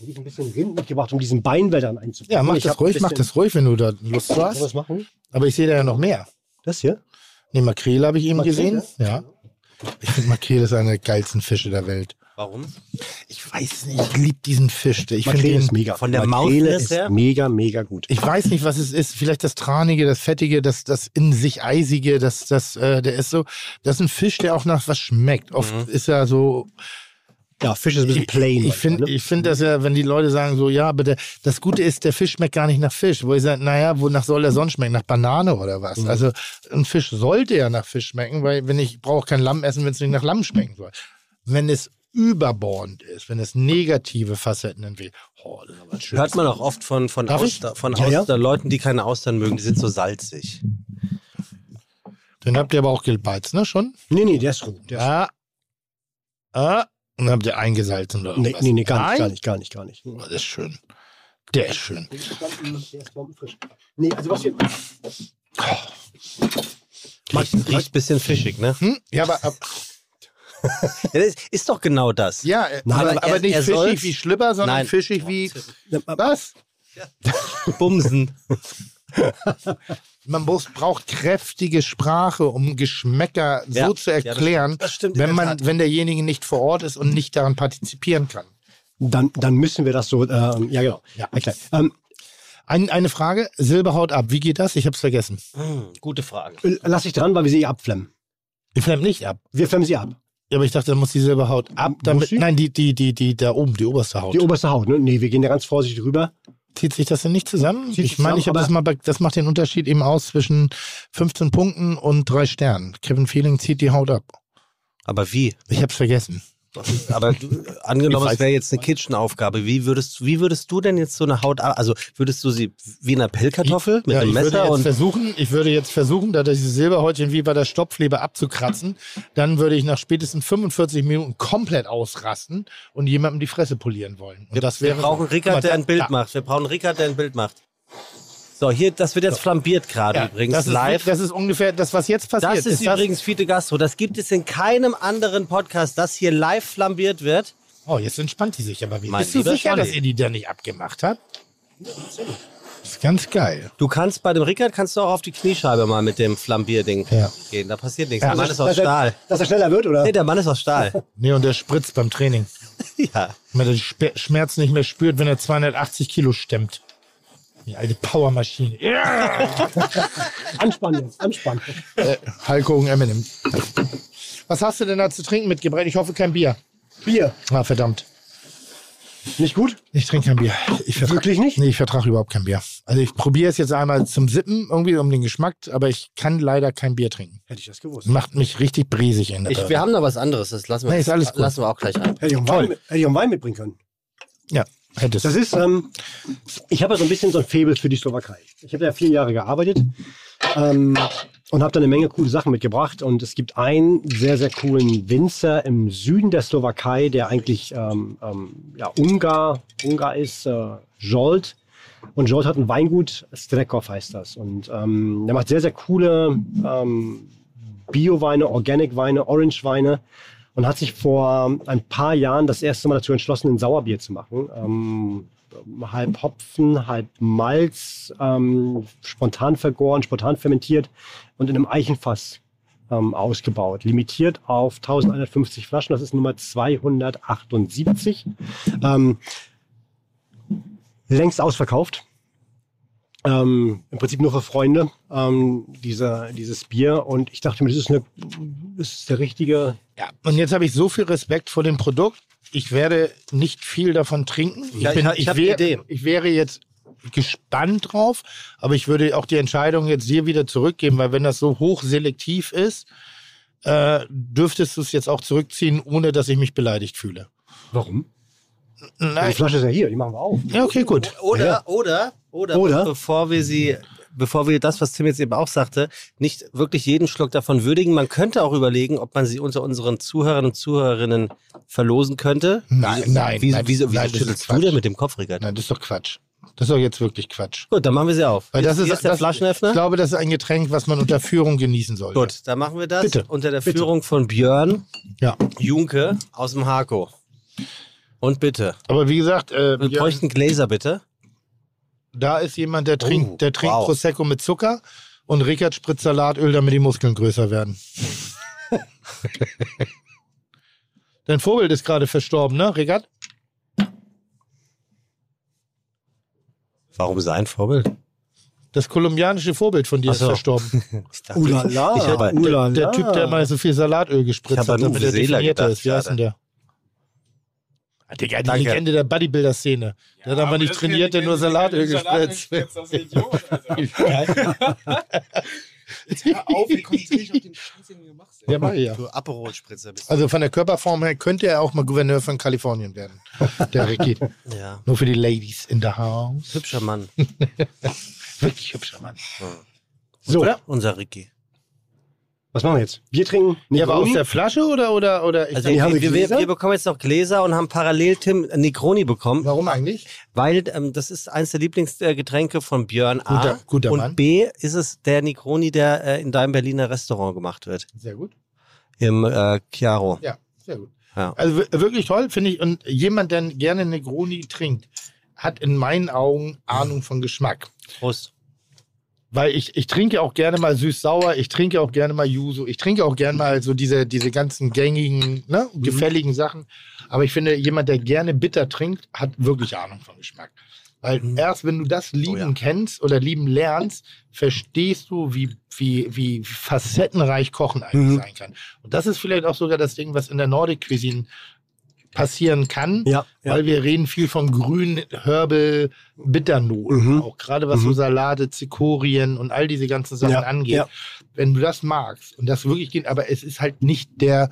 eigentlich ein bisschen Rind mitgebracht, um diesen Beinwäldern einzubauen. Ja, mach Ich das ruhig, mach das ruhig, wenn du da Lust hast. das machen? Aber ich sehe da ja noch mehr. Das hier? Nee, Makrele habe ich eben Makrele? gesehen. Ja. Ich finde Makrele ist einer der geilsten Fische der Welt. Warum? Ich weiß nicht, ich liebe diesen Fisch. Ich finde Makrele den, ist mega. Von der Makrele ist her? mega, mega gut. ich weiß nicht, was es ist. Vielleicht das Tranige, das Fettige, das, das in sich Eisige, das, das, äh, der ist so, das ist ein Fisch, der auch nach was schmeckt. Oft Mhm. ist er so, Ja, Fisch ist ein bisschen plain. Ich finde, ne? ich finde das ja, wenn die Leute sagen so, ja, aber der, das Gute ist, der Fisch schmeckt gar nicht nach Fisch. Wo ich sage, naja, wonach soll der sonst schmecken? Nach Banane oder was? Mhm. Also ein Fisch sollte ja nach Fisch schmecken, weil wenn ich brauche kein Lamm essen, wenn es nicht nach Lamm schmecken soll. Wenn es überbordend ist, wenn es negative Facetten entwickelt, oh, das ist aber schön. Hört man auch oft von, von, Darf ich? Auster, von Ja, ja. Auster, Leuten, die keine Austern mögen, die sind so salzig. Den habt ihr aber auch gebeizt, ne, schon? Nee, nee, der ist roh. Der ist Ja. Ah. Und habt ihr eingesalzen oder nee, irgendwas? nee, nee, gar Nein? nicht, gar nicht, gar nicht, gar nicht. Oh, das ist schön. Der ist schön. Der ist bombenfrisch. Nee, also was wir. Riecht, riecht ein bisschen fischig, ne? Hm? Ja, aber, ab- Ja, das ist doch genau das. ja, äh, Nein, aber, aber aber er- nicht er fischig soll's- wie Schlüpper, sondern Nein. fischig wie. Was? Bumsen. man muss, braucht kräftige Sprache, um Geschmäcker Ja. so zu Ja, das erklären, stimmt, das stimmt wenn man, wenn derjenige nicht vor Ort ist und nicht daran partizipieren kann. Dann, dann müssen wir das so, ähm, ja genau, Ja. erklären. Ähm, Ein, eine Frage, Silberhaut ab, wie geht das? Ich hab's vergessen. Hm, gute Frage. lass ich dran, weil wir sie abflemmen. Ich flemmt nicht ab. Wir flemmen sie ab. Ja, aber ich dachte, da muss die Silberhaut ab, damit, Muss sie? nein, die, die, die, die, da oben, die oberste Haut. Die oberste Haut, ne? Nee, wir gehen da ganz vorsichtig rüber. Zieht sich das denn nicht zusammen? Zieht ich meine, ich habe das mal, das macht den Unterschied eben aus zwischen 15 Punkten und drei Sternen. Kevin Feeling zieht die Haut ab. Aber wie? Ich hab's vergessen. Aber du, angenommen, es wäre jetzt eine Kitchenaufgabe. Wie würdest, wie würdest du denn jetzt so eine Haut, also würdest du sie wie eine Pellkartoffel mit ja, einem ich würde Messer jetzt und versuchen, ich würde jetzt versuchen, da diese Silberhäutchen wie bei der Stopfleber abzukratzen. Dann würde ich nach spätestens 45 Minuten komplett ausrasten und jemandem die Fresse polieren wollen. Und das wäre wir brauchen mal, Rickard, der ein Bild da- macht. Wir brauchen Rickard, der ein Bild macht. So, hier, das wird jetzt flambiert gerade Ja, übrigens das ist, live. Das ist ungefähr das, was jetzt passiert. Das ist, übrigens Fide Gastro. Das gibt es in keinem anderen Podcast, dass hier live flambiert wird. Oh, jetzt entspannt die sich aber wieder. Bist du sicher, Johnny. dass ihr die da nicht abgemacht habt? Das ist ganz geil. Du kannst bei dem Rickard kannst du auch auf die Kniescheibe mal mit dem Flambierding Ja. gehen. Da passiert nichts. Ja. Der Mann ist aus Dass er- Stahl. Dass er schneller wird, oder? Nee, der Mann ist aus Stahl. Nee, und der spritzt beim Training. ja. Wenn er den Schmerz nicht mehr spürt, wenn er 280 Kilo stemmt. Die alte Powermaschine. Ja! Anspannen jetzt, anspannen. äh, Hulk Hogan Eminem. Was hast du denn da zu trinken mitgebracht? Ich hoffe kein Bier. Bier. Ah, verdammt. Nicht gut? Ich trinke kein Bier. Ich vertrag, Wirklich nicht? Nee, ich vertrage überhaupt kein Bier. Also ich probiere es jetzt einmal zum Sippen, irgendwie um den Geschmack, aber ich kann leider kein Bier trinken. Hätte ich das gewusst. Macht mich richtig bresig in der Ich, wir haben da was anderes. Das lassen wir, Nee, ist alles gut. lassen wir auch gleich ein. Hätte ich auch einen Wein, hätte ich auch einen Wein mitbringen können. Ja, hättest Das ist, ähm, ich habe ja so ein bisschen so ein Faible für die Slowakei. Ich habe ja vier Jahre gearbeitet ähm, und habe da eine Menge coole Sachen mitgebracht. Und es gibt einen sehr, sehr coolen Winzer im Süden der Slowakei, der eigentlich ähm, ähm, ja, Ungar, Ungar ist, äh, Jolt. Und Jolt hat ein Weingut, Strekov heißt das. Und ähm, der macht sehr, sehr coole ähm, Bio-Weine, Organic-Weine, Orange-Weine und hat sich vor ein paar Jahren das erste Mal dazu entschlossen, ein Sauerbier zu machen. Ähm, halb Hopfen, halb Malz, ähm, spontan vergoren, spontan fermentiert und in einem Eichenfass ähm, ausgebaut. Limitiert auf 1150 Flaschen, das ist Nummer 278. Ähm, längst ausverkauft. Ähm, Im Prinzip nur für Freunde, ähm, dieser, dieses Bier. Und ich dachte mir, das ist, eine, das ist der richtige. Ja, und jetzt habe ich so viel Respekt vor dem Produkt. Ich werde nicht viel davon trinken. Ich, Ja, ich bin, ich ich, hab wär, ich wäre jetzt gespannt drauf, aber ich würde auch die Entscheidung jetzt dir wieder zurückgeben, weil wenn das so hochselektiv ist, äh, dürftest du es jetzt auch zurückziehen, ohne dass ich mich beleidigt fühle. Warum? Die Nein. Flasche ist ja hier, die machen wir auf. Ja, okay, gut. Oder, Ja. oder, oder, Oder? bevor wir sie, bevor wir das, was Tim jetzt eben auch sagte, nicht wirklich jeden Schluck davon würdigen. Man könnte auch überlegen, ob man sie unter unseren Zuhörern und Zuhörerinnen verlosen könnte. Nein, Wieso- nein, Wieso, nein, wieso, wieso nein, das schüttelst ist du denn mit dem Kopf, Rickard? Nein, das ist doch Quatsch. Das ist doch jetzt wirklich Quatsch. Gut, dann machen wir sie auf. Weil das Hier ist, ist der das, Flaschenöffner. Ich glaube, das ist ein Getränk, was man unter Führung genießen sollte. Gut, dann machen wir das Bitte, unter der bitte. Führung von Björn Ja. Junke aus dem Hako. Und bitte, Aber wie gesagt, äh, wir bräuchten Gläser, bitte. da ist jemand, der trinkt, Oh, der trinkt wow. Prosecco mit Zucker und Rickard spritzt Salatöl, damit die Muskeln größer werden. Dein Vorbild ist gerade verstorben, ne, Rickard? Warum sein Vorbild? Das kolumbianische Vorbild von dir Ach ist so. verstorben. Ich dachte, Ulala, Ich habe- ulala. Der Typ, der mal so viel Salatöl gespritzt hat, damit er gedacht ist. Wie heißt denn der? Digga, die Danke. Legende der Bodybuilder-Szene. Der hat aber nicht trainiert, der nur Salatöl gespritzt. Jetzt hör auf, ich konzentriere mich auf den Scheiß, den du gemacht hast. Ja, mach ich ja. Du Aperol-Spritzer bist. Also von der Körperform her könnte er auch mal Gouverneur von Kalifornien werden. Der Ricky. Ja. Nur für die Ladies in the house. Hübscher Mann. Wirklich hübscher Mann. So, Unser Ricky. Was machen wir jetzt? Bier trinken? Ja, aber aus Negroni? der Flasche oder oder oder? Ich Also haben wir, wir wir, wir bekommen jetzt noch Gläser und haben parallel Tim Negroni bekommen, warum eigentlich? weil ähm, das ist eins der Lieblingsgetränke von Björn A. Guter- guter und Mann. B ist es der Negroni, der äh, in deinem Berliner Restaurant gemacht wird. Sehr gut. Im äh, Chiaro. Ja, sehr gut. Ja. Also wir- wirklich toll, finde ich. Und jemand, der gerne Negroni trinkt, hat in meinen Augen Ahnung von Geschmack. Prost. Weil ich, ich trinke auch gerne mal süß-sauer, ich trinke auch gerne mal Yuzu, ich trinke auch gerne mal so diese, diese ganzen gängigen, ne, Mhm. gefälligen Sachen. Aber ich finde, jemand, der gerne bitter trinkt, hat wirklich Ahnung vom Geschmack. Weil Mhm. erst wenn du das lieben Oh ja. kennst oder lieben lernst, verstehst du, wie, wie, wie facettenreich Kochen eigentlich Mhm. sein kann. Und das ist vielleicht auch sogar das Ding, was in der Nordic Cuisine passieren kann, Ja, ja. weil wir reden viel von grün, Herbal, Bitternoten. Mhm. Auch gerade was so Mhm. Salate, Zikorien und all diese ganzen Sachen Ja, angeht. Wenn du das magst und das wirklich geht, aber es ist halt nicht der,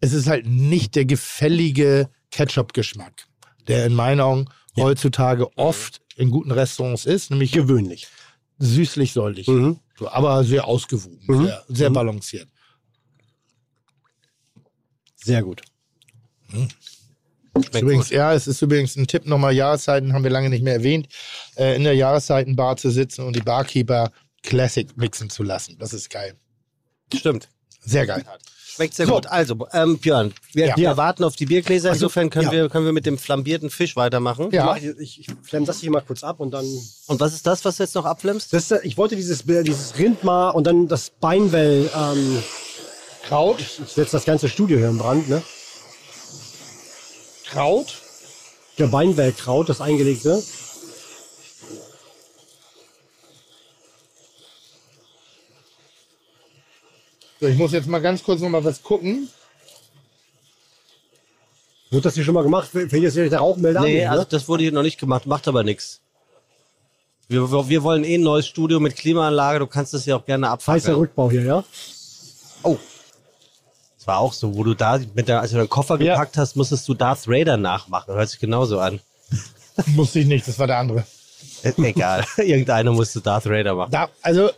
es ist halt nicht der gefällige Ketchup-Geschmack, der in meinen Augen heutzutage oft in guten Restaurants ist, nämlich Gewöhnlich. süßlich säuerlich. Mhm. So, aber sehr ausgewogen, Mhm. sehr, sehr Mhm. balanciert. Sehr gut. Schmeckt Übrigens, gut. ja, es ist übrigens ein Tipp nochmal, Jahreszeiten haben wir lange nicht mehr erwähnt, äh, in der Jahreszeitenbar zu sitzen und die Barkeeper Classic mixen zu lassen. Das ist geil. Stimmt. Sehr geil. Schmeckt sehr So. gut. Also, ähm, Björn, wir, Ja. wir warten auf die Biergläser. Also, Insofern können, ja. wir, können wir mit dem flambierten Fisch weitermachen. Ja. Ich, ich, flamme das hier mal kurz ab und dann. Und was ist das, was du jetzt noch abflammst? Das, ist, ich wollte dieses, dieses Rindmar und dann das Beinwell. Ähm, Kraut, ich setze das ganze Studio hier in Brand, ne? Kraut. Der Beinwellkraut, das eingelegte. So, ich muss jetzt mal ganz kurz noch mal was gucken. Wird das hier schon mal gemacht? Fällt jetzt hier der Rauchmelder Nee, an? also ne? das wurde hier noch nicht gemacht, macht aber nichts. Wir, wir wollen eh ein neues Studio mit Klimaanlage. Du kannst das ja auch gerne Heißer abfackeln. Rückbau hier, ja? Das war auch so, wo du da, mit der, als du deinen Koffer Ja. gepackt hast, musstest du Darth Raider nachmachen. Hört sich genauso an. Musste ich nicht, das war der andere. Äh, Egal. Irgendeiner musste Darth Raider machen. Da, also,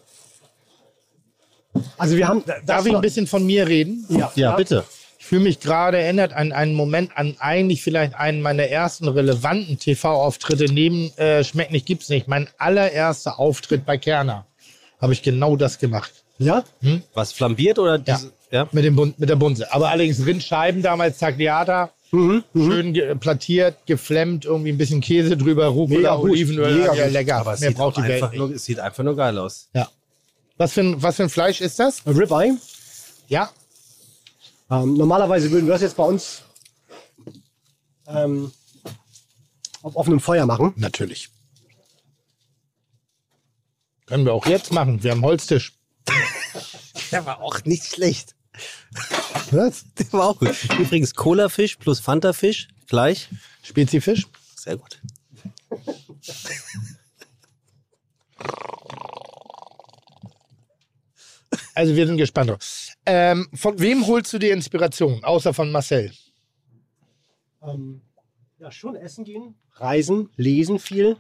Also wir haben. darf ich ein bisschen von mir reden? Ja, Ja, bitte. Ich fühle mich gerade erinnert an einen Moment, an eigentlich vielleicht einen meiner ersten relevanten TV-Auftritte neben äh, Schmeckt nicht, gibt's nicht. Mein allererster Auftritt bei Kerner habe ich genau das gemacht. Ja? Was flambiert oder diese, ja. Mit, dem Bun mit der Bunse. Aber allerdings Rindscheiben damals, Tagliata. Mhm, Schön ge plattiert, geflemmt, irgendwie ein bisschen Käse drüber, Rucola, Olivenöl. mega ja, gut. lecker. Aber es Mehr sieht, braucht auch die Welt nur, es sieht einfach nur geil aus. Ja. Was für, ein, was für ein Fleisch ist das? Ribeye. Ja. Ähm, normalerweise würden wir das jetzt bei uns ähm, auf offenem Feuer machen. Natürlich. Können wir auch jetzt machen. Wir haben Holztisch. Der war auch nicht schlecht. Was? Der war auch gut. Übrigens Cola-Fisch plus Fanta-Fisch gleich. Spezifisch? Sehr gut. Also wir sind gespannt. drauf. Ähm, von wem holst du die Inspiration? Außer von Marcel. Ähm, ja, schon essen gehen. Reisen, lesen viel.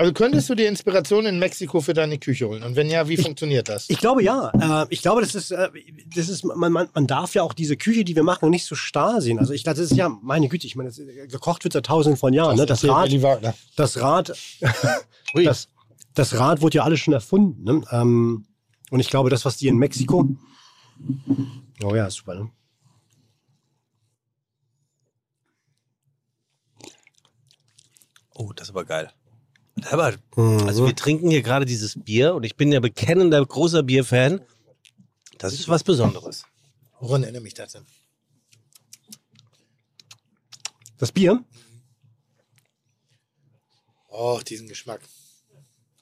Also könntest du die Inspiration in Mexiko für deine Küche holen? Und wenn ja, wie funktioniert das? Ich glaube ja. Äh, ich glaube, das ist, äh, das ist man, man, man darf ja auch diese Küche, die wir machen, nicht so starr sehen. Also ich glaube, das ist ja, meine Güte, ich meine, das, gekocht wird seit tausenden von Jahren. ne? Das Rad, das Rad, das, das Rad wurde ja alles schon erfunden. Ne? Ähm, und ich glaube, das, was die in Mexiko. Oh ja, super. Ne? Oh, das ist aber geil. Aber, also wir trinken hier gerade dieses Bier und ich bin ja bekennender großer Bierfan. Das ist was Besonderes. Woran erinnere mich das denn? Das Bier, Oh, diesen Geschmack.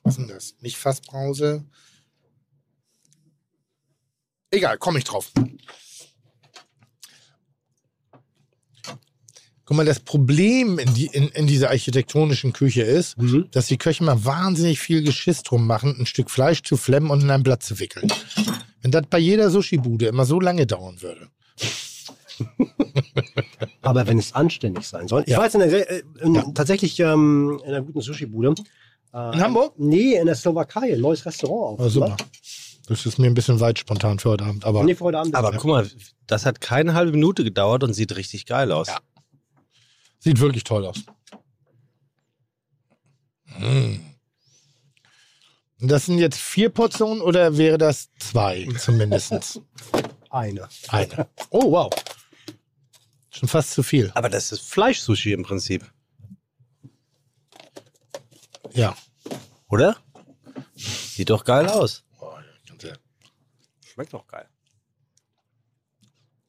Was ist denn das? Nicht Fassbrause. Egal, komme ich drauf. Guck mal, das Problem in, die, in, in dieser architektonischen Küche ist, Mhm. dass die Köche mal wahnsinnig viel Geschiss drum machen, ein Stück Fleisch zu flemmen und in ein Blatt zu wickeln. Wenn das bei jeder Sushi-Bude immer so lange dauern würde. aber wenn es anständig sein soll. Ich Ja. war jetzt in der, äh, in, tatsächlich ähm, in einer guten Sushi-Bude. Äh, In Hamburg? Nee, in der Slowakei. Ein neues Restaurant. Oh, super. Das ist mir ein bisschen weit spontan für heute Abend. Aber Nee, für heute Abend. Aber guck mal, das hat keine halbe Minute gedauert und sieht richtig geil aus. Ja. Sieht wirklich toll aus. Mm. Das sind jetzt vier Portionen oder wäre das zwei zumindest? Eine. Eine. Oh, wow. Schon fast zu viel. Aber das ist Fleischsushi im Prinzip, Ja. oder? Sieht doch geil aus. Schmeckt doch geil.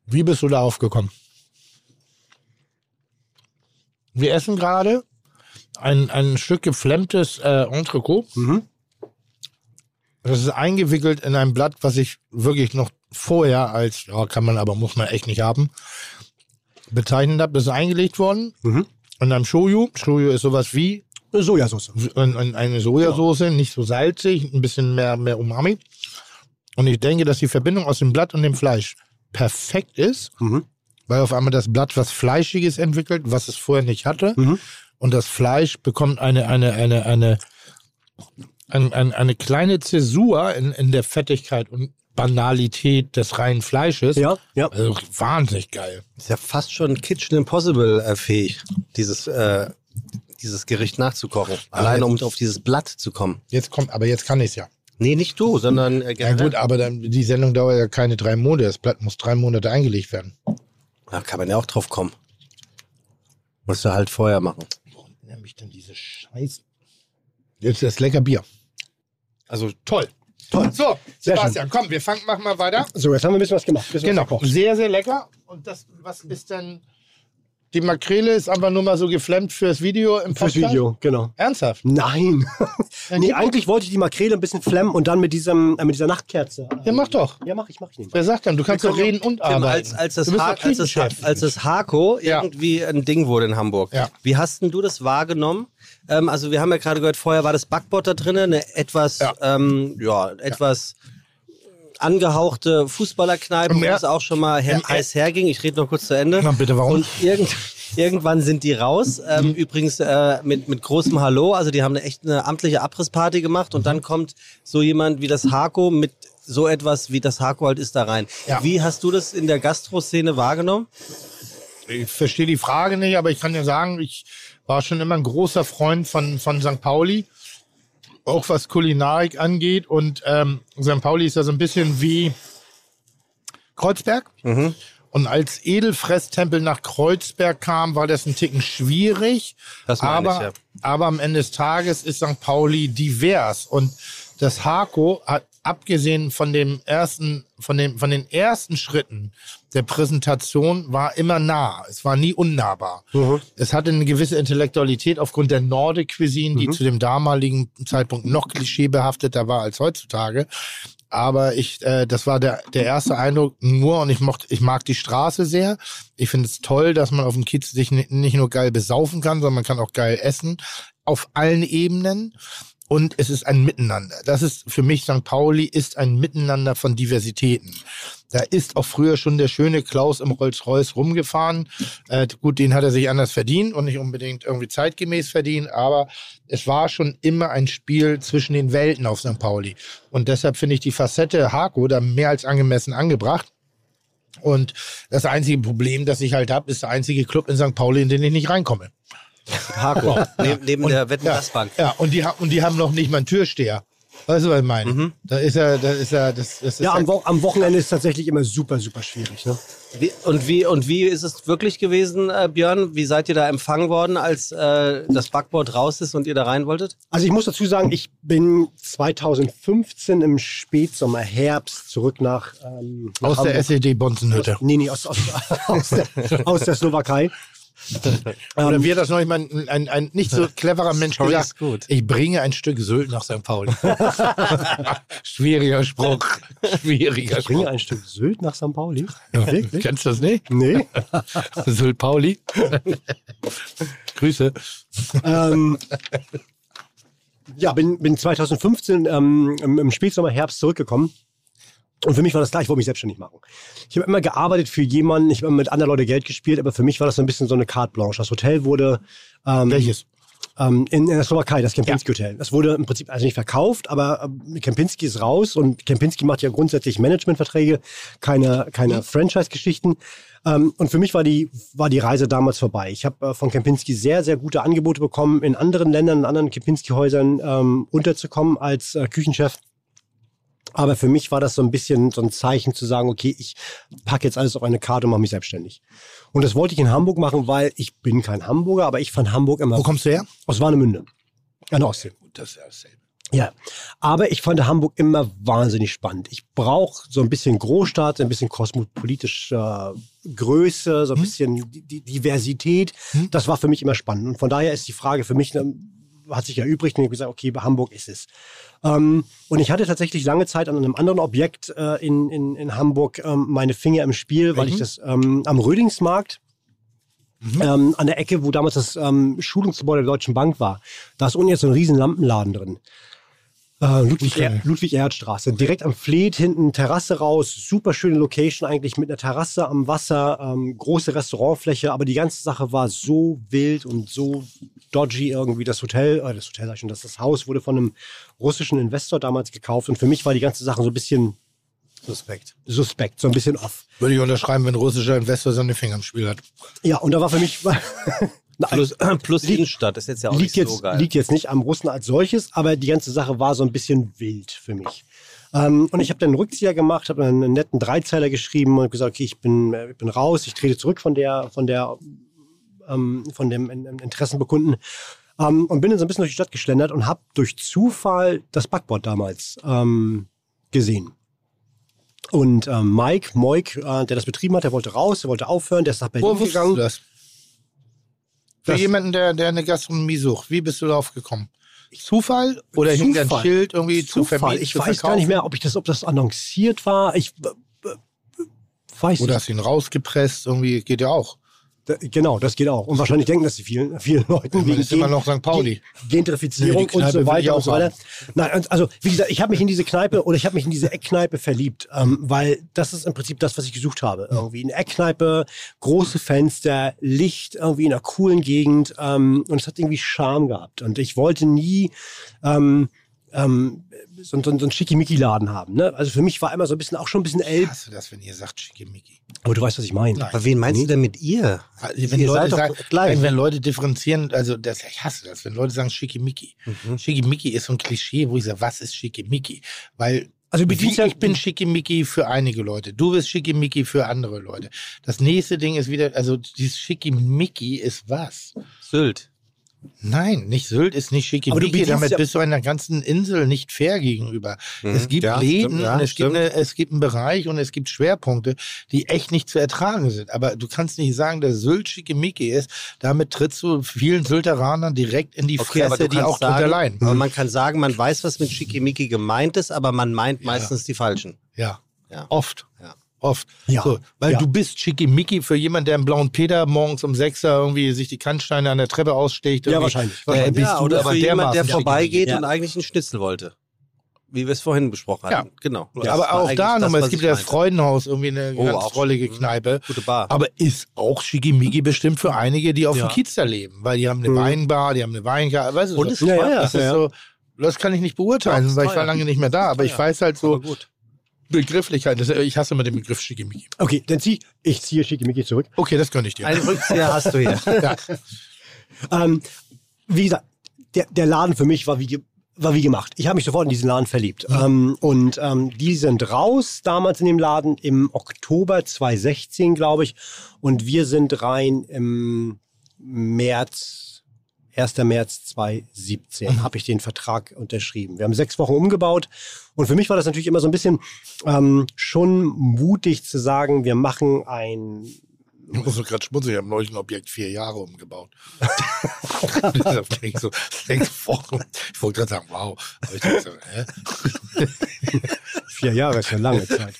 Wie bist du darauf gekommen? Wir essen gerade ein, ein Stück geflammtes äh, Entrecot. Das ist eingewickelt in ein Blatt, was ich wirklich noch vorher als, ja, kann man aber, muss man echt nicht haben, bezeichnet habe. Das ist eingelegt worden Mhm. in einem Shoyu. Shoyu ist sowas wie Eine Sojasauce. ein- ein- eine Sojasauce, nicht so salzig, ein bisschen mehr, mehr Umami. Und ich denke, dass die Verbindung aus dem Blatt und dem Fleisch perfekt ist, Mhm. Weil auf einmal das Blatt was Fleischiges entwickelt, was es vorher nicht hatte. Mhm. Und das Fleisch bekommt eine, eine, eine, eine, ein, ein, eine kleine Zäsur in, in der Fettigkeit und Banalität des reinen Fleisches. Ja, ja. Also wahnsinnig geil. Ist ja fast schon Kitchen Impossible äh, fähig, dieses, äh, dieses Gericht nachzukochen. Alleine um auf dieses Blatt zu kommen. Jetzt kommt, aber jetzt kann ich es ja. Nee, nicht du, sondern äh, Ja gut, aber dann, die Sendung dauert ja keine drei Monate. Das Blatt muss drei Monate eingelegt werden. Da kann man ja auch drauf kommen. Musst du halt vorher machen. Nämlich dann diese Scheiße. Jetzt ist das lecker Bier. Also Toll. Toll. So, Sehr Sebastian, komm, wir fangen, machen mal weiter. So, jetzt haben wir ein bisschen was gemacht. Bisschen Genau. was. Sehr, sehr lecker. Und das, was ist denn? Die Makrele ist einfach nur mal so geflammt fürs Video im Fürs Podcast? Video, genau. Ernsthaft? Nein. Ja, nee, eigentlich wollte ich die Makrele ein bisschen flammen und dann mit, diesem, äh, mit dieser Nachtkerze. Ja, mach doch. Ja, mach ich, mach ich nicht. Wer sagt denn? Du kannst doch reden und Tim, arbeiten. als, als, das du bist ha als, das, als das Hako Ja. irgendwie ein Ding wurde in Hamburg. Ja. Wie hast denn du das wahrgenommen? Ähm, also wir haben ja gerade gehört, vorher war das Backbord da drin, eine etwas, Ja. ähm, ja, etwas angehauchte Fußballerkneipe, Im wo es auch schon mal her Er- heiß herging. Ich rede noch kurz zu Ende. Na, bitte, warum? Und irgend irgendwann sind die raus. Ähm, übrigens äh, mit, mit großem Hallo. Also die haben eine echt eine amtliche Abrissparty gemacht und dann kommt so jemand wie das Hako mit so etwas wie das Hako halt ist da rein. Ja. Wie hast du das in der Gastro-Szene wahrgenommen? ich verstehe die Frage nicht, aber ich kann dir sagen, ich war schon immer ein großer Freund von, von St. Pauli, auch was Kulinarik angeht. Und ähm, St. Pauli ist ja so ein bisschen wie Kreuzberg. Und als Edelfresstempel nach Kreuzberg kam, war das ein Ticken schwierig. Das meine aber, ich, ja. aber am Ende des Tages ist St. Pauli divers. Und das Hako hat abgesehen von dem ersten, von dem, von den ersten Schritten der Präsentation war immer nah. Es war nie unnahbar. Es hatte eine gewisse Intellektualität aufgrund der Nordic Cuisine, die zu dem damaligen Zeitpunkt noch klischeebehafteter war als heutzutage. Aber ich, äh, das war der, der erste Eindruck nur und ich mochte, ich mag die Straße sehr. Ich finde es toll, dass man auf dem Kiez sich ni- nicht nur geil besaufen kann, sondern man kann auch geil essen. Auf allen Ebenen. Und es ist ein Miteinander. Das ist für mich St. Pauli ist ein Miteinander von Diversitäten. Da ist auch früher schon der schöne Klaus im Rolls-Royce rumgefahren. Äh, gut, den hat er sich anders verdient und nicht unbedingt irgendwie zeitgemäß verdient, aber es war schon immer ein Spiel zwischen den Welten auf St. Pauli. Und deshalb finde ich die Facette Hako da mehr als angemessen angebracht. Und das einzige Problem, das ich halt habe, ist der einzige Club in St. Pauli, in den ich nicht reinkomme. Hako, neben, neben der Wetten Ja, Bank. ja und, die, und die haben noch nicht mal einen Türsteher. Weißt du, was ich meine? Da ist er, da ist er, das, das ist Ja, am, Wo am Wochenende ist tatsächlich immer super, super schwierig. Ne? Wie, und, wie, und wie ist es wirklich gewesen, äh, Björn? Wie seid ihr da empfangen worden, als äh, das Backboard raus ist und ihr da rein wolltet? Also ich muss dazu sagen, ich bin 2015 im Spätsommer, Herbst zurück nach, ähm, nach aus der Hamburg. SED-Bonzenhütte. Nee, nee, aus, aus, aus, der, aus der Slowakei. Oder wie hat das noch mal ein, ein, ein nicht so cleverer Mensch Story gesagt? Ich bringe ein Stück Sylt nach St. Pauli. Schwieriger Spruch. Schwieriger Ich bringe Spruch. ein Stück Sylt nach St. Pauli. Ja, Wirklich? Kennst du das nicht? Nee. Sylt Pauli. Grüße. ähm, ja, bin, bin 2015 ähm, im, im Spätsommer, Herbst zurückgekommen. Und für mich war das klar, ich wollte mich selbstständig machen. Ich habe immer gearbeitet für jemanden, ich habe immer mit anderen Leuten Geld gespielt, aber für mich war das so ein bisschen so eine Carte Blanche. Das Hotel wurde ähm, Welches? ähm, in, in der Slowakei, das Kempinski Hotel. Das wurde im Prinzip also nicht verkauft, aber ähm, Kempinski ist raus und Kempinski macht ja grundsätzlich Managementverträge, keine, keine Franchise-Geschichten. Ähm, und für mich war die, war die Reise damals vorbei. Ich habe äh, von Kempinski sehr, sehr gute Angebote bekommen, in anderen Ländern, in anderen Kempinski-Häusern ähm, unterzukommen als äh, Küchenchef. Aber für mich war das so ein bisschen so ein Zeichen zu sagen, okay, ich packe jetzt alles auf eine Karte und mache mich selbstständig. Und das wollte ich in Hamburg machen, weil ich bin kein Hamburger, aber ich fand Hamburg immer Wo kommst du her? aus Warnemünde. An der Ostsee. Das ist ja dasselbe. Ja, aber ich fand Hamburg immer wahnsinnig spannend. Ich brauche so ein bisschen Großstadt, ein bisschen kosmopolitische Größe, so ein bisschen die, die Diversität. Das war für mich immer spannend. Und von daher ist die Frage für mich, ne, hat sich erübrigt und ich habe gesagt, okay, bei Hamburg ist es. Ähm, und ich hatte tatsächlich lange Zeit an einem anderen Objekt äh, in, in, in Hamburg ähm, meine Finger im Spiel, weil ich das ähm, am Rödingsmarkt ähm, an der Ecke, wo damals das ähm, Schulungsgebäude der Deutschen Bank war. Da ist unten jetzt so ein riesen Lampenladen drin. Äh, Ludwig, er Ludwig Erdstraße. Direkt am Fleet, hinten Terrasse raus. Super schöne Location eigentlich mit einer Terrasse am Wasser. Ähm, große Restaurantfläche. Aber die ganze Sache war so wild und so dodgy irgendwie. Das Hotel, äh, das Hotel sag ich schon, das, das Haus wurde von einem russischen Investor damals gekauft. Und für mich war die ganze Sache so ein bisschen Suspekt. suspekt, so ein bisschen off. Würde ich unterschreiben, wenn ein russischer Investor seine Finger im Spiel hat. Ja, und da war für mich... Plus, plus Innenstadt ist jetzt ja auch liegt, nicht so jetzt, geil. liegt jetzt nicht am Russen als solches, aber die ganze Sache war so ein bisschen wild für mich. Ähm, und ich habe dann einen Rückzieher gemacht, habe einen netten Dreizeiler geschrieben und gesagt, okay, ich bin, äh, ich bin raus, ich trete zurück von der, von der, ähm, von dem In- In- Interessenbekunden. Ähm, und bin dann so ein bisschen durch die Stadt geschlendert und habe durch Zufall das Backboard damals ähm, gesehen. Und ähm, Mike, Moik, äh, der das betrieben hat, der wollte raus, der wollte aufhören, der ist nach Berlin Wo gegangen. du das? Für Das- jemanden, der, der eine Gastronomie sucht, wie bist du darauf gekommen? Zufall? Oder hing ein. Schild irgendwie zu Zufall. vermieten? Ich zu weiß gar nicht mehr, ob ich das, ob das annonciert war. Ich äh, äh, weiß Oder nicht. hast du ihn rausgepresst? Irgendwie geht ja auch. Da- Genau, das geht auch. Und wahrscheinlich denken das die vielen, vielen Leuten wegen ist immer Gen- noch St. Pauli. Gentrifizierung Nee, und so weiter und so weiter. Nein, also wie gesagt, ich habe mich in diese Kneipe oder ich habe mich in diese Eckkneipe verliebt, ähm, weil das ist im Prinzip das, was ich gesucht habe. Irgendwie eine Eckkneipe, große Fenster, Licht, irgendwie in einer coolen Gegend ähm, und es hat irgendwie Charme gehabt. Und ich wollte nie ähm, ähm, so, so, so einen Schickimicki-Laden haben. Ne? Also für mich war immer so ein bisschen auch schon ein bisschen elb. Hast du das, wenn ihr sagt Schickimicki? Aber du weißt, was ich meine. Nein. Aber wen meinst du denn mit ihr? Also, wenn Ihr Leute seid doch sagen, gleich. wenn, wenn Leute differenzieren, also das, ich hasse das, wenn Leute sagen Schickimicki. Mhm. Schickimicki ist so ein Klischee, wo ich sage, was ist Schickimicki? Weil Also wie, ja- ich bin Schickimicki für einige Leute. Du bist Schickimicki für andere Leute. Das nächste Ding ist wieder, also dieses Schickimicki ist was? Sylt. Nein, nicht Sylt ist nicht Aber du Schickimicki. Damit ja- bist du einer ganzen Insel nicht fair gegenüber. Mhm. Es gibt Ja, Läden, stimmt, ja, es, gibt eine, es gibt einen Bereich und es gibt Schwerpunkte, die echt nicht zu ertragen sind. Aber du kannst nicht sagen, dass Sylt Schickimicki ist. Damit trittst du vielen Sylteranern direkt in die Fresse, die auch drunter leiden. aber man kann sagen, man weiß, was mit Schickimicki gemeint ist, aber man meint meistens die falschen. Ja, Ja. oft. Ja. Oft. Ja. So, weil Ja. du bist Schickimicki für jemanden, der einen blauen Peter morgens um sechs Uhr irgendwie sich die Kannsteine an der Treppe aussticht. Ja, irgendwie. wahrscheinlich. Äh, bist ja, du oder aber für jemand, der vorbeigeht Ja. und eigentlich einen Schnitzel wollte. Wie wir es vorhin besprochen hatten. Ja. Genau. Das aber auch da nochmal, es gibt ja das. Freudenhaus, irgendwie eine Oh, ganz rollige Mhm. Kneipe. Gute Bar. Aber ist auch Schickimicki bestimmt für einige, die auf Ja. dem Kiez da leben. Weil die haben eine Mhm. Weinbar, die haben eine Weinkarte. Weißt du, Und so. es ist teuer. ja, das ist ja. so, das kann ich nicht beurteilen, weil ich war lange nicht mehr da. Aber ich weiß halt so. Begrifflichkeit. Das, ich hasse immer den Begriff Schickimicki. Okay, dann zieh ich ziehe Schickimicki zurück. Okay, das gönne ich dir. Einen Rückzieher hast du hier. ja. Ähm, wie gesagt, der, der Laden für mich war wie, war wie gemacht. Ich habe mich sofort in diesen Laden verliebt. Ähm, und ähm, die sind raus damals in dem Laden im Oktober 2016, glaube ich. Und wir sind rein im März, 1. März 2017, habe ich den Vertrag unterschrieben. Wir haben sechs Wochen umgebaut. Und für mich war das natürlich immer so ein bisschen ähm, schon mutig zu sagen, wir machen ein Ich muss gerade schmunzeln, ich habe neulich ein Objekt vier Jahre umgebaut. so sechs Wochen. Ich wollte gerade sagen, wow. Aber ich dachte so, hä? vier Jahre, ist ja lange Zeit.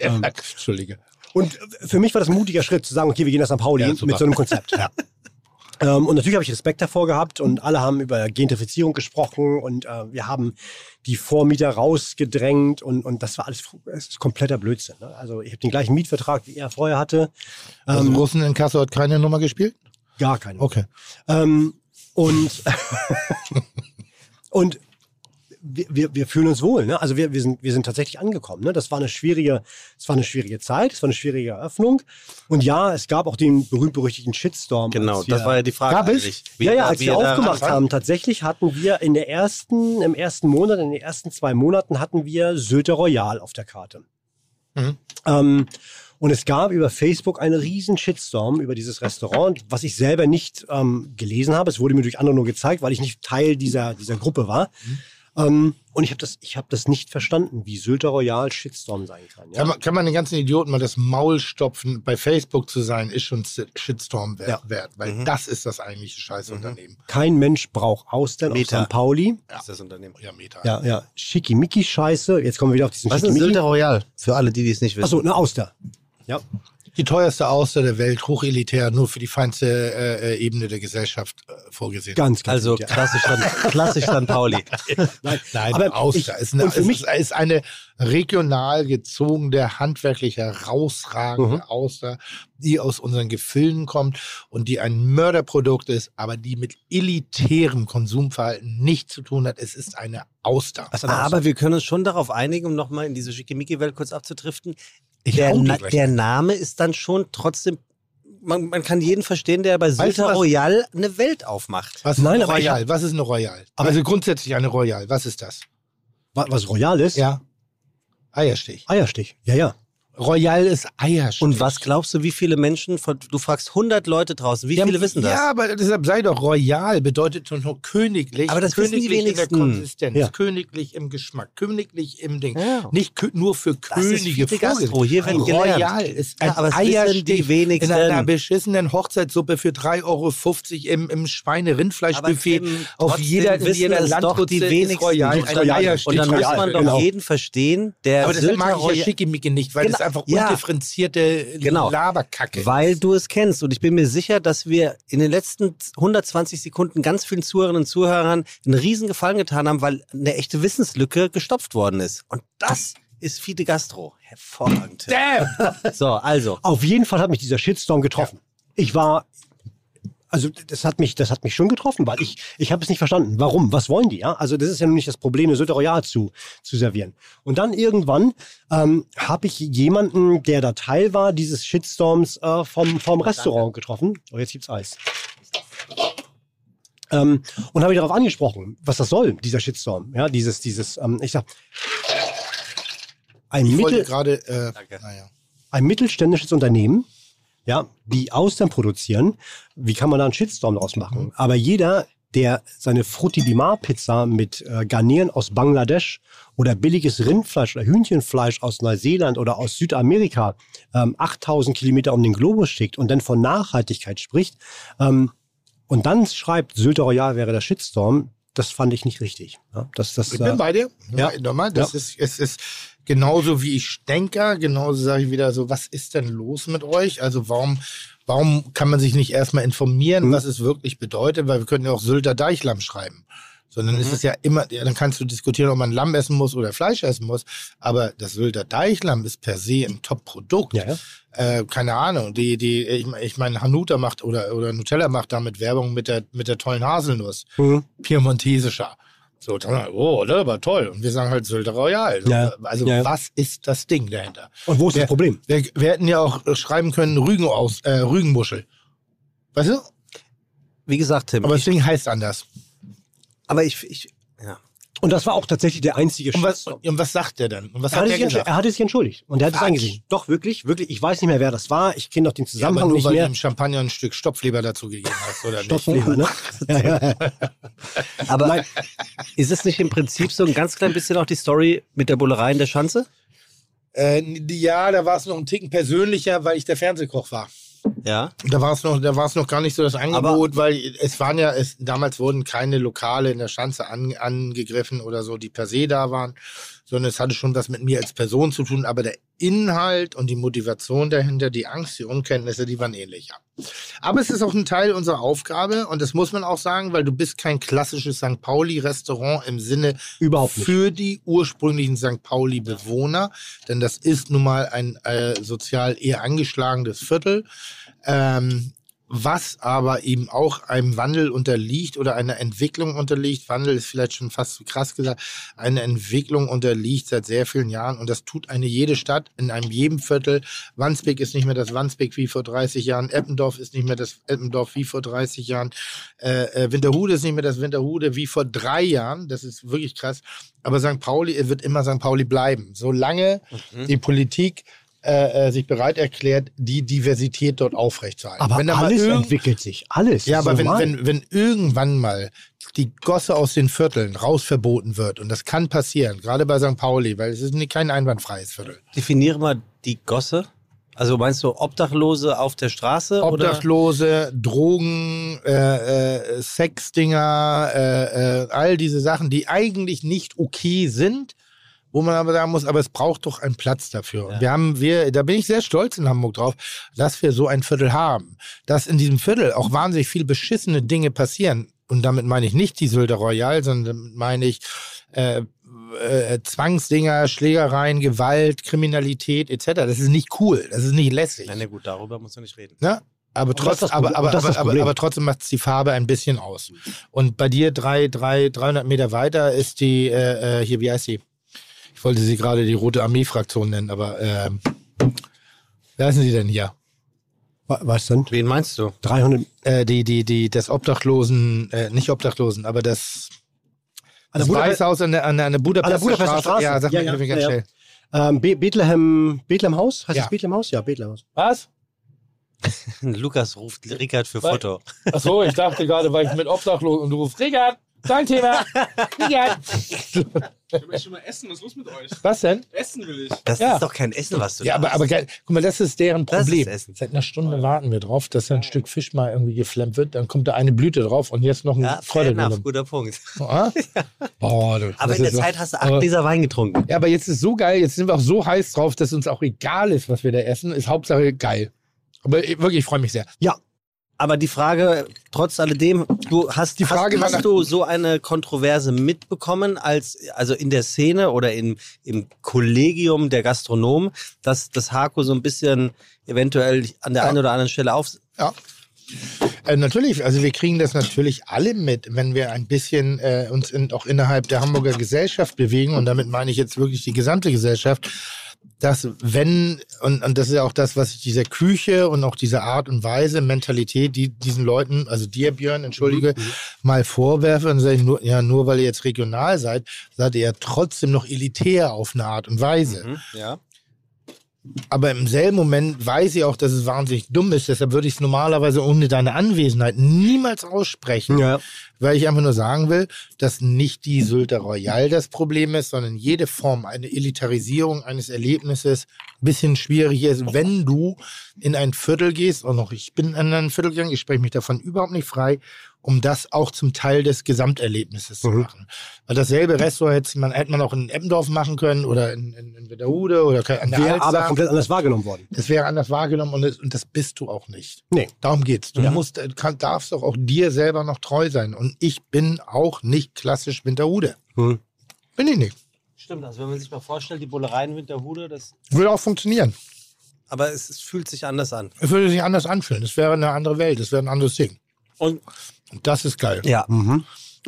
Lang. Entschuldige. Und für mich war das ein mutiger Schritt zu sagen, okay, wir gehen nach St. Pauli Ja, mit so einem Konzept. Ähm, und natürlich habe ich Respekt davor gehabt und alle haben über Gentrifizierung gesprochen und äh, wir haben die Vormieter rausgedrängt und, und das war alles es ist kompletter Blödsinn. Ne? Also ich habe den gleichen Mietvertrag, wie er vorher hatte. Also Ähm, Russen in Kassel hat keine Nummer gespielt? Gar keine. Okay. Ähm, und und wir, wir, wir fühlen uns wohl. Ne? Also wir, wir, sind, wir sind tatsächlich angekommen. Ne? Das war eine schwierige, es war eine schwierige Zeit, es war eine schwierige Eröffnung. Und ja, es gab auch den berühmt-berüchtigten Shitstorm. Genau, das war ja die Frage Gab es? Wie- ja, ja, als wir aufgemacht haben, tatsächlich hatten wir in der ersten, im ersten Monat, in den ersten zwei Monaten hatten wir Söder Royal auf der Karte. Mhm. Ähm, und es gab über Facebook einen riesen Shitstorm über dieses Restaurant, was ich selber nicht ähm, gelesen habe. Es wurde mir durch andere nur gezeigt, weil ich nicht Teil dieser, dieser Gruppe war. Ähm, und ich habe das, ich hab das nicht verstanden, wie Sylter Royal Shitstorm sein kann. Ja? Kann, man, kann man den ganzen Idioten mal das Maul stopfen, bei Facebook zu sein, ist schon Shitstorm wert, Ja. wert weil das ist das eigentliche Scheißunternehmen. Kein Mensch braucht Austern auf Meta. St. Pauli. ist das Unternehmen. Ja, Meta. Ja, ja. Schickimicki-Scheiße. Jetzt kommen wir wieder auf diesen Was ist. Sylter Royal? Für alle, die die es nicht wissen. Achso, eine Auster. Ja. Die teuerste Auster der Welt, hochelitär, nur für die feinste äh, äh, Ebene der Gesellschaft äh, vorgesehen. Ganz, ganz Also gut, ja. klassisch San, klassisch San Pauli. Nein, Nein, aber Auster ich, ist, eine, ist, mich, ist eine regional gezogene, handwerklich herausragende Mhm. Auster, die aus unseren Gefilden kommt und die ein Mörderprodukt ist, aber die mit elitärem Konsumverhalten nichts zu tun hat. Es ist eine Auster. Ist eine Auster? Aber wir können uns schon darauf einigen, um nochmal in diese Schickimicki-Welt kurz abzudriften. Ich Der, Na der. Name ist dann schon trotzdem. Man, man kann jeden verstehen, der bei Weißt du Sylter was? Royal eine Welt aufmacht. Was ist Nein, ich Royal? Was ist eine Royal? Aber- also grundsätzlich eine Royal. Was ist das? wa- was Royal ist? Ja. Eierstich. Eierstich. Ja, ja. Royal ist Eierstich. Und was glaubst du, wie viele Menschen, von, du fragst 100 Leute draußen, wie Ja, viele wissen das? Ja, aber deshalb sei doch royal, bedeutet doch nur königlich. Aber das wissen die königlich in der wenigsten. Konsistenz, Ja. königlich im Geschmack, königlich im Ding. Ja. Nicht nur für Das ist Könige Gastro. Hier wird gelernt. Royal ist ein Ja, aber Eierstich die wenigsten. in einer beschissenen Hochzeitssuppe für 3,50 Euro im, im Schweine-Rindfleischbuffet. Auf jeder, in jeder die ist wenigsten. Royal ein. Eierstich. Und dann muss man doch genau. jeden verstehen, der aber deshalb mag ich ja Schickimicki nicht, weil Genau. das einfach Ja. undifferenzierte Genau. Laberkacke weil du es kennst. Und ich bin mir sicher, dass wir in den letzten 120 Sekunden ganz vielen Zuhörerinnen und Zuhörern einen riesen Gefallen getan haben, weil eine echte Wissenslücke gestopft worden ist. Und das ist Fide Gastro. Hervorragend. Damn! So, also. Auf jeden Fall hat mich dieser Shitstorm getroffen. Ich war, also das hat mich, das hat mich schon getroffen, weil ich, ich habe es nicht verstanden. Warum? Was wollen die? Ja? Also das ist ja nun nicht das Problem, eine Sylter Royal zu, zu servieren. Und dann irgendwann ähm, habe ich jemanden, der da Teil war dieses Shitstorms, äh, vom, vom Restaurant getroffen. Oh, jetzt gibt's Eis. Ähm, und habe ich darauf angesprochen, was das soll, dieser Shitstorm. Ja, dieses, dieses, ähm, ich sag, ein Ich Mittel, gerade, äh, naja. ein mittelständisches Unternehmen, ja, die Austern produzieren, wie kann man da einen Shitstorm draus machen? Aber jeder, der seine Frutti di Mar Pizza mit äh, Garnieren aus Bangladesch oder billiges Rindfleisch oder Hühnchenfleisch aus Neuseeland oder aus Südamerika ähm, 8000 Kilometer um den Globus schickt und dann von Nachhaltigkeit spricht ähm, und dann schreibt, Sylter Royal wäre der Shitstorm, das fand ich nicht richtig. Ja, das, das, Ich äh, bin bei dir. ja. Nochmal. Das Ja. ist, es ist genauso wie ich denke. Genauso sage ich wieder so, was ist denn los mit euch? Also warum, warum kann man sich nicht erstmal informieren, Mhm. was es wirklich bedeutet? Weil wir können ja auch Sylter Deichlam schreiben. Sondern Mhm. ist es ja immer, ja, dann kannst du diskutieren, ob man Lamm essen muss oder Fleisch essen muss. Aber das Sylter Deichlam ist per se ein Top-Produkt. Ja, ja. Äh, keine Ahnung. Die, die, ich, ich meine, Hanuta macht oder, oder Nutella macht damit Werbung mit der, mit der tollen Haselnuss. Mhm. Piemontesischer. So, dann, oh, das war toll. Und wir sagen halt Sylter Royal. So, Ja. Also, Ja. was ist das Ding dahinter? Und wo ist Wer- das Problem? Wir, wir hätten ja auch schreiben können Rügen aus, äh, Rügenmuschel. Weißt du? Wie gesagt, Tim, Aber ich, das Ding heißt anders. aber ich, ich. Und das war auch tatsächlich der einzige Und was, und was sagt der denn? Und was Er hat entsch- gesagt? er hatte sich entschuldigt und er hat es eingesehen. Doch, wirklich, wirklich. Ich weiß nicht mehr, wer das war. Ich kenne doch den Ja, aber Zusammenhang nur nicht weil du mehr. dem Champagner ein Stück Stopfleber dazu gegeben hast, oder nicht? Stoffleber, ne? ja, ja. Aber Nein. ist es nicht im Prinzip so ein ganz klein bisschen auch die Story mit der Bullerei in der Schanze? Äh, ja, da war es noch ein Ticken persönlicher, weil ich der Fernsehkoch war. Ja. Da war es noch, da war es noch gar nicht so das Angebot, weil es waren ja, es, damals wurden keine Lokale in der Schanze an, angegriffen oder so, die per se da waren, sondern es hatte schon was mit mir als Person zu tun, aber der Inhalt und die Motivation dahinter, die Angst, die Unkenntnisse, die waren ähnlich. Ja. Aber es ist auch ein Teil unserer Aufgabe und das muss man auch sagen, weil du bist kein klassisches St. Pauli-Restaurant im Sinne Überhaupt nicht. für die ursprünglichen St. Pauli-Bewohner, denn das ist nun mal ein äh, sozial eher angeschlagenes Viertel. Ähm, was aber eben auch einem Wandel unterliegt oder einer Entwicklung unterliegt. Wandel ist vielleicht schon fast zu krass gesagt. Eine Entwicklung unterliegt seit sehr vielen Jahren und das tut eine jede Stadt in einem jedem Viertel. Wandsbek ist nicht mehr das Wandsbek wie vor 30 Jahren. Eppendorf ist nicht mehr das Eppendorf wie vor 30 Jahren. Äh, äh, Winterhude ist nicht mehr das Winterhude wie vor drei Jahren. Das ist wirklich krass. Aber St. Pauli wird immer St. Pauli bleiben. Solange die Politik äh, äh, sich bereit erklärt, die Diversität dort aufrechtzuerhalten. Aber Wenn alles entwickelt sich. Alles. ja, aber wenn, wenn, wenn irgendwann mal die Gosse aus den Vierteln rausverboten wird, und das kann passieren, gerade bei St. Pauli, weil es ist nicht- kein einwandfreies Viertel. Definiere mal die Gosse. Also meinst du Obdachlose auf der Straße? Oder? Obdachlose, Drogen, äh, äh, Sexdinger, äh, äh, all diese Sachen, die eigentlich nicht okay sind, wo man aber sagen muss, aber es braucht doch einen Platz dafür. Und wir haben, wir, da bin ich sehr stolz in Hamburg drauf, dass wir so ein Viertel haben. Dass in diesem Viertel auch wahnsinnig viel beschissene Dinge passieren. Und damit meine ich nicht die Sylter Royal, sondern meine ich äh, äh, Zwangsdinger, Schlägereien, Gewalt, Kriminalität etc. Das ist nicht cool, das ist nicht lässig. Na, na gut, darüber muss man nicht reden. Ne? Aber, trotz, aber, aber, aber, aber, trotzdem macht die Farbe ein bisschen aus. Und bei dir drei, drei, 300 Meter weiter ist die, äh, äh, hier, wie heißt die? Ich wollte sie gerade die Rote Armee-Fraktion nennen, aber ähm, wer heißen sie denn hier? Wa- Was denn? Wen meinst du? 300. Äh, die, die, die, das Obdachlosen, äh, nicht Obdachlosen, aber das, An das der Budapest- Weißhaus an der, an der, an der Budapester, An der Budapester Straße. Ja, sag Ja, mal ja, irgendwie ganz ja, ja. schnell. Ähm, Be Bethlehem, Bethlehem Haus? Heißt Ja. das Bethlehem Haus? Ja, Bethlehem Haus. Was? Lukas ruft Rickard für Was? Foto. Achso, ich dachte gerade, weil ich mit Obdachlosen und du rufst, Richard, dein Thema. Richard. Ich will schon mal essen. Was ist los mit euch? Was denn? Essen will ich. Das Ja. ist doch kein Essen, was du Ja, da aber, aber geil. Guck mal, das ist deren Das ist Problem. Essen. Seit einer Stunde warten wir drauf, dass ein Stück Fisch mal irgendwie geflammt wird. Dann kommt da eine Blüte drauf und jetzt noch ein Ja, drin. guter Punkt. Ah? Boah, du, Aber in der ist so- Zeit hast du acht Gläser Wein getrunken. Ja, aber jetzt ist so geil, jetzt sind wir auch so heiß drauf, dass uns auch egal ist, was wir da essen. Ist Hauptsache geil. Aber ich- wirklich, ich freue mich sehr. Ja, Aber die Frage, trotz alledem, du hast, Die Frage hast, hast du so eine Kontroverse mitbekommen, als, also in der Szene oder im, im Kollegium der Gastronomen, dass das Hako so ein bisschen eventuell an der Ja. einen oder anderen Stelle auf. Ja. Äh, natürlich, also wir kriegen das natürlich alle mit, wenn wir ein bisschen äh, uns in, auch innerhalb der Hamburger Gesellschaft bewegen und damit meine ich jetzt wirklich die gesamte Gesellschaft, dass wenn, und, und das ist ja auch das, was ich dieser Küche und auch dieser Art und Weise, Mentalität, die diesen Leuten, also dir Björn, entschuldige, mal vorwerfe und sage ich nur, ja, nur weil ihr jetzt regional seid, seid ihr ja trotzdem noch elitär auf eine Art und Weise. Ja. Aber im selben Moment weiß ich auch, dass es wahnsinnig dumm ist. Deshalb würde ich es normalerweise ohne deine Anwesenheit niemals aussprechen. Ja. Weil ich einfach nur sagen will, dass nicht die Sylter Royal das Problem ist, sondern jede Form, eine Elitarisierung eines Erlebnisses ein bisschen schwierig ist, wenn du in ein Viertel gehst, und noch ich bin in ein Viertel gegangen, ich spreche mich davon überhaupt nicht frei, um das auch zum Teil des Gesamterlebnisses zu machen. Weil dasselbe Restaurant hätte man, hätte man auch in Eppendorf machen können oder in, in, in Witterhude oder an der Wäre aber komplett anders wahrgenommen worden. Es wäre anders wahrgenommen und das, und das bist du auch nicht. Nee. Darum geht's. Du Ja. musst, äh, kann, darfst doch auch dir selber noch treu sein. Und ich bin auch nicht klassisch Winterhude. Hm. Bin ich nicht. Stimmt, also wenn man sich mal vorstellt, die Bullerei in Winterhude, das, Würde auch funktionieren. aber es, es fühlt sich anders an. Es würde sich anders anfühlen. Es wäre eine andere Welt. Es wäre ein anderes Ding. Und das ist geil. ja,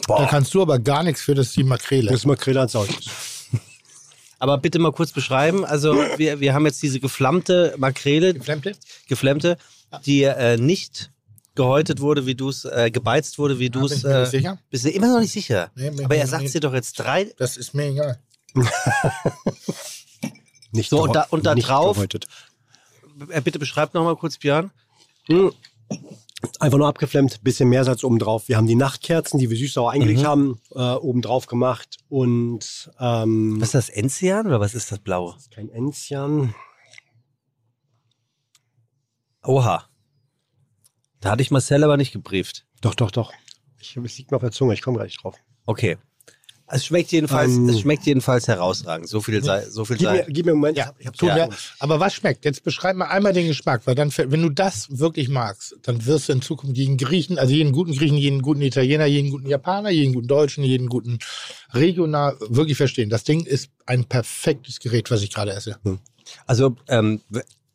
Da kannst du aber gar nichts für das die Makrele. Das ist Makrele ans Haus. aber bitte mal kurz beschreiben. Also wir, wir haben jetzt diese geflammte Makrele, Geflammte? geflammte, die äh, nicht gehäutet wurde, wie du es, äh, gebeizt wurde, wie du bin es. ich mir nicht Äh, sicher. bist du immer noch nicht sicher. Nee, ich aber mir er sagt dir doch jetzt drei. Das ist mir egal. Nicht So, und da- und da nicht drauf- gehäutet. Äh, bitte beschreib noch mal kurz, Björn. Einfach nur abgeflammt, bisschen Meersalz oben drauf. Wir haben die Nachtkerzen, die wir süß-sauer eingelegt Mhm. haben, äh, oben drauf gemacht. Und ähm, Was ist das, Enzian oder was ist das Blaue? kein Enzian. Oha. Da hatte ich Marcel aber nicht gebrieft. Doch, doch, doch. Ich, es liegt mir auf der Zunge, ich komme gleich drauf. Okay. Es schmeckt jedenfalls, Ähm, es schmeckt jedenfalls herausragend. So viel sei, so viel Gib mir, sei. gib mir einen Moment. Ja, ich hab Tut Ja. mir, aber was schmeckt? Jetzt beschreib mal einmal den Geschmack, weil dann, wenn du das wirklich magst, dann wirst du in Zukunft jeden Griechen, also jeden guten Griechen, jeden guten Italiener, jeden guten Japaner, jeden guten Deutschen, jeden guten Regional wirklich verstehen. Das Ding ist ein perfektes Gerät, was ich gerade esse. Also ähm,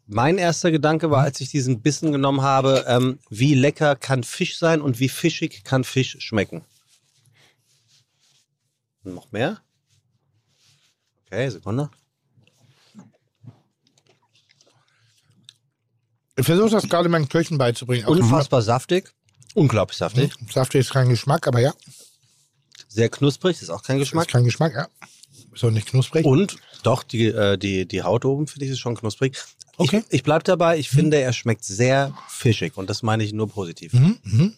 mein erster Gedanke war, als ich diesen Bissen genommen habe, ähm, wie lecker kann Fisch sein und wie fischig kann Fisch schmecken. Noch mehr? Okay, Sekunde. Ich versuche das gerade meinen Köchen beizubringen. Unfassbar saftig. Unglaublich saftig. Saft ist kein Geschmack, aber ja, Sehr knusprig, ist auch kein ist Geschmack. kein Geschmack, ja. Ist auch nicht knusprig. Und doch, die, äh, die, die Haut oben finde ich ist schon knusprig. Okay. Ich, ich bleibe dabei, ich finde, er schmeckt sehr fischig und das meine ich nur positiv. Mhm, mhm.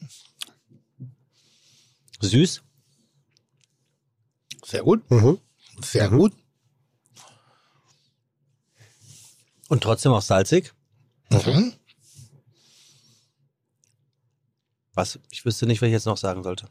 Süß. Sehr gut. Mhm. Sehr gut. Und trotzdem auch salzig. Mhm. Was? Ich wüsste nicht, was ich jetzt noch sagen sollte.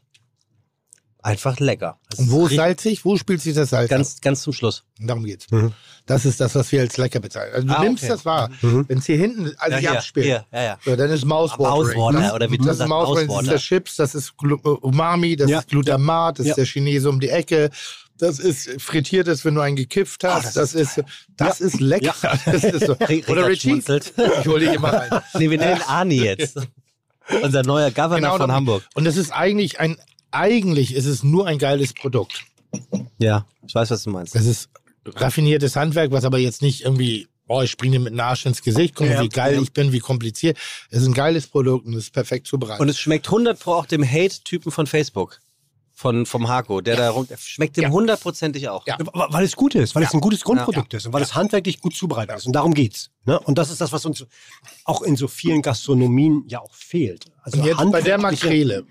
Einfach lecker. Das Und wo ist ist salzig? Wo spielt sich das Salz? ab? Ganz, ganz zum Schluss. Darum geht's. Mhm. Das ist das, was wir als lecker bezeichnen. Also du Ah, nimmst okay. das wahr. Mhm. Wenn es hier hinten, also Ja, hier abspielt, hier, ja, ja. So, dann ist Mouthwatering. Mouthwater, das, oder wie du das ist sagst, Mouthwatering, das ist der Chips, das ist äh, Umami, das Ja. ist Glutamat, das Ja. ist der Chinese um die Ecke. Das ist frittiertes, wenn du einen gekifft Ah, hast. das, ist, das ist lecker. Das ist so. Oder Richie? Ich hole dich immer rein. Nee, wir nennen Ani jetzt. Unser neuer Governor Genau, von Hamburg. Und das ist eigentlich ein, eigentlich ist es nur ein geiles Produkt. Ja, ich weiß, was du meinst. Das ist raffiniertes Handwerk, was aber jetzt nicht irgendwie, oh, ich springe dir mit einem Arsch ins Gesicht, guck mal, Ja, wie geil ja. ich bin, wie kompliziert. Es ist ein geiles Produkt und es ist perfekt zubereitet. Und es schmeckt 100 pro auch dem Hate-Typen von Facebook. Von, vom Hako, der da rum, schmeckt dem Ja. hundertprozentig auch. Ja. Weil es gut ist, weil es ein gutes Grundprodukt Ja. ist und weil es handwerklich gut zubereitet ist. Und darum geht's. Ne? Und das ist das, was uns auch in so vielen Gastronomien ja auch fehlt. Also Und jetzt bei der Makrele.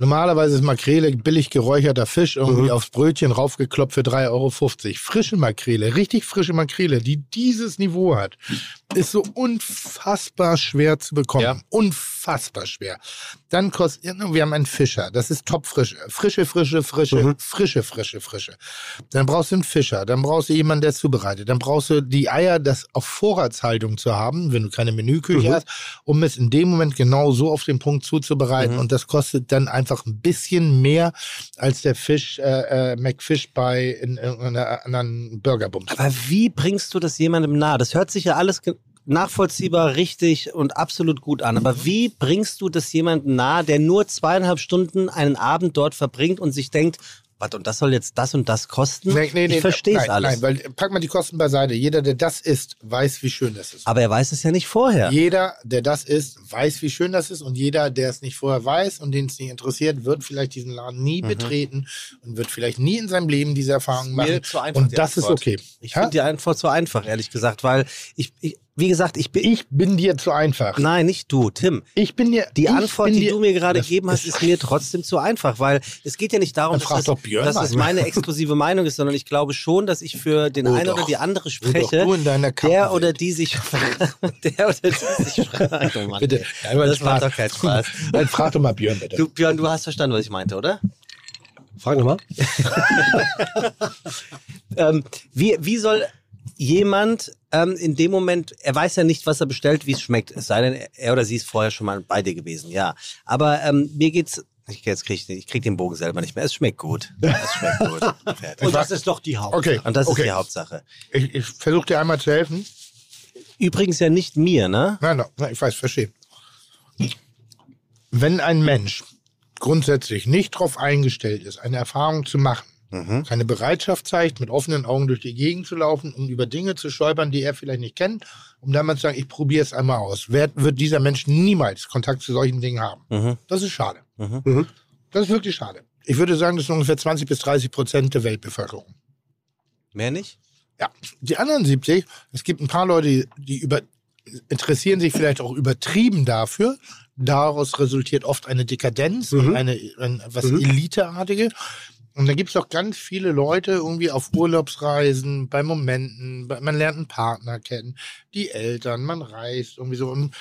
Normalerweise ist Makrele billig geräucherter Fisch, irgendwie Mhm. aufs Brötchen raufgeklopft für 3,50 Euro. Frische Makrele, richtig frische Makrele, die dieses Niveau hat, ist so unfassbar schwer zu bekommen. Ja. Unfassbar schwer. Dann kostet, wir haben einen Fischer, das ist topfrische. Frische, frische, frische, Mhm. frische, frische, frische. Dann brauchst du einen Fischer, dann brauchst du jemanden, der es zubereitet. Dann brauchst du die Eier, das auf Vorratshaltung zu haben, wenn du keine Menüküche Mhm. hast, um es in dem Moment genau so auf den Punkt zuzubereiten. Mhm. Und das kostet dann einfach ein bisschen mehr als der Fisch, äh, äh, McFish bei in irgendeiner anderen Burgerbums. Aber wie bringst du das jemandem nahe? Das hört sich ja alles nachvollziehbar, richtig und absolut gut an. Aber wie bringst du das jemandem nahe, der nur zweieinhalb Stunden einen Abend dort verbringt und sich denkt, was und das soll jetzt das und das kosten? ich verstehe es nein, alles. Nein, weil pack mal die Kosten beiseite. Jeder, der das isst, weiß, wie schön das ist. Aber er weiß es ja nicht vorher. Jeder, der das isst, weiß, wie schön das ist. Und jeder, der es nicht vorher weiß und den es nicht interessiert, wird vielleicht diesen Laden nie Mhm. betreten und wird vielleicht nie in seinem Leben diese Erfahrung machen. zu einfach, Und das ist okay. Ich finde die Antwort so einfach, ehrlich gesagt, weil ich, ich wie gesagt, ich bin. Ich bin dir zu einfach. Nein, nicht du, Tim. Ich bin dir. Die Antwort, die dir, du mir gerade gegeben hast, ist mir trotzdem zu einfach, weil es geht ja nicht darum, dass, das, dass das meine exklusive Meinung ist, sondern ich glaube schon, dass ich für den Oh einen doch. oder die andere Oh spreche, doch, du in deiner der oder die sich, der oder die sich fragt. Oh Mann, Bitte. ey. das macht doch keinen Spaß. Dann frag doch mal Björn bitte. Du, Björn, du hast verstanden, was ich meinte, oder? Frag nochmal. Ähm, wie, wie soll jemand ähm, in dem Moment, er weiß ja nicht, was er bestellt, wie es schmeckt, es sei denn, er oder sie ist vorher schon mal bei dir gewesen, ja. Aber ähm, mir geht's, ich, jetzt krieg ich, ich krieg den Bogen selber nicht mehr, es schmeckt gut. Es schmeckt gut. Und das ist doch die Haupt. Okay. Und das okay. ist die Hauptsache. Ich, ich versuche dir einmal zu helfen. Übrigens ja nicht mir, ne? Nein, nein, nein, ich weiß, verstehe. Wenn ein Mensch grundsätzlich nicht darauf eingestellt ist, eine Erfahrung zu machen, Mhm. keine Bereitschaft zeigt, mit offenen Augen durch die Gegend zu laufen, um über Dinge zu stolpern, die er vielleicht nicht kennt, um dann mal zu sagen, ich probiere es einmal aus, wer, wird dieser Mensch niemals Kontakt zu solchen Dingen haben. Mhm. Das ist schade. Mhm. Das ist wirklich schade. Ich würde sagen, das sind ungefähr 20 bis 30 Prozent der Weltbevölkerung. Mehr nicht? Ja, die anderen 70, es gibt ein paar Leute, die, über, interessieren sich vielleicht auch übertrieben dafür. Daraus resultiert oft eine Dekadenz Mhm. und eine, ein, was Mhm. Eliteartige. Und da gibt es auch ganz viele Leute irgendwie auf Urlaubsreisen, bei Momenten, bei, man lernt einen Partner kennen, die Eltern, man reist, irgendwie so. Und,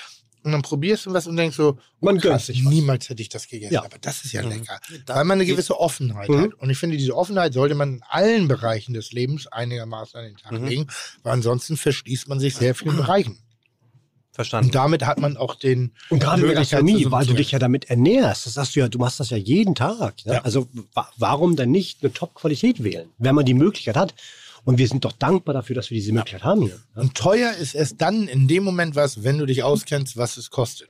und dann probierst du was und denkst so, Man oh, gönnt krass, sich was. niemals hätte ich das gegessen. Ja. Aber das ist ja Mhm. lecker. Da- Weil man eine gewisse Offenheit Mhm. hat. Und ich finde, diese Offenheit sollte man in allen Bereichen des Lebens einigermaßen an den Tag Mhm. legen, weil ansonsten verschließt man sich sehr vielen Bereichen. Verstanden. Und damit hat man auch den Und gerade in der Gastronomie, weil du dich ja damit ernährst. Das sagst du ja, du machst das ja jeden Tag. Ne? Ja. Also wa warum dann nicht eine Top-Qualität wählen, wenn man die Möglichkeit hat? Und wir sind doch dankbar dafür, dass wir diese Möglichkeit haben hier. Ne? Und teuer ist es dann in dem Moment was, wenn du dich auskennst, was es kostet.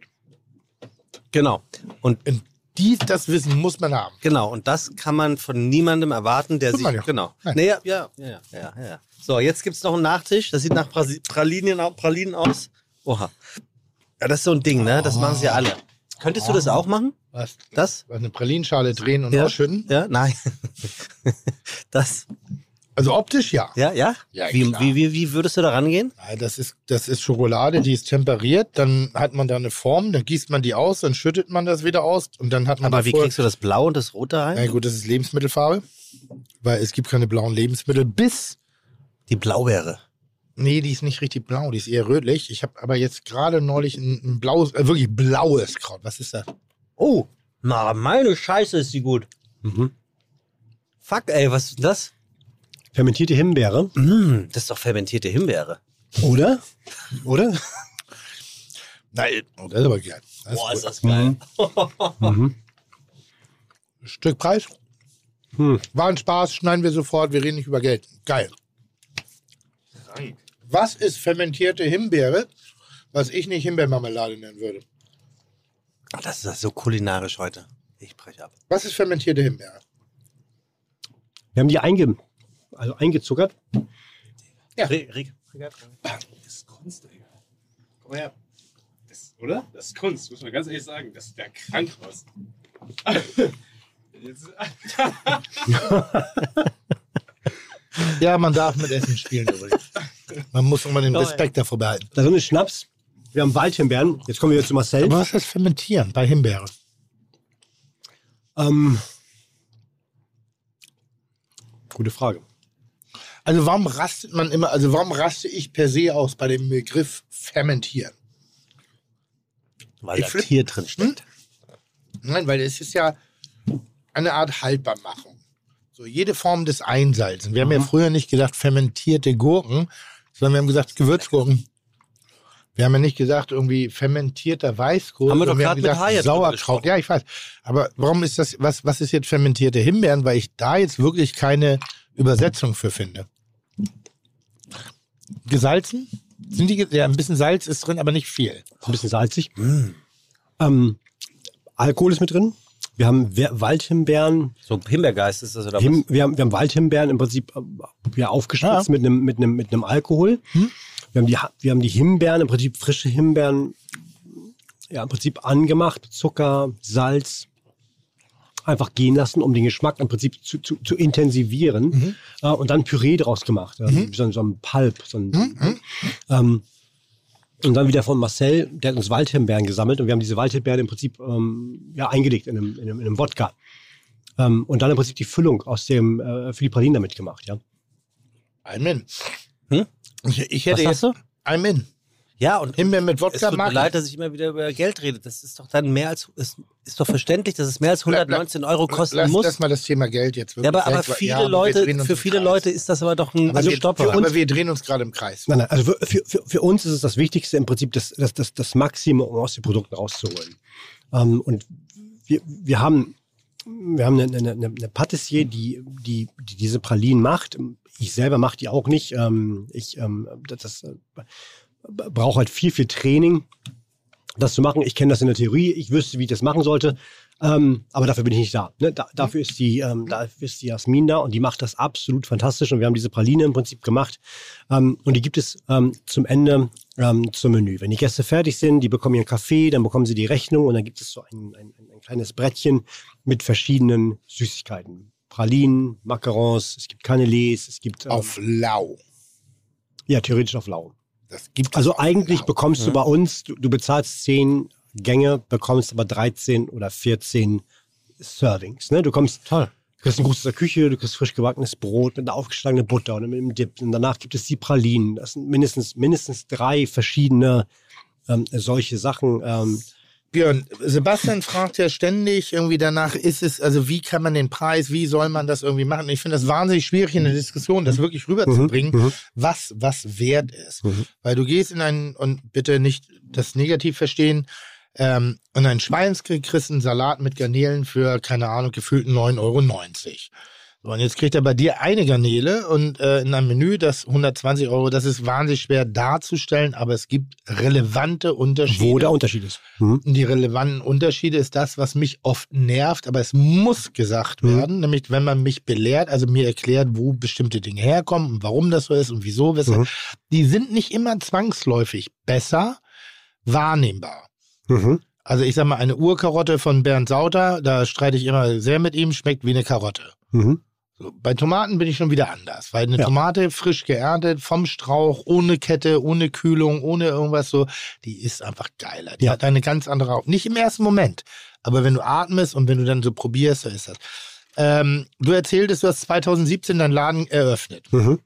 Genau. Und Und dies, das Wissen muss man haben. Genau, und das kann man von niemandem erwarten, der Tut sich. man ja. Genau. Nein. Nee, ja, ja, ja, ja. So, jetzt gibt es noch einen Nachtisch. Das sieht nach au- Pralinen aus. Oha. Ja, das ist so ein Ding, ne? Das machen sie ja alle. Könntest du das auch machen? Was? Das? Eine Pralinschale drehen und Ja. ausschütten? Ja? Nein. das. Also optisch ja. Ja, ja? Ja, wie, klar. wie, wie, wie würdest du da rangehen? Ja, Das ist, das ist Schokolade, die ist temperiert, dann hat man da eine Form, dann gießt man die aus, dann schüttet man das wieder aus und dann hat man Aber wie davor- kriegst du das Blau und das Rot da rein? Na gut, das ist Lebensmittelfarbe, weil es gibt keine blauen Lebensmittel bis Die Blaubeere. Nee, die ist nicht richtig blau, die ist eher rötlich. Ich habe aber jetzt gerade neulich ein, ein blaues, äh, wirklich blaues Kraut. Was ist das? Oh, na, meine Scheiße ist die gut. Mhm. Fuck, ey, was ist denn das? Fermentierte Himbeere, Mm, das ist doch fermentierte Himbeere. oder? Oder? Nein, oh, das ist aber geil. Das Boah, ist ist das geil. Mhm. Stück Preis. Hm. War ein Spaß, schneiden wir sofort, wir reden nicht über Geld. Geil. Was ist fermentierte Himbeere, was ich nicht Himbeermarmelade nennen würde? Ach, Das ist das so kulinarisch heute. Ich brech ab. Was ist fermentierte Himbeere? Wir haben die einge, also eingezuckert. Ja. Rick, Rick. Das ist Kunst, Digga. Komm mal her. Das, oder? Das ist Kunst, muss man ganz ehrlich sagen. Das ist der krank aus. Jetzt, Ja, man darf mit Essen spielen übrigens. Man muss immer den Respekt davor behalten. Da drin ist Schnaps. Wir haben Waldhimbeeren. Jetzt kommen wir zu Marcel. Aber was ist fermentieren bei Himbeere? Ähm, gute Frage. Also warum rastet man immer, also warum raste ich per se aus bei dem Begriff fermentieren? Weil Ich da find- Tier drin steckt. Nein, weil es ist ja eine Art Haltbarmachung. So jede Form des Einsalzen. Wir haben ja früher nicht gesagt fermentierte Gurken, sondern wir haben gesagt Gewürzgurken. Wir haben ja nicht gesagt irgendwie fermentierter Weißkohl. Haben wir doch grad mit Sauerkraut. Ja, ich weiß. Aber warum ist das, was, was ist jetzt fermentierte Himbeeren? Weil ich da jetzt wirklich keine Übersetzung für finde. Gesalzen? Sind die, ja, ein bisschen Salz ist drin, aber nicht viel. Ein bisschen salzig. Ähm, Alkohol ist mit drin. Wir haben Waldhimbeeren. So Himbeergeist ist das oder Him, wir, haben, wir haben Waldhimbeeren im Prinzip äh, ja, aufgespritzt Ja. mit einem mit einem mit einem Alkohol. Wir, haben die, wir haben die Himbeeren, im Prinzip frische Himbeeren, ja, im Prinzip angemacht, Zucker, Salz, einfach gehen lassen, um den Geschmack im Prinzip zu, zu, zu intensivieren. Äh, und dann Püree draus gemacht. Ja, so, ein- so ein Pulp. So ein, ähm, und dann wieder von Marcel, der hat uns Waldhimbeeren gesammelt und wir haben diese Waldhimbeeren im Prinzip ähm, ja, eingelegt in einem, in einem, in einem Wodka. Ähm, und dann im Prinzip die Füllung aus dem äh, für die Pralinen damit gemacht, ja. I'm in. Hm? Ich, ich hätte Was jetzt. sagst I'm in. Ja, und Himbeeren mit es Wodka tut mag mir leid, dass ich immer wieder über Geld rede. Das ist doch dann mehr als, ist, ist doch verständlich, dass es mehr als 119 Euro kosten lass, muss. Lass mal das Thema Geld jetzt wirklich ja, aber, aber viele ja, aber Leute, uns für viele Kreis. Leute ist das aber doch ein Aber, wir, Stopp. für, aber wir drehen uns gerade im Kreis. Nein, nein, also für, für, für- für uns ist es das Wichtigste im Prinzip das, das, das, das Maximum, um aus den Produkten rauszuholen. Ähm, und wir, wir haben, wir haben eine, eine, eine eine Patissier, die, die, die diese Pralinen macht. Ich selber mache die auch nicht. Ähm, ich ähm, das, das brauche halt viel, viel Training, das zu machen. Ich kenne das in der Theorie. Ich wüsste, wie ich das machen sollte. Ähm, aber dafür bin ich nicht da. Ne? da dafür, ist die, ähm, dafür ist die Jasmin da und die macht das absolut fantastisch. Und wir haben diese Praline im Prinzip gemacht. Ähm, und die gibt es ähm, zum Ende ähm, zum Menü. Wenn die Gäste fertig sind, die bekommen ihren Kaffee, dann bekommen sie die Rechnung und dann gibt es so ein, ein, ein, ein kleines Brettchen mit verschiedenen Süßigkeiten. Pralinen, Macarons, es gibt Canelés, es gibt ähm, Auf lau. ja theoretisch auf Lau. Das gibt es Also eigentlich lau. bekommst du bei uns, du, du bezahlst 10 Gänge, bekommst aber 13 oder 14 Servings. Ne? Du kommst, Toll. du kriegst ein aus der Küche, du kriegst frisch gebackenes Brot mit einer aufgeschlagenen Butter und mit einem Dip. Und danach gibt es die Pralinen. Das sind mindestens, mindestens drei verschiedene ähm, solche Sachen. Ähm, Björn, Sebastian fragt ja ständig irgendwie danach, ist es, also wie kann man den Preis, wie soll man das irgendwie machen? Ich finde das wahnsinnig schwierig in der Diskussion, das wirklich rüberzubringen, Mhm, mhm. was, was wert ist. Mhm. Weil du gehst in einen, und bitte nicht das negativ verstehen, ähm, in einen Schweinskrieg kriegst einen Salat mit Garnelen für, keine Ahnung, gefühlten 9,90 Euro. So, und jetzt kriegt er bei dir eine Garnele und äh, in einem Menü das 120 Euro, das ist wahnsinnig schwer darzustellen, aber es gibt relevante Unterschiede. wo der Unterschied ist. Mhm. Die relevanten Unterschiede ist das, was mich oft nervt, aber es muss gesagt Mhm. werden, nämlich wenn man mich belehrt, also mir erklärt, wo bestimmte Dinge herkommen und warum das so ist und wieso, weshalb. Mhm. Die sind nicht immer zwangsläufig besser wahrnehmbar. Mhm. Also ich sag mal, eine Urkarotte von Bernd Sauter, da streite ich immer sehr mit ihm, schmeckt wie eine Karotte. Mhm. Bei Tomaten bin ich schon wieder anders, weil eine Ja. Tomate frisch geerntet, vom Strauch, ohne Kette, ohne Kühlung, ohne irgendwas so, die ist einfach geiler. Die Ja. hat eine ganz andere, nicht im ersten Moment, aber wenn du atmest und wenn du dann so probierst, so ist das. Ähm, du erzähltest, du hast 2017 deinen Laden eröffnet. Mhm.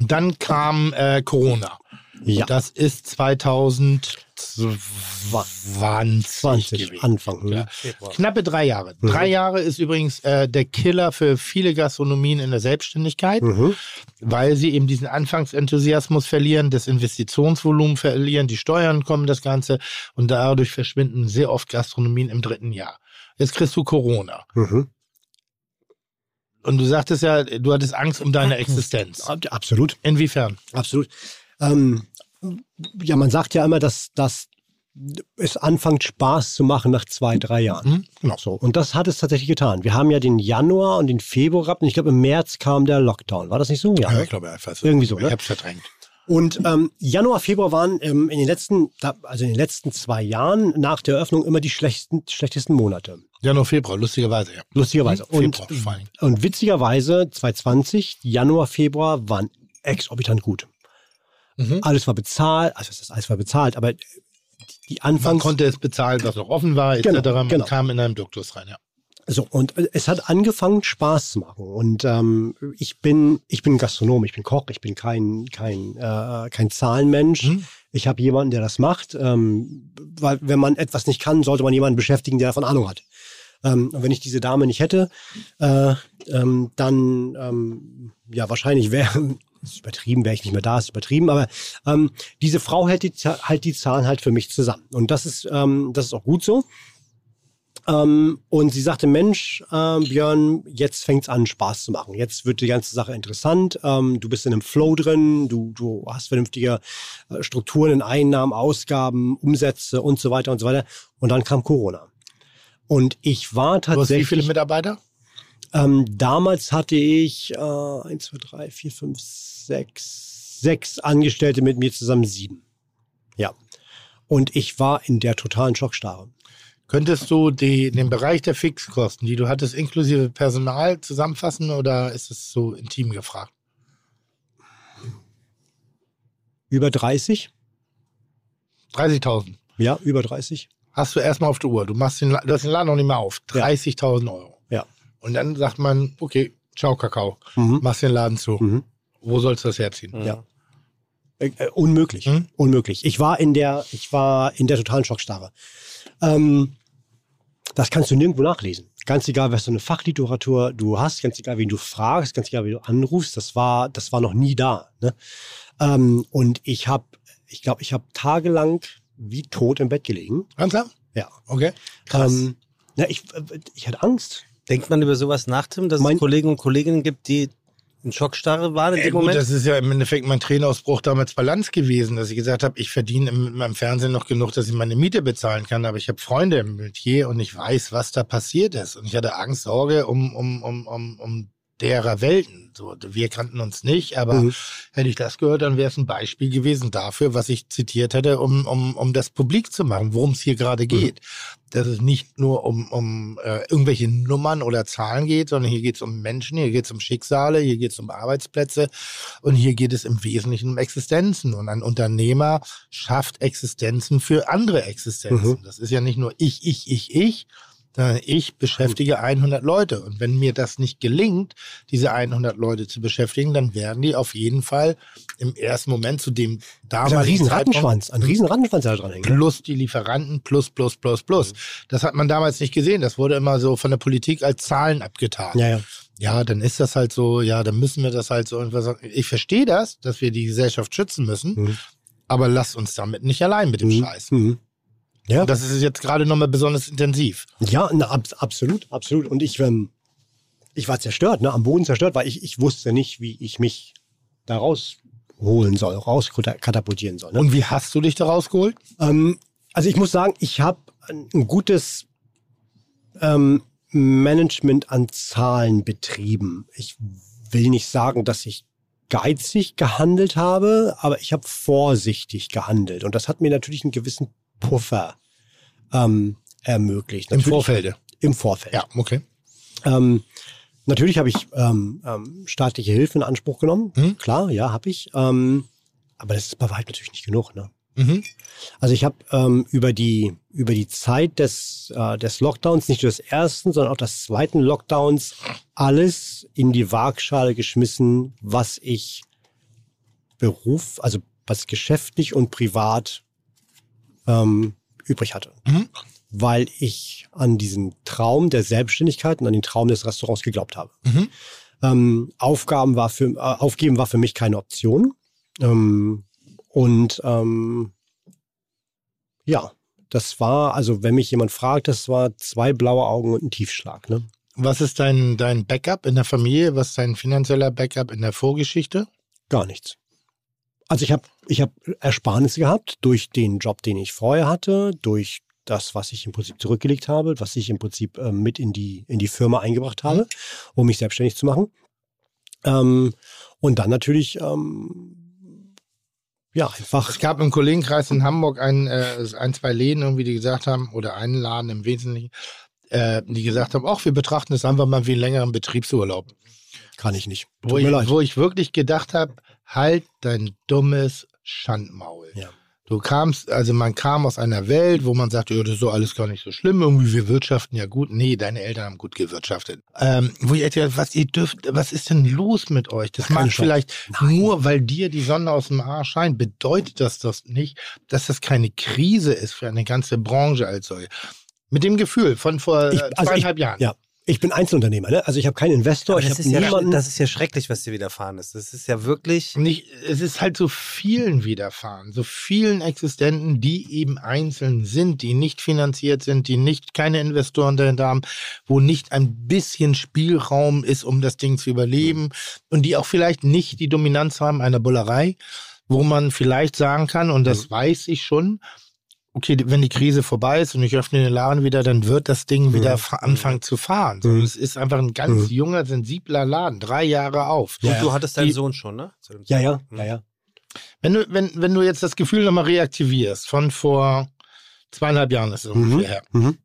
Dann kam äh, Corona. Ja. Und das ist 2020 20 gewesen. Anfang. Ja. Ja. Knappe drei Jahre. Mhm. Drei Jahre ist übrigens äh, der Killer für viele Gastronomien in der Selbstständigkeit, Mhm. weil sie eben diesen Anfangsenthusiasmus verlieren, das Investitionsvolumen verlieren, die Steuern kommen, das Ganze und dadurch verschwinden sehr oft Gastronomien im dritten Jahr. Jetzt kriegst du Corona. Mhm. Und du sagtest ja, du hattest Angst um deine Existenz. Ab- Absolut. Inwiefern? Absolut. Ähm, ja, man sagt ja immer, dass, dass es anfängt Spaß zu machen nach zwei, drei Jahren. Hm? Genau. So, und das hat es tatsächlich getan. Wir haben ja den Januar und den Februar gehabt und ich glaube im März kam der Lockdown. War das nicht so? Ja. Ja, ich glaube einfach so. Irgendwie so, ne? Ich hab's verdrängt. Und ähm, Januar, Februar waren ähm, in den letzten, also in den letzten zwei Jahren nach der Eröffnung immer die schlechtesten, schlechtesten Monate. Januar, Februar, lustigerweise, ja. Lustigerweise. Hm, Und, Februar und witzigerweise 2020, Januar, Februar waren exorbitant gut. Mhm. Alles war bezahlt, also alles war bezahlt, aber die- die Man Anfangs... konnte es bezahlen, was noch offen war, etc. Genau, Man genau. kam in einen Duktus rein, ja. So, und äh, es hat angefangen, Spaß zu machen. Und ähm, ich bin, ich bin Gastronom, ich bin Koch, ich bin kein, kein, äh, kein Zahlenmensch. Mhm. Ich habe jemanden, der das macht. Ähm, weil wenn man etwas nicht kann, sollte man jemanden beschäftigen, der davon Ahnung hat. Ähm, und wenn ich diese Dame nicht hätte, äh, ähm, dann ähm, ja wahrscheinlich wäre ist übertrieben, wäre ich nicht mehr da, ist übertrieben, aber ähm, diese Frau hält die, halt die Zahlen halt für mich zusammen. Und das ist, ähm, das ist auch gut so. Ähm, und sie sagte, Mensch, ähm, Björn, jetzt fängt's an, Spaß zu machen. Jetzt wird die ganze Sache interessant. Ähm, du bist in einem Flow drin, du, du hast vernünftige äh, Strukturen in Einnahmen, Ausgaben, Umsätze und so weiter und so weiter. Und dann kam Corona. Und ich war Du hast wie tatsächlich. viele Mitarbeiter? Ähm, damals hatte ich äh, 1, 2, 3, 4, 5, 6, sechs Angestellte mit mir zusammen sieben. Ja. Und ich war in der totalen Schockstarre. Könntest du die, den Bereich der Fixkosten, die du hattest, inklusive Personal zusammenfassen oder ist es so intim gefragt? Über 30? 30.000. Ja, über 30. Hast du erstmal auf der Uhr. Du, machst den, du hast den Laden noch nicht mehr auf. Ja. 30.000 Euro. Und dann sagt man, okay, ciao Kakao. Mhm. Machst den Laden zu. Mhm. Wo sollst du das herziehen? Ja. Äh, äh, unmöglich. Hm? Unmöglich. Ich war in der, ich war in der totalen Schockstarre. Ähm, das kannst du nirgendwo nachlesen. Ganz egal, was für eine Fachliteratur du hast, ganz egal, wen du fragst, ganz egal, wie du anrufst, das war, das war noch nie da. Ne? Ähm, und ich habe, ich glaube, ich habe tagelang wie tot im Bett gelegen. Ernsthaft? Ja. Okay. Krass. Ähm, na, ich, äh, ich hatte Angst. Denkt man über sowas nach, Tim, dass Mein- es Kollegen und Kolleginnen gibt, die in Schockstarre waren in Ey, dem gut, Moment? das ist ja im Endeffekt mein Trainerausbruch damals bei Lanz gewesen, dass ich gesagt habe, ich verdiene mit meinem Fernsehen noch genug, dass ich meine Miete bezahlen kann, aber ich habe Freunde im Metier und ich weiß, was da passiert ist. Und ich hatte Angst, Sorge um, um, um, um, um derer Welten. So, wir kannten uns nicht, aber Mhm. hätte ich das gehört, dann wäre es ein Beispiel gewesen dafür, was ich zitiert hätte, um, um, um das publik zu machen, worum es hier gerade geht. Dass es nicht nur um, um äh, irgendwelche Nummern oder Zahlen geht, sondern hier geht es um Menschen, hier geht es um Schicksale, hier geht es um Arbeitsplätze und hier geht es im Wesentlichen um Existenzen. Und ein Unternehmer schafft Existenzen für andere Existenzen. Das ist ja nicht nur ich, ich, ich, ich, sondern ich beschäftige 100 Leute. Und wenn mir das nicht gelingt, diese 100 Leute zu beschäftigen, dann werden die auf jeden Fall im ersten Moment zu dem Also ein damaligen riesen Zeitpunkt Rattenschwanz, ein riesen Rattenschwanz, da dran hängt. plus die Lieferanten, plus, plus, plus, plus. Das hat man damals nicht gesehen. Das wurde immer so von der Politik als Zahlen abgetan. Ja, ja. Ja, dann ist das halt so, ja, dann müssen wir das halt so. Ich verstehe das, dass wir die Gesellschaft schützen müssen, Mhm. aber lasst uns damit nicht allein mit dem Mhm. Scheiß. Mhm. Ja. Das ist jetzt gerade nochmal besonders intensiv. Ja, na, ab, absolut, absolut. Und ich, ähm, ich war zerstört, ne, am Boden zerstört, weil ich, ich wusste nicht, wie ich mich da rausholen soll, rauskatapultieren soll. Ne? Und wie hast du dich da rausgeholt? Ähm, also ich muss sagen, ich habe ein, gutes ähm, Management an Zahlen betrieben. Ich will nicht sagen, dass ich geizig gehandelt habe, aber ich habe vorsichtig gehandelt. Und das hat mir natürlich einen gewissen Puffer ähm, ermöglicht. Im Natürlich- Vorfelde. Im Vorfeld. Ja, okay. Ähm, Natürlich habe ich ähm, ähm, staatliche Hilfe in Anspruch genommen. Mhm. Klar, ja, habe ich. Ähm, aber das ist bei weitem natürlich nicht genug. Ne? Mhm. Also ich habe ähm, über die über die Zeit des äh, des Lockdowns, nicht nur des ersten, sondern auch des zweiten Lockdowns, alles in die Waagschale geschmissen, was ich Beruf, also was geschäftlich und privat ähm, übrig hatte. Mhm. Weil ich an diesen Traum der Selbstständigkeit und an den Traum des Restaurants geglaubt habe. Mhm. Ähm, Aufgaben war für, äh, aufgeben war für mich keine Option. Ähm, und ähm, ja, das war, also wenn mich jemand fragt, das war zwei blaue Augen und ein Tiefschlag. Ne? Was ist dein, dein Backup in der Familie? Was ist dein finanzieller Backup in der Vorgeschichte? Gar nichts. Also ich habe ich hab Ersparnisse gehabt durch den Job, den ich vorher hatte, durch das, was ich im Prinzip zurückgelegt habe, was ich im Prinzip äh, mit in die, in die Firma eingebracht habe, um mich selbstständig zu machen. Ähm, und dann natürlich, ähm, ja, einfach. Es gab im Kollegenkreis in Hamburg ein, äh, ein, zwei Läden irgendwie, die gesagt haben, oder einen Laden im Wesentlichen, äh, die gesagt haben, ach, wir betrachten es einfach mal wie einen längeren Betriebsurlaub. Kann ich nicht. Wo ich, wo ich wirklich gedacht habe, halt dein dummes Schandmaul. Ja. Du kamst, also man kam aus einer Welt, wo man sagte, ja, das ist so alles gar nicht so schlimm, irgendwie wir wirtschaften ja gut. Nee, deine Eltern haben gut gewirtschaftet. Ähm, wo ich erzählt, was ihr dürft, was ist denn los mit euch? Das Chance. vielleicht Nein. nur, weil dir die Sonne aus dem Arsch scheint, bedeutet das das nicht, dass das keine Krise ist für eine ganze Branche als solche. Mit dem Gefühl von vor Ich- äh, also zweieinhalb ich, Jahren. Ja, ich bin Einzelunternehmer, ne? Also ich habe keinen Investor, Aber ich das, habe ist ja, niemanden. das ist ja schrecklich, was dir widerfahren ist. Das ist ja wirklich. Nicht, es ist halt so vielen widerfahren, so vielen Existenten, die eben einzeln sind, die nicht finanziert sind, die nicht keine Investoren dahinter haben, wo nicht ein bisschen Spielraum ist, um das Ding zu überleben und die auch vielleicht nicht die Dominanz haben einer Bullerei, wo man vielleicht sagen kann, und das weiß ich schon, okay, wenn die Krise vorbei ist und ich öffne den Laden wieder, dann wird das Ding wieder fa- anfangen zu fahren. So, Mhm. Es ist einfach ein ganz Mhm. junger, sensibler Laden, drei Jahre auf. Ja, Und du hattest deinen Die- Sohn schon, ne? Ja, ja, ja, ja. Wenn du, wenn, wenn du jetzt das Gefühl nochmal reaktivierst, von vor zweieinhalb Jahren ist es Mhm. ungefähr her. Mhm.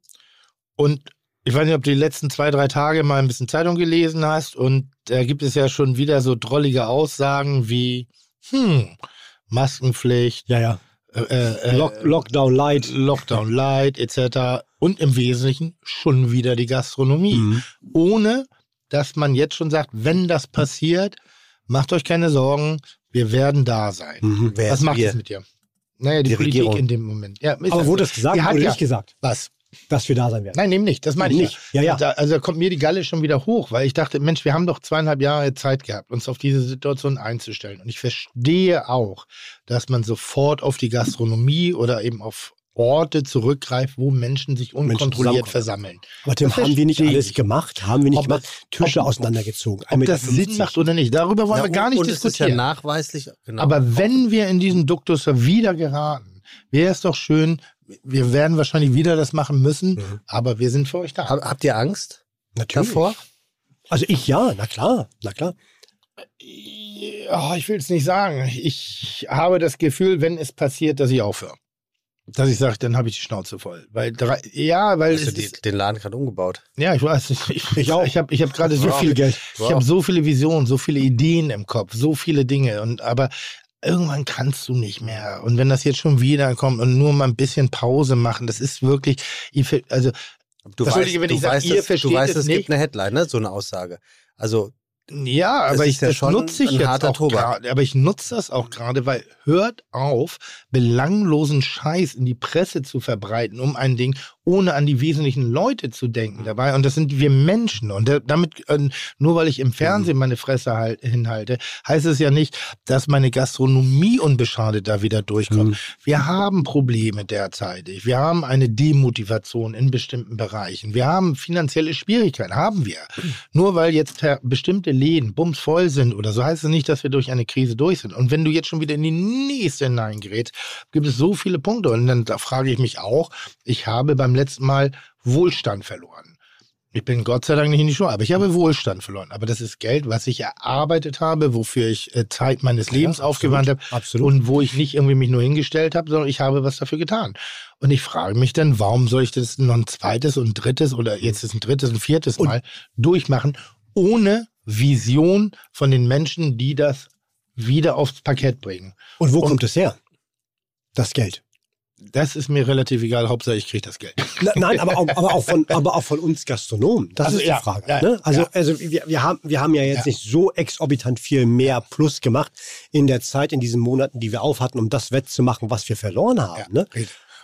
Und ich weiß nicht, ob du die letzten zwei, drei Tage mal ein bisschen Zeitung gelesen hast. Und da gibt es ja schon wieder so drollige Aussagen wie, hm, Maskenpflicht, Ja, ja. Äh, äh, Lock, Lockdown Light. Lockdown Light etc. Und im Wesentlichen schon wieder die Gastronomie. Mhm. Ohne, dass man jetzt schon sagt, wenn das passiert, macht euch keine Sorgen, wir werden da sein. Mhm. Was macht wir? es mit dir? Naja, die, Die Politik Regierung. in dem Moment. Ja, Aber das wurde das gesagt oder ja- nicht gesagt, Was? Dass wir da sein werden? Nein, eben nicht. Das meine ich Nicht. Ja, ja. Da, also da kommt mir die Galle schon wieder hoch, weil ich dachte, Mensch, wir haben doch zweieinhalb Jahre Zeit gehabt, uns auf diese Situation einzustellen. Und ich verstehe auch, dass man sofort auf die Gastronomie oder eben auf Orte zurückgreift, wo Menschen sich unkontrolliert zusammenkommen. versammeln. Aber Tim, Das haben wir nicht alles gemacht? Haben wir nicht Ob- gemacht? Tische ob- auseinandergezogen. Ob das 1,50 Sinn macht oder nicht, darüber wollen Ja, wir gar nicht es ist ja diskutieren. nachweislich. Genau. Aber wenn wir in diesen Duktus wieder geraten, wäre es doch schön, wir werden wahrscheinlich wieder das machen müssen, Mhm. aber wir sind für euch da. Hab, habt ihr Angst Natürlich. davor? Also ich ja, na klar, na klar. Ich will es nicht sagen. Ich habe das Gefühl, wenn es passiert, dass ich aufhöre. Dass ich sage, dann habe ich die Schnauze voll. Weil drei, ja, weil Hast du die, den Laden gerade umgebaut? ja, ich weiß, ich, ich, Ich auch. Ich habe ich hab gerade so viel Geld. Ich habe so viele Visionen, so viele Ideen im Kopf, so viele Dinge. Und aber irgendwann kannst du nicht mehr. Und wenn das jetzt schon wieder kommt und nur mal ein bisschen Pause machen, das ist wirklich, ihr also Du weißt, wenn du ich weißt, ihr dass- versteht du weißt, es es gibt eine Headline, ne? so eine Aussage. Also ja, aber ich ja das nutze ich jetzt auch gerade. Aber ich nutze das auch gerade, weil hört auf, belanglosen Scheiß in die Presse zu verbreiten, um ein Ding, ohne an die wesentlichen Leute zu denken Mhm. dabei. Und das sind wir Menschen. Und da- damit, äh, nur weil ich im Mhm. Fernsehen meine Fresse halt, hinhalte, heißt es ja nicht, dass meine Gastronomie unbeschadet da wieder durchkommt. Mhm. Wir haben Probleme derzeitig. Wir haben eine Demotivation in bestimmten Bereichen. Wir haben finanzielle Schwierigkeiten, haben wir. Nur weil jetzt bestimmte Läden bumsvoll sind oder so, heißt es nicht, dass wir durch eine Krise durch sind. Und wenn du jetzt schon wieder in die nächste hineingerätst, gibt es so viele Punkte. Und dann da frage ich mich auch, ich habe beim letzten Mal Wohlstand verloren. Ich bin Gott sei Dank nicht in die Schuhe, aber ich habe Wohlstand verloren. Aber das ist Geld, was ich erarbeitet habe, wofür ich äh, Zeit meines Lebens Ja, aufgewandt habe Absolut. und wo ich nicht irgendwie mich nur hingestellt habe, sondern ich habe was dafür getan. Und ich frage mich dann, warum soll ich das noch ein zweites und ein drittes oder jetzt ist ein drittes und viertes Und- Mal durchmachen, ohne Vision von den Menschen, die das wieder aufs Parkett bringen. Und wo Und- kommt es her? Das Geld. Das ist mir relativ egal, Hauptsache ich kriege das Geld. Nein, aber auch, aber, auch von, aber auch von uns Gastronomen. Das Also, ist die ja, Frage. ja, ne? Also, ja. also wir, wir, haben, wir haben ja jetzt nicht so exorbitant viel mehr Plus gemacht in der Zeit, in diesen Monaten, die wir auf hatten, um das wettzumachen, was wir verloren haben. Ne?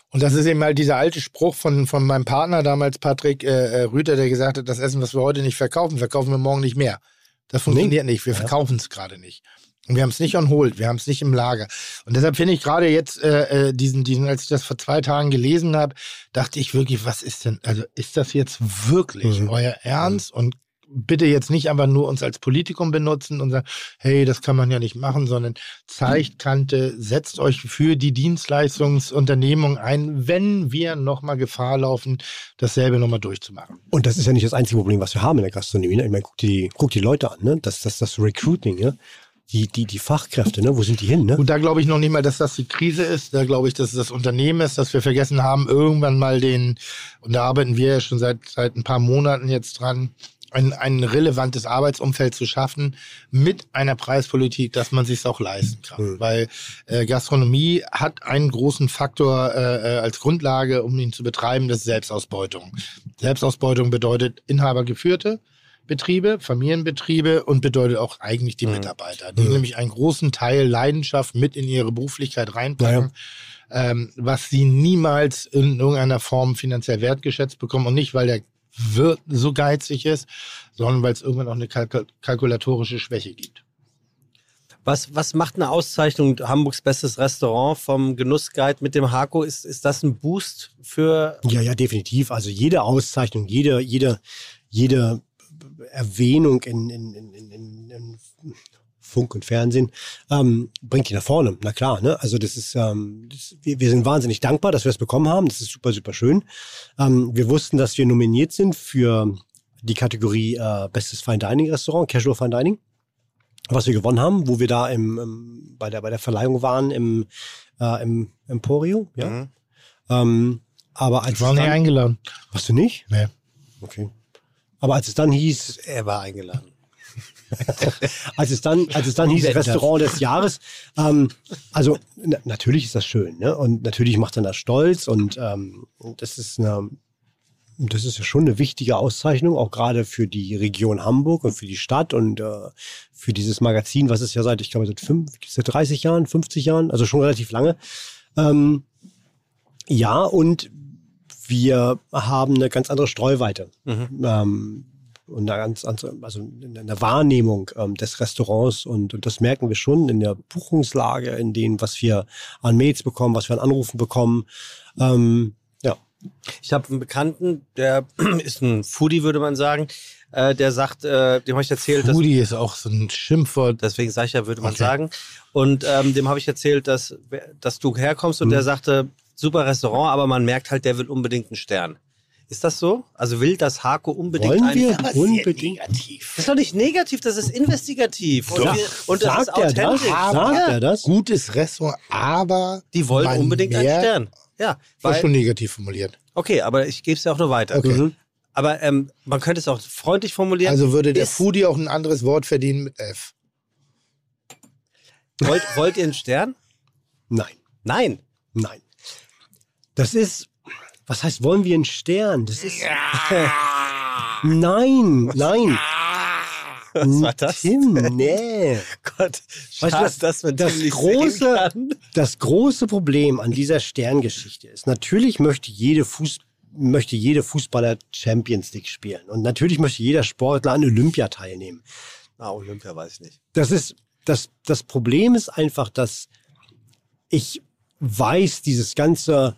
Und das ist eben halt dieser alte Spruch von, von meinem Partner damals, Patrick äh, äh, Rüther, der gesagt hat, das Essen, was wir heute nicht verkaufen, verkaufen wir morgen nicht mehr. Das funktioniert nicht. Wir verkaufen es gerade nicht. Und wir haben es nicht on hold, wir haben es nicht im Lager. Und deshalb finde ich gerade jetzt äh, äh, diesen, diesen, als ich das vor zwei Tagen gelesen habe, dachte ich wirklich, was ist denn, also ist das jetzt wirklich Mhm. euer Ernst? Und bitte jetzt nicht einfach nur uns als Politikum benutzen und sagen, hey, das kann man ja nicht machen, sondern zeigt Kante, setzt euch für die Dienstleistungsunternehmung ein, wenn wir nochmal Gefahr laufen, dasselbe nochmal durchzumachen. Und das ist ja nicht das einzige Problem, was wir haben in der Gastronomie. Ne? Ich meine, guck die, guck die Leute an, ne? Das, das, das Recruiting, ne? Die, die, die Fachkräfte, ne? Wo sind die hin, ne? Und da glaube ich noch nicht mal, dass das die Krise ist. Da glaube ich, dass es das Unternehmen ist, dass wir vergessen haben, irgendwann mal den, und da arbeiten wir ja schon seit, seit ein paar Monaten jetzt dran, ein, ein relevantes Arbeitsumfeld zu schaffen mit einer Preispolitik, dass man sich auch leisten kann. Mhm. Weil äh, Gastronomie hat einen großen Faktor äh, äh, als Grundlage, um ihn zu betreiben, das ist Selbstausbeutung. Selbstausbeutung bedeutet inhabergeführte Betriebe, Familienbetriebe und bedeutet auch eigentlich die Mitarbeiter, die Mhm. nämlich einen großen Teil Leidenschaft mit in ihre Beruflichkeit reinpacken, ähm, was sie niemals in irgendeiner Form finanziell wertgeschätzt bekommen und nicht, weil der Wirt so geizig ist, sondern weil es irgendwann auch eine kalk kalkulatorische Schwäche gibt. Was, was macht eine Auszeichnung Hamburgs bestes Restaurant vom Genussguide mit dem Hako? Ist, ist das ein Boost für Ja, ja, definitiv. Also jede Auszeichnung, jede, jede, jede Erwähnung in, in, in, in, Funk und Fernsehen ähm, bringt die nach vorne. Na klar, ne? Also das ist, ähm, das, wir, wir sind wahnsinnig dankbar, dass wir es bekommen haben. Das ist super, super schön. Ähm, wir wussten, dass wir nominiert sind für die Kategorie äh, Bestes Fine Dining Restaurant, Casual Fine Dining, was wir gewonnen haben, wo wir da im, im, bei, der, bei der Verleihung waren im, äh, im Emporio. Ja. Mhm. Ähm, aber als Ich war nicht eingeladen. warst du nicht? Nee. Okay. Aber als es dann hieß, er war eingeladen? als es dann, als es dann hieß Restaurant des Jahres, ähm, also na, natürlich ist das schön, ne? Und natürlich macht dann das stolz und ähm, das ist eine, das ist ja schon eine wichtige Auszeichnung, auch gerade für die Region Hamburg und für die Stadt und äh, für dieses Magazin, was es ja seit, ich glaube, seit, fünf, seit 30 Jahren, 50 Jahren, also schon relativ lange. Ähm, ja, und wir haben eine ganz andere Streuweite. Ähm, und eine ganz andere, also in der Wahrnehmung ähm, des Restaurants und, und das merken wir schon in der Buchungslage, in dem, was wir an Mails bekommen, was wir an Anrufen bekommen. Ähm, ja. Ich habe einen Bekannten, der ist ein Foodie, würde man sagen. Äh, der sagt, äh, dem habe ich erzählt, dass Foodie ist auch so ein Schimpfwort. deswegen sage ich ja, würde man Okay. sagen. Und ähm, dem habe ich erzählt, dass, dass du herkommst und der sagte, super Restaurant, aber man merkt halt, der will unbedingt einen Stern. Ist das so? Also will das Hako unbedingt Wollen einen wir Stern? unbedingt. Das ist doch nicht negativ, das ist investigativ. Und, Ja. wir, und das Sagt ist er das? authentisch. Sagt ja, er das? Gutes Restaurant, aber die wollen man unbedingt einen Stern. Ja, war weil, schon negativ formuliert. okay, aber ich gebe es ja auch nur weiter. Okay. Mhm. Aber ähm, man könnte es auch freundlich formulieren. Also würde der Ist- Foodie auch ein anderes Wort verdienen mit F. wollt, wollt ihr einen Stern? Nein, Nein. nein. Das ist, was heißt, wollen wir einen Stern? Das ist. nein, nein. Was war das? Tim, nee. Gott, Weißt du, schade, das- man das große-. Das große Problem an dieser Sterngeschichte ist, natürlich möchte jede, Fuß, möchte jede Fußballer Champions League spielen. Und natürlich möchte jeder Sportler an Olympia teilnehmen. Ah, Olympia weiß ich nicht. Das ist, das, das Problem ist einfach, dass ich weiß, dieses ganze,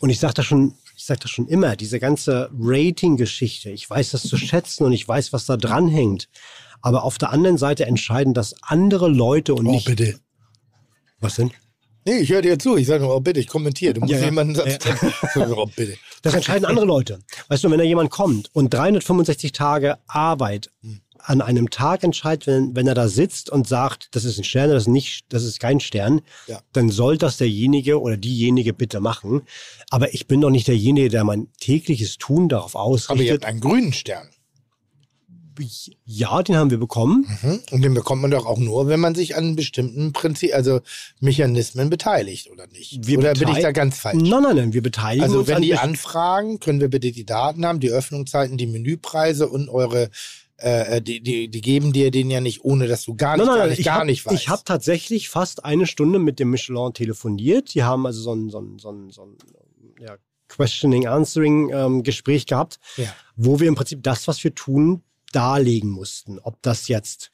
und ich sage das schon, ich sage das schon immer, diese ganze Rating-Geschichte, ich weiß das zu schätzen und ich weiß, was da dran hängt. Aber auf der anderen Seite entscheiden das andere Leute und Oh, nicht. bitte. Was denn? Nee, ich höre dir zu. Ich sage nur, oh bitte, ich kommentiere. Du musst Ja, ja. jemanden Satz. oh, bitte. Das entscheiden andere Leute. Weißt du, wenn da jemand kommt und 365 Tage Arbeit an einem Tag entscheidet, wenn, wenn er da sitzt und sagt, das ist ein Stern, das ist, nicht, das ist kein Stern, Ja. dann soll das derjenige oder diejenige bitte machen. Aber ich bin doch nicht derjenige, der mein tägliches Tun darauf Aber ihr ausrichtet. habt einen grünen Stern. Ja, den haben wir bekommen. Mhm. Und den bekommt man doch auch nur, wenn man sich an bestimmten Prinzip, also Mechanismen beteiligt, oder nicht? Wir oder bin ich da ganz falsch? Nein, nein, nein, wir beteiligen Also uns wenn an die anfragen, können wir bitte die Daten haben, die Öffnungszeiten, die Menüpreise und eure, äh, die, die, die geben dir den ja nicht, ohne dass du gar nicht, Nein, nein, gar nicht, ich gar hab, nicht weißt. Ich habe tatsächlich fast eine Stunde mit dem Michelin telefoniert. Die haben also so ein, so ein, so ein, so ein ja, Questioning, Answering ähm, gehabt, Ja. wo wir im Prinzip das, was wir tun, darlegen mussten. Ob das jetzt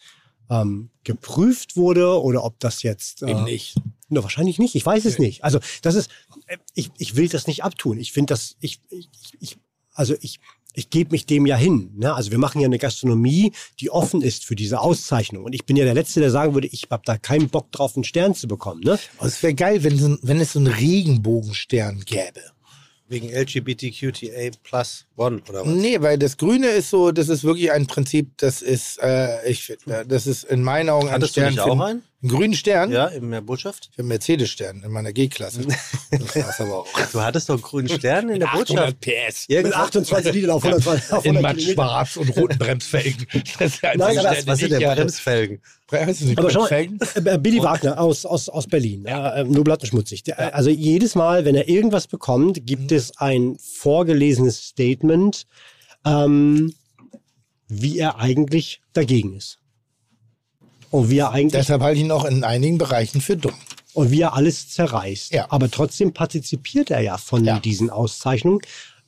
ähm, geprüft wurde oder ob das jetzt Eben äh, nicht. Na, wahrscheinlich nicht. Ich weiß es nicht. Also das ist, äh, ich, ich will das nicht abtun. Ich finde das, ich, ich, ich, also ich, ich gebe mich dem ja hin. Ne? Also wir machen ja eine Gastronomie, die offen ist für diese Auszeichnung. Und ich bin ja der Letzte, der sagen würde, ich habe da keinen Bock drauf, einen Stern zu bekommen. Ne? Aber es wäre geil, wenn, so, ein- wenn es so einen Regenbogenstern gäbe. Wegen LGBTQTA plus one oder was? Nee, weil das Grüne ist so, das ist wirklich ein Prinzip, das ist, äh, ich, äh, das ist in meinen Augen ein Hattest du Stern. nicht für- auch einen? Einen grünen Stern? Ja, in der Botschaft? Ich habe einen Mercedes-Stern in meiner G-Klasse. Das war's aber auch. Du hattest doch einen grünen Stern in der Botschaft. PS. Mit Irgendwas- 28 Litern auf 120 auf In 100 matt Kilometer. schwarz und roten Bremsfelgen. Das ist der Nein, Stern, Was den sind denn. Bremsfelgen? Aber schau mal, Bremsfelgen? äh, Billy Wagner aus, aus, aus Berlin, ja. äh, nur blatt und schmutzig. Der, Also jedes Mal, wenn er irgendwas bekommt, gibt es ein vorgelesenes Statement, ähm, wie er eigentlich dagegen ist. Und wie er eigentlich Deshalb halte ich ihn auch in einigen Bereichen für dumm. und wie er alles zerreißt. Ja. Aber trotzdem partizipiert er ja von Ja. diesen Auszeichnungen.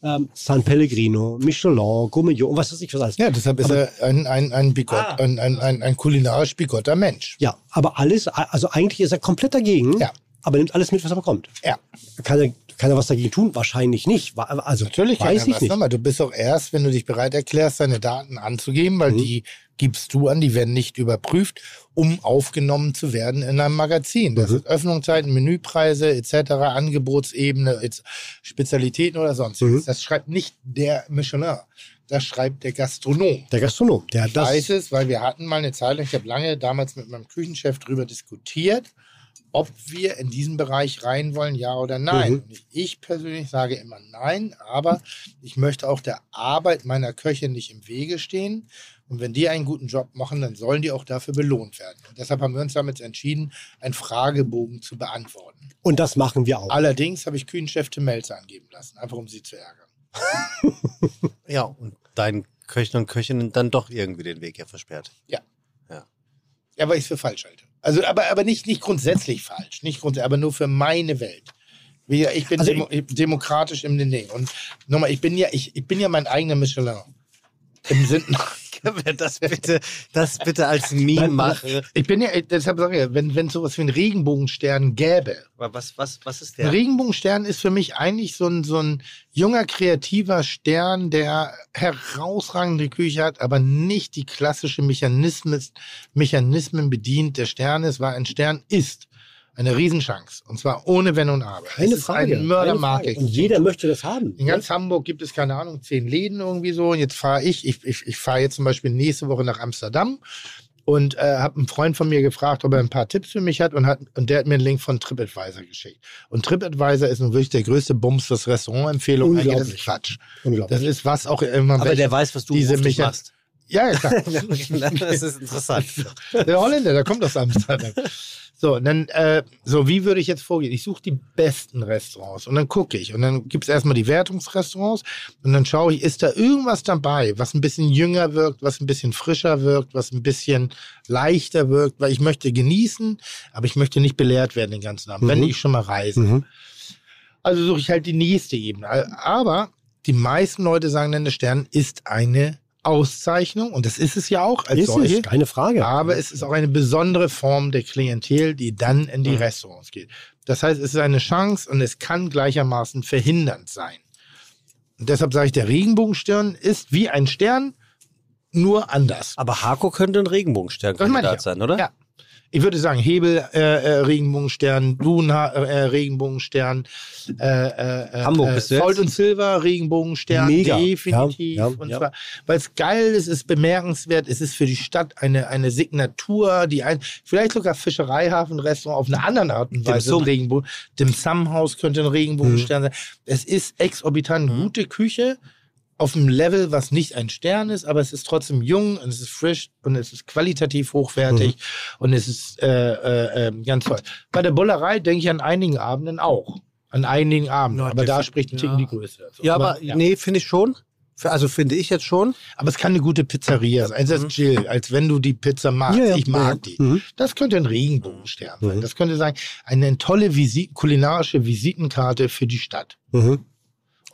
Ähm, San Pellegrino, Michelin, Gourmillon und was weiß ich was alles. Ja, deshalb ist er ein, ein, ein, bigott, Ah. ein, ein, ein, ein kulinarisch bigotter Mensch. Ja, aber alles, also eigentlich ist er komplett dagegen, Ja. aber nimmt alles mit, was er bekommt. Ja, Kann er, kann er was dagegen tun? Wahrscheinlich nicht. Also natürlich weiß ich was. nicht. Nochmal, du bist auch erst, wenn du dich bereit erklärst, deine Daten anzugeben, Mhm. weil die gibst du an, die werden nicht überprüft, um aufgenommen zu werden in einem Magazin. Mhm. Das ist Öffnungszeiten, Menüpreise etc., Angebotsebene, Spezialitäten oder sonstiges. Mhm. Das schreibt nicht der Michelin, das schreibt der Gastronom. Der Gastronom, der hat Ich das. weiß es, weil wir hatten mal eine Zeit lang, ich habe lange damals mit meinem Küchenchef drüber diskutiert, ob wir in diesen Bereich rein wollen, ja oder nein. Mhm. Ich persönlich sage immer nein, aber ich möchte auch der Arbeit meiner Köche nicht im Wege stehen. Und wenn die einen guten Job machen, dann sollen die auch dafür belohnt werden. Und deshalb haben wir uns damit entschieden, einen Fragebogen zu beantworten. Und das machen wir auch. Allerdings habe ich Küchenchef Tim Melzer angeben lassen, einfach um sie zu ärgern. Ja, und deinen Köchen und Köchinnen dann doch irgendwie den Weg ja versperrt. Ja, weil ich es für falsch halte. Also, aber, aber nicht, nicht grundsätzlich falsch, nicht grundsätzlich, aber nur für meine Welt. Ich bin Also demo demokratisch im Ding. Und nochmal, ich bin ja, ich, ich bin ja mein eigener Michelin. Im Sinn, Können wir das bitte, das bitte als Meme Nein, machen? ich bin ja, deshalb sage ich, ja, wenn wenn es sowas wie einen Regenbogenstern gäbe. Was, was, was ist Ein der? Regenbogenstern ist für mich eigentlich so ein, so ein junger, kreativer Stern, der herausragende Küche hat, aber nicht die klassische Mechanismen, Mechanismen bedient. Der Stern ist, war ein Stern ist eine Riesenchance. Und zwar ohne Wenn und Aber. Keine es ist Frage. ein. Mördermarketing. Und jeder möchte das haben. In ganz Hamburg gibt es, keine Ahnung, zehn Läden irgendwie so. Und jetzt fahre ich, ich, ich, ich fahre jetzt zum Beispiel nächste Woche nach Amsterdam und äh, habe einen Freund von mir gefragt, ob er ein paar Tipps für mich hat und, hat und der hat mir einen Link von TripAdvisor geschickt. Und TripAdvisor ist nun wirklich der größte Bums, was Restaurantempfehlungen angeht. Das ist Unglaublich. Quatsch. Unglaublich. Das ist was auch immer. Aber der weiß, was du diese Mecha- machst. Ja, ja, klar. das ist interessant. Der Holländer, der kommt aus Amsterdam. So, und dann, äh, so, wie würde ich jetzt vorgehen? Ich suche die besten Restaurants und dann gucke ich. Und dann gibt es erstmal die Wertungsrestaurants und dann schaue ich, ist da irgendwas dabei, was ein bisschen jünger wirkt, was ein bisschen frischer wirkt, was ein bisschen leichter wirkt, weil ich möchte genießen, aber ich möchte nicht belehrt werden den ganzen Abend, wenn Mhm. ich schon mal reise. Mhm. Also suche ich halt die nächste Ebene. Aber die meisten Leute sagen dann, der Stern ist eine Auszeichnung und das ist es ja auch als Ist solche. es, keine Frage. Aber es ist auch eine besondere Form der Klientel, die dann in die Restaurants geht. Das heißt, es ist eine Chance und es kann gleichermaßen verhindernd sein. Und deshalb sage ich, der Regenbogenstern ist wie ein Stern, nur anders. Aber Hako könnte ein Regenbogensternkandidat sein, oder? Ja. Ich würde sagen, Hebel, äh, äh, Regenbogenstern, Dun, äh, Regenbogenstern, äh, äh, äh, Hamburg äh, bist du jetzt? Gold und Silber, Regenbogenstern, Mega. definitiv. Ja, ja, und ja. zwar, weil es geil ist, es ist bemerkenswert, es ist für die Stadt eine, eine Signatur, die ein, vielleicht sogar Fischereihafenrestaurant auf eine andere Art und Weise ein Regenbogen. Dem Sum House könnte ein Regenbogenstern Mhm. sein. Es ist exorbitant gute Küche auf einem Level, was nicht ein Stern ist, aber es ist trotzdem jung und es ist frisch und es ist qualitativ hochwertig und es ist äh, äh, äh, ganz toll. Bei der Bullerei denke ich an einigen Abenden auch. An einigen Abenden. Ja, aber da spricht ein Ticken die Größe. dazu. Ja, aber nee, finde ich schon. Also finde ich jetzt schon. Aber es kann eine gute Pizzeria sein. Also das Jill, als wenn du die Pizza magst. Ja, ja, ich mag ja. die. Mhm. Das könnte ein Regenbogenstern sein. Mhm. Das könnte sein, eine tolle Visi kulinarische Visitenkarte für die Stadt. Mhm.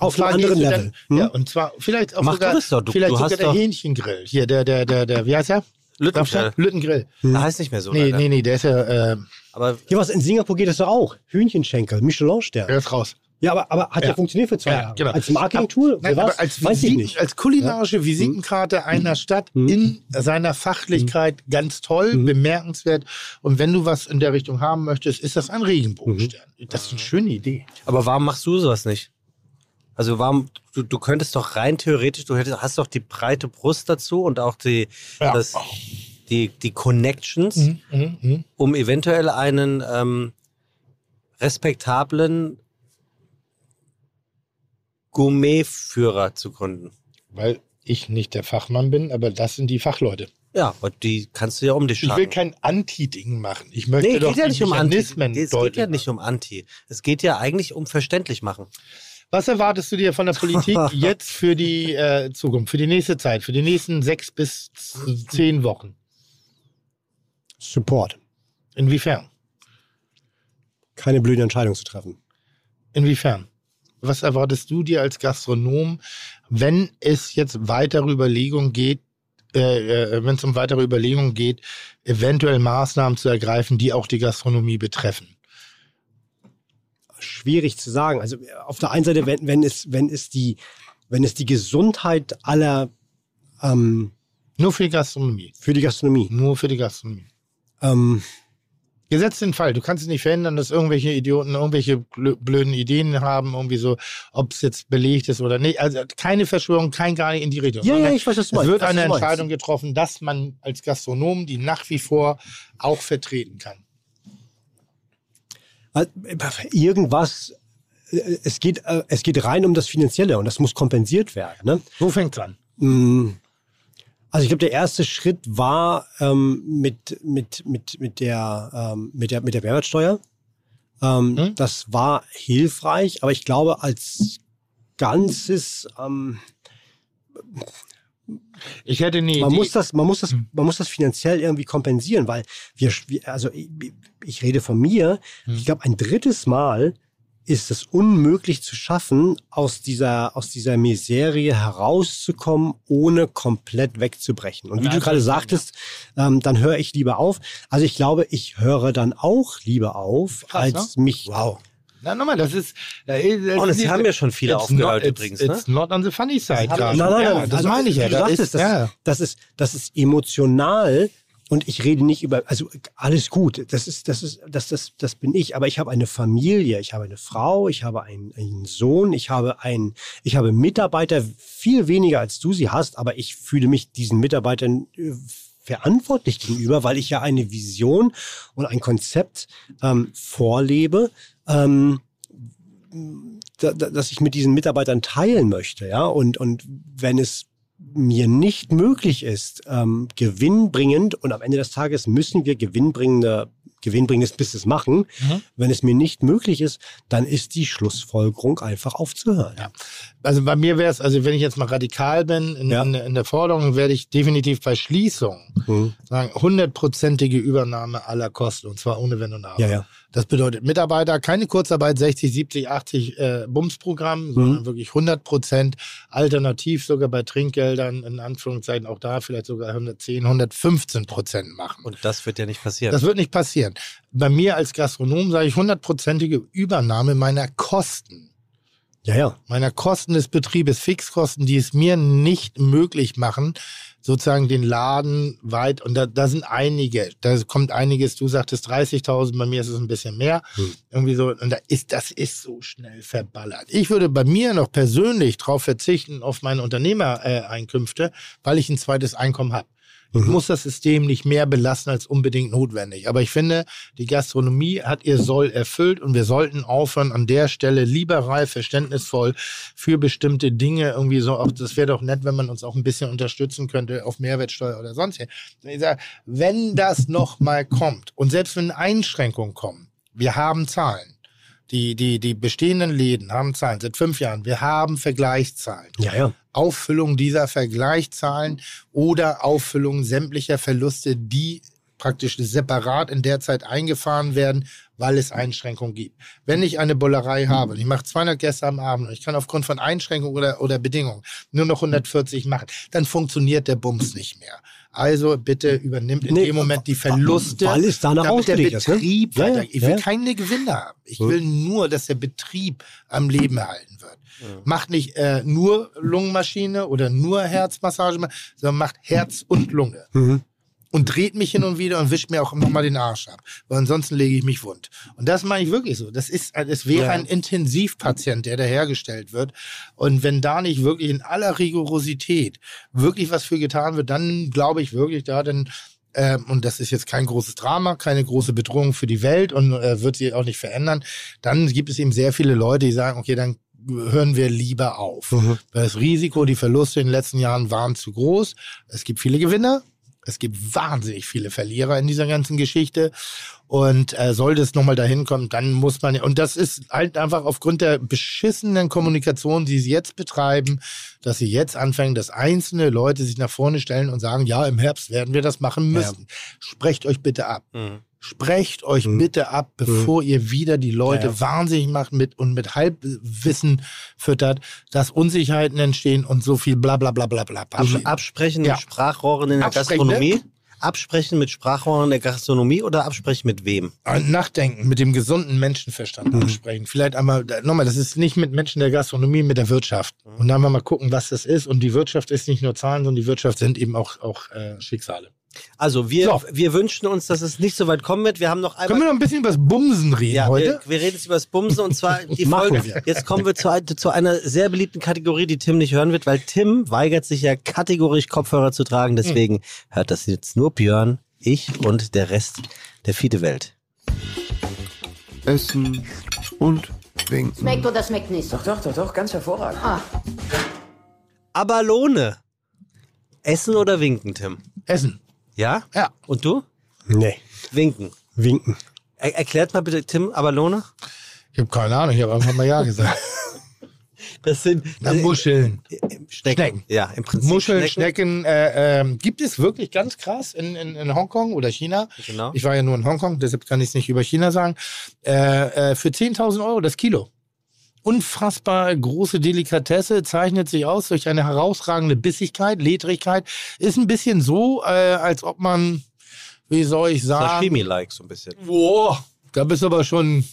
Auf einem anderen Level. Dann, Hm? Ja, und zwar vielleicht auch Mach sogar, du doch. Du- vielleicht du sogar hast der doch- Hähnchengrill. Hier, der, der, der, der, wie heißt der? Lüttengrill. Lüttengrill. Der heißt nicht mehr so. Nee, leider. nee, nee, der ist ja, äh, Aber Hier was in Singapur geht das doch auch. Hühnchenschenkel, Michelin-Stern. der ist raus. Ja, aber, aber hat ja, Ja. funktioniert für zwei Ja, Jahre. genau. Als Marketing-Tool? Als, Weiß ich nicht. als kulinarische Visitenkarte einer Stadt in seiner Fachlichkeit ganz toll, bemerkenswert. Und wenn du was in der Richtung haben möchtest, ist das ein Regenbogenstern. Das ist eine schöne Idee. Aber warum machst du sowas nicht? Also warum, du, du könntest doch rein theoretisch, du hättest, hast doch die breite Brust dazu und auch die, Ja. das, die, die Connections, Mhm, mhm, mhm. um eventuell einen ähm, respektablen Gourmetführer zu gründen. Weil ich nicht der Fachmann bin, aber das sind die Fachleute. Ja, und die kannst du ja um dich Ich will schlagen. kein Anti-Ding machen. Ich möchte Nee, doch geht ja nicht um Anti. Es geht ja nicht um Anti. Es geht ja eigentlich um verständlich machen. Was erwartest du dir von der Politik jetzt für die äh, Zukunft, für die nächste Zeit, für die nächsten sechs bis zehn Wochen? Support. Inwiefern? Keine blöde Entscheidung zu treffen. Inwiefern? Was erwartest du dir als Gastronom, wenn es jetzt weitere Überlegungen geht, äh, äh, wenn es um weitere Überlegungen geht, eventuell Maßnahmen zu ergreifen, die auch die Gastronomie betreffen? Schwierig zu sagen. Also auf der einen Seite, wenn, wenn, es, wenn, es, die, wenn es die Gesundheit aller ähm, Nur für die Gastronomie. für die Gastronomie. Nur für die Gastronomie. Ähm, Gesetzt den Fall, du kannst es nicht verhindern, dass irgendwelche Idioten irgendwelche blö- blöden Ideen haben, irgendwie so, ob es jetzt belegt ist oder nicht. Also keine Verschwörung, kein gar nicht in die Richtung. ja, ja, ich weiß, was du es meinst. wird Was eine. Entscheidung getroffen, dass man als Gastronom die nach wie vor auch vertreten kann. Also, Irgendwas, äh, es geht, äh, es geht rein um das Finanzielle und das muss kompensiert werden. Ne? Wo fängt's an? Mm. Also ich glaube, der erste Schritt war ähm, mit, mit, mit, mit, der, ähm, mit, der, mit der Mehrwertsteuer. Ähm, Hm? Das war hilfreich, aber ich glaube, als Ganzes, ähm, Ich hätte nie. man, muss das, man, muss das, Hm. man muss das finanziell irgendwie kompensieren, weil wir, also ich, ich rede von mir, Hm. ich glaube, ein drittes Mal ist es unmöglich zu schaffen, aus dieser, aus dieser Miserie herauszukommen, ohne komplett wegzubrechen. Und wie Ja, du gerade sagtest, ähm, dann höre ich lieber auf. Also ich glaube, ich höre dann auch lieber auf, Krass, als mich. Wow. Na, nochmal, das ist. Das Oh, das haben ja schon viele aufgehört not, übrigens, It's, ne? it's not on the funny side. Nein, nein, ja, nein. Das also, meine ich ja. Du Das ist, das, ja. das, ist, das ist emotional und ich rede nicht über, also alles gut, das ist, das ist, das, das, das bin ich, aber ich habe eine Familie, ich habe eine Frau, ich habe einen, einen Sohn, ich habe einen, ich habe Mitarbeiter, viel weniger als du sie hast, aber ich fühle mich diesen Mitarbeitern äh, verantwortlich gegenüber, weil ich ja eine Vision und ein Konzept ähm, vorlebe, ähm, da, ich mit diesen Mitarbeitern teilen möchte, ja. Und, und wenn es mir nicht möglich ist, ähm, gewinnbringend, und am Ende des Tages müssen wir gewinnbringende, gewinnbringendes Business machen, Mhm. wenn es mir nicht möglich ist, dann ist die Schlussfolgerung einfach aufzuhören. Ja. Also bei mir wäre es, also wenn ich jetzt mal radikal bin in, Ja. in, in der Forderung, werde ich definitiv bei Schließung Mhm. sagen, hundertprozentige Übernahme aller Kosten und zwar ohne Wenn und Aber. Ja. Das bedeutet Mitarbeiter, keine Kurzarbeit, 60, 70, 80 äh, Bumsprogramm, Mhm. sondern wirklich 100 Prozent, alternativ sogar bei Trinkgeldern, in Anführungszeichen auch da vielleicht sogar 110, 115 Prozent machen. Und das wird ja nicht passieren. Das wird nicht passieren. Bei mir als Gastronom sage ich hundertprozentige Übernahme meiner Kosten Ja, ja. meiner Kosten des Betriebes, Fixkosten, die es mir nicht möglich machen, sozusagen den Laden weit, und da, da sind einige, da kommt einiges, du sagtest 30.000, bei mir ist es ein bisschen mehr, Hm. irgendwie so, und da ist, das ist so schnell verballert. Ich würde bei mir noch persönlich darauf verzichten, auf meine Unternehmereinkünfte, weil ich ein zweites Einkommen habe. Ich muss das System nicht mehr belasten als unbedingt notwendig. Aber ich finde, die Gastronomie hat ihr Soll erfüllt und wir sollten aufhören, an der Stelle liberal, verständnisvoll für bestimmte Dinge irgendwie so, auch das wäre doch nett, wenn man uns auch ein bisschen unterstützen könnte auf Mehrwertsteuer oder sonst. Ich sage, wenn das noch mal kommt und selbst wenn Einschränkungen kommen, wir haben Zahlen. Die, die, die bestehenden Läden haben Zahlen seit fünf Jahren. Wir haben Vergleichszahlen. Ja, ja. Auffüllung dieser Vergleichszahlen oder Auffüllung sämtlicher Verluste, die praktisch separat in der Zeit eingefahren werden, weil es Einschränkungen gibt. Wenn ich eine Bullerei habe und ich mache 200 Gäste am Abend und ich kann aufgrund von Einschränkungen oder, oder Bedingungen nur noch 140 machen, dann funktioniert der Bums nicht mehr. Also bitte übernimmt in Nee, dem Moment die Verluste, weil es danach damit der ausgelegt ist, ne? Betrieb Ja, ja, weiter. Ich will ja. keine Gewinne haben. Ich will nur, dass der Betrieb am Leben erhalten wird. Macht nicht äh, nur Lungenmaschine oder nur Herzmassage, sondern macht Herz und Lunge. Mhm. Und dreht mich hin und wieder und wischt mir auch nochmal den Arsch ab. Weil ansonsten lege ich mich wund. Und das meine ich wirklich so. Das ist, es wäre Ja. ein Intensivpatient, der dahergestellt wird. Und wenn da nicht wirklich in aller Rigorosität wirklich was für getan wird, dann glaube ich wirklich, da dann ähm, und das ist jetzt kein großes Drama, keine große Bedrohung für die Welt und äh, wird sie auch nicht verändern, dann gibt es eben sehr viele Leute, die sagen, okay, dann hören wir lieber auf. Mhm. Weil das Risiko, die Verluste in den letzten Jahren waren zu groß. Es gibt viele Gewinner, es gibt wahnsinnig viele Verlierer in dieser ganzen Geschichte. Und äh, sollte es nochmal dahin kommen, dann muss man, und das ist halt einfach aufgrund der beschissenen Kommunikation, die sie jetzt betreiben, dass sie jetzt anfangen, dass einzelne Leute sich nach vorne stellen und sagen, ja, im Herbst werden wir das machen müssen. Sprecht euch bitte ab. Mhm. Sprecht euch bitte ab, bevor ihr wieder die Leute Ja, wahnsinnig macht mit und mit Halbwissen füttert, dass Unsicherheiten entstehen und so viel bla bla bla bla bla. Abs absprechen Ja. mit Sprachrohren in der? Gastronomie? Absprechen mit Sprachrohren in der Gastronomie oder absprechen mit wem? Nachdenken, mit dem gesunden Menschenverstand absprechen. Vielleicht einmal, nochmal, das ist nicht mit Menschen der Gastronomie, mit der Wirtschaft. Und dann mal gucken, was das ist. Und die Wirtschaft ist nicht nur Zahlen, sondern die Wirtschaft sind eben auch, auch äh, Schicksale. Also wir, So. wir wünschen uns, dass es nicht so weit kommen wird. Wir haben noch einmal Können wir noch ein bisschen über das Bumsen reden Ja, heute? wir, wir reden jetzt über das Bumsen und zwar die Folge. wir. Jetzt kommen wir zu, zu einer sehr beliebten Kategorie, die Tim nicht hören wird, weil Tim weigert sich ja kategorisch Kopfhörer zu tragen. Deswegen hört das jetzt nur Björn, ich und der Rest der Fiete-Welt. Essen und winken. Schmeckt oder schmeckt nicht? Doch, doch, doch, doch, ganz hervorragend. Ah, Aber Lohne. Essen oder winken, Tim? Essen. Ja? Ja. Und du? Nee. Winken. Winken. Er erklärt mal bitte, Tim, Abalone? Ich habe keine Ahnung, ich habe einfach mal Ja gesagt. Das sind Na, Muscheln. Schnecken. Schnecken. Ja, im Prinzip Muscheln, Schnecken, äh, ähm, gibt es wirklich ganz krass in, in, in Hongkong oder China. Genau. Ich war ja nur in Hongkong, deshalb kann ich es nicht über China sagen. Äh, äh, für 10.000 Euro das Kilo. Unfassbar große Delikatesse, zeichnet sich aus durch eine herausragende Bissigkeit, Ledrigkeit. Ist ein bisschen so, äh, als ob man, wie soll ich sagen, Sashimi-like so ein bisschen. Boah, da bist du aber schon,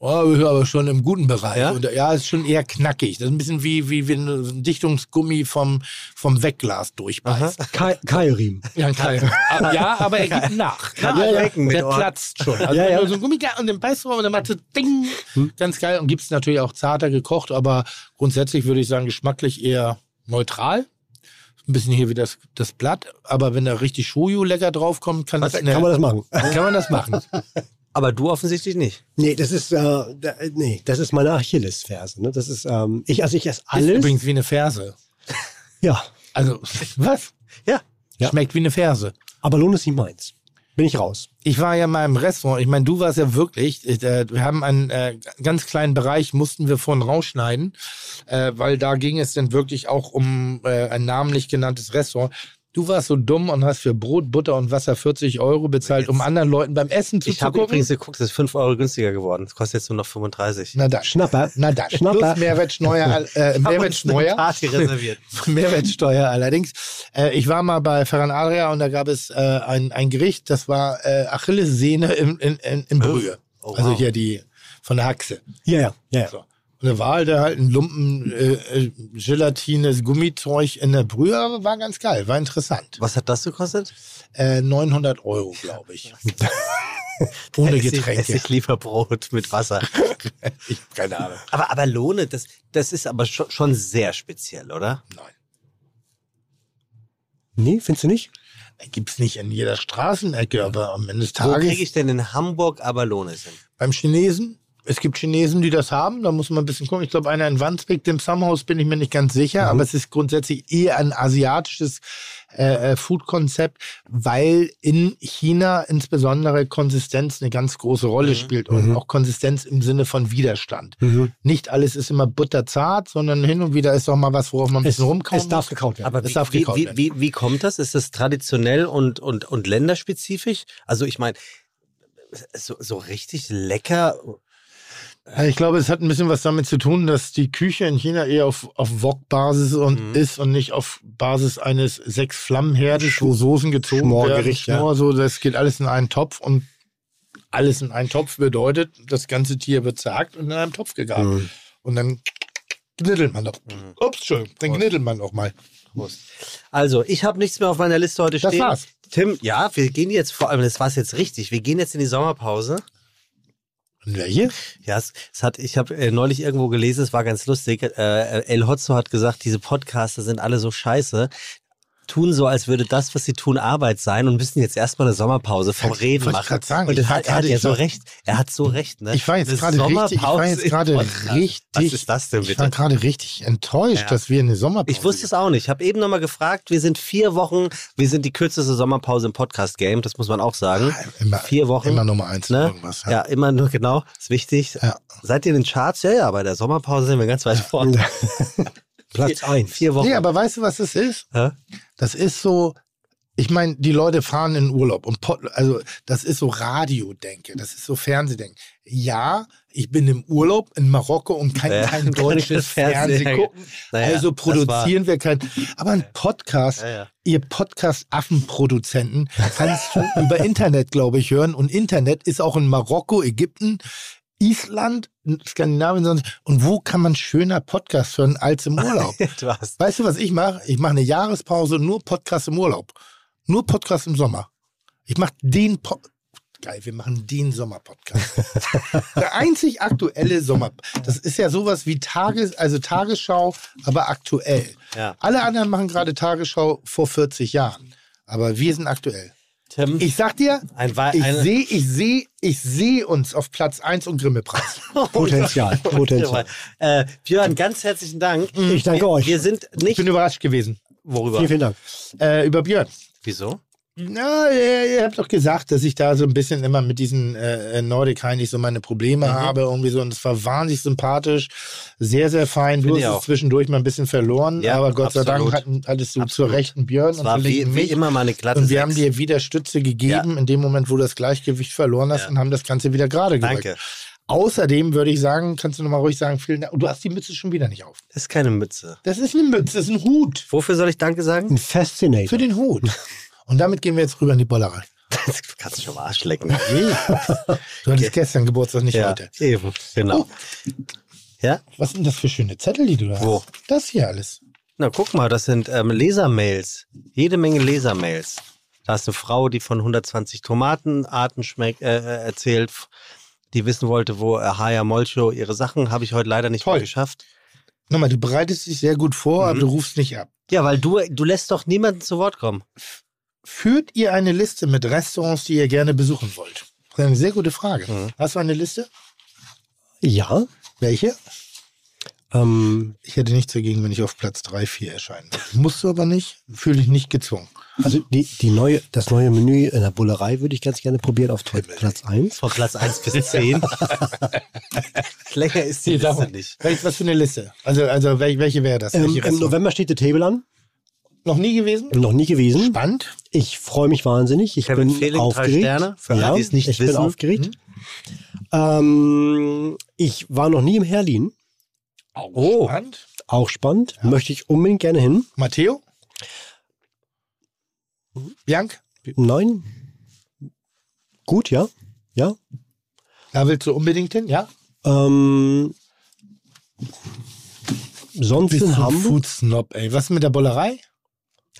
oh, aber schon im guten Bereich. Ja? Und, ja, ist schon eher knackig. Das ist ein bisschen wie, wie, wie ein Dichtungsgummi vom, vom Wegglas durchbeißt. Kai- Keilriemen. Ja, ein Keil. Aber- ja, aber er gibt nach. Ja, ja der platzt schon. Also Ja, wenn ja. du so ein Gummi und den beißt du und dann macht so Ding. Ganz geil. Und gibt es natürlich auch zarter gekocht, aber grundsätzlich würde ich sagen, geschmacklich eher neutral. Ein bisschen hier wie das, das Blatt, aber wenn da richtig Shoyu lecker draufkommt, kann das, Kann man das machen? kann man das machen. Aber du offensichtlich nicht. Nee, das ist, äh, da, nee, das ist meine Achillesferse. Ne? Das ist, ähm, ich, also ich esse Ist alles. übrigens wie eine Ferse. Ja, Also, was? Ja. Ja. Schmeckt wie eine Ferse. aber Lohn ist nicht meins. Bin ich raus. Ich war ja mal im Restaurant. Ich meine, du warst ja wirklich. Äh, wir haben einen äh, ganz kleinen Bereich, mussten wir vorhin rausschneiden, äh, weil da ging es dann wirklich auch um äh, ein namentlich genanntes Restaurant. Du warst so dumm und hast für Brot, Butter und Wasser 40 Euro bezahlt, um anderen Leuten beim Essen Ich habe übrigens geguckt, es ist 5 Euro günstiger geworden. Das kostet jetzt nur noch 35. Na dann. Schnapper. Na dann. Schnapper. Plus Mehrwertsteuer, äh, Mehrwertsteuer. Party reserviert. Mehrwertsteuer allerdings. Äh, ich war mal bei Ferran Adria und da gab es äh, ein, ein Gericht, das war äh, Achillessehne im, in, in, in Brühe. Oh, Also wow. hier die von der Haxe. Ja, ja, ja. ja. So. Und da war halt ein Lumpen äh, äh, Gelatines Gummizeug in der Brühe, aber war ganz geil, war interessant. Was hat das gekostet? Äh, 900 Euro, glaube ich. Ohne Essig- Getränke. Essiglieferbrot mit Wasser. Ich, keine Ahnung. aber, aber Lohne, das, das ist aber schon, schon sehr speziell, oder? Nein. Nee, findest du nicht? Gibt's nicht in jeder Straßenecke, aber am Ende des Wo Tages kriege ich denn in Hamburg Abalones hin? beim Chinesen. Es gibt Chinesen, die das haben, da muss man ein bisschen gucken. Ich glaube, einer in Wandsbek, dem Summerhaus, bin ich mir nicht ganz sicher, aber es ist grundsätzlich eher ein asiatisches äh, äh, Food-Konzept, weil in China insbesondere Konsistenz eine ganz große Rolle spielt und auch Konsistenz im Sinne von Widerstand. Nicht alles ist immer butterzart, sondern hin und wieder ist auch mal was, worauf man ein bisschen rumkauen es darf muss. gekaut werden. Aber wie, darf wie, wie, wie, wie kommt das? Ist das traditionell und, und, und länderspezifisch? Also ich meine, so, so richtig lecker. Ja, Ich glaube, es hat ein bisschen was damit zu tun, dass die Küche in China eher auf, auf Wok-Basis und Mhm. ist und nicht auf Basis eines sechs Flammenherdes, wo Soßen gezogen Schmorgericht, werden. ja. Schmor, so, das geht alles in einen Topf und alles in einen Topf bedeutet, das ganze Tier wird zerhackt und in einem Topf gegart. Mhm. Und dann knittelt man doch. Ups, Entschuldigung, dann knittelt man auch mal. Also, ich habe nichts mehr auf meiner Liste heute Das stehen. war's. Tim, ja, wir gehen jetzt vor allem, das war's jetzt richtig. Wir gehen jetzt in die Sommerpause. Welche? Ja, es, es hat, ich habe äh, neulich irgendwo gelesen, es war ganz lustig. Äh, El Hotzo hat gesagt, diese Podcaster sind alle so scheiße. Tun so, als würde das, was sie tun, Arbeit sein und müssen jetzt erstmal eine Sommerpause vom Ja, Reden ich machen. grad sagen. und Ich hat, er hat ja ich so recht. Er hat so recht, ne? Ich war jetzt gerade richtig, ich war Sommerpause jetzt im gerade Podcast. richtig, Was ist das denn ich bitte? war gerade richtig enttäuscht, Ja. dass wir eine Sommerpause Ich wusste es auch nicht. Ich habe eben nochmal gefragt. Wir sind vier Wochen, wir sind die kürzeste Sommerpause im Podcast-Game, das muss man auch sagen. Immer, vier Wochen. Immer Nummer eins in Ne? irgendwas. Ja. immer nur, genau, ist wichtig. Ja. Seid ihr in den Charts? Ja, ja, bei der Sommerpause sind wir ganz weit vorne. Platz 1. Vier Wochen. Nee, aber weißt du, was das ist? Hä? Das ist so, ich meine, die Leute fahren in Urlaub und Pod, also das ist so Radiodenke, das ist so Fernsehdenken. Ja, ich bin im Urlaub in Marokko und kann Ja, kein deutsches Fernsehen- Fernsehen gucken. Naja, also produzieren wir kein. Aber ein Podcast, Ja, ja. ihr Podcast-Affenproduzenten, kannst du über Internet, glaube ich, hören. Und Internet ist auch in Marokko, Ägypten, Island, Skandinavien sonst. Und wo kann man schöner Podcast hören als im Urlaub? Weißt du, was ich mache? Ich mache eine Jahrespause, nur Podcast im Urlaub. Nur Podcast im Sommer. Ich mache den po Geil, wir machen den Sommerpodcast. Der einzig aktuelle Sommer. Das ist ja sowas wie Tages, also Tagesschau, aber aktuell. Ja. Alle anderen machen gerade Tagesschau vor 40 Jahren. Aber wir sind aktuell. Tim, Ich sag dir, ein, ich sehe, ich sehe, ich sehe uns auf Platz 1 und Grimme-Preis. Potenzial. Potenzial. Äh, Björn, ganz herzlichen Dank. Ich danke euch. Wir sind Ich nicht. bin überrascht gewesen. Worüber? Vielen, vielen Dank. Äh, über Björn. Wieso? Na, ihr, ihr habt doch gesagt, dass ich da so ein bisschen immer mit diesen äh, Nordic High nicht so meine Probleme Mhm. habe. Irgendwie so. Und es war wahnsinnig sympathisch. Sehr, sehr fein. Du Finde hast ich es auch. zwischendurch mal ein bisschen verloren. Ja, aber Gott sei absolut. Dank hatten, hattest du zur Absolut. rechten Björn Es und war zur wie, linken wie mich. immer meine glatte Und wir Sechs. haben dir wieder Stütze gegeben in dem Moment, wo du das Gleichgewicht verloren hast Ja. und haben das Ganze wieder gerade gerückt. Danke. Außerdem würde ich sagen, kannst du nochmal ruhig sagen, vielen Dank. Du hast die Mütze schon wieder nicht auf. Das ist keine Mütze. Das ist eine Mütze, das ist ein Hut. Wofür soll ich Danke sagen? Ein Fascinator. Für den Hut. Und damit gehen wir jetzt rüber in die Bollerei. Das kannst du schon mal Arsch lecken. Du hattest gestern Geburtstag, nicht ja, heute. eben. Genau. Ja? Was sind das für schöne Zettel, die du da Wo? hast? Das hier alles. Na, guck mal, das sind ähm, Lesermails. Jede Menge Lesermails. Da ist eine Frau, die von 120 Tomatenarten schmeckt, äh, äh, erzählt, die wissen wollte, wo äh, Haya Molcho ihre Sachen, habe ich heute leider nicht Toll. mehr geschafft. Nochmal, du bereitest dich sehr gut vor, aber Mhm. du rufst nicht ab. Ja, weil du, du lässt doch niemanden zu Wort kommen. Führt ihr eine Liste mit Restaurants, die ihr gerne besuchen wollt? Das ist eine sehr gute Frage. Mhm. Hast du eine Liste? Ja. Welche? Ähm, Ich hätte nichts dagegen, wenn ich auf Platz 3, 4 erscheinen würde. Musst du aber nicht, fühle ich nicht gezwungen. also die, die neue, das neue Menü in der Bullerei würde ich ganz gerne probieren auf Platz 1. Von Platz 1 bis 10. Länger ist die sag Liste nicht. Was für eine Liste? Also, also wel- welche wäre das? Ähm, Welche Im? November steht The Table an. Noch nie gewesen? Noch nie gewesen. Spannend. Ich freue mich wahnsinnig. Ich Kevin bin Fehling, drei aufgeregt. Sterne, für alle, ja, es nicht ich wissen. bin aufgeregt. Ähm, ich war noch nie im Herlin. Oh. Spannend. Auch spannend. Möchte ich unbedingt gerne hin. Matteo? Bianc? Nein. Gut, ja. Ja. Da willst du unbedingt hin, ja? Ähm, sonst Bist in Hamburg. Food Snob, ey. Was mit der Bollerei?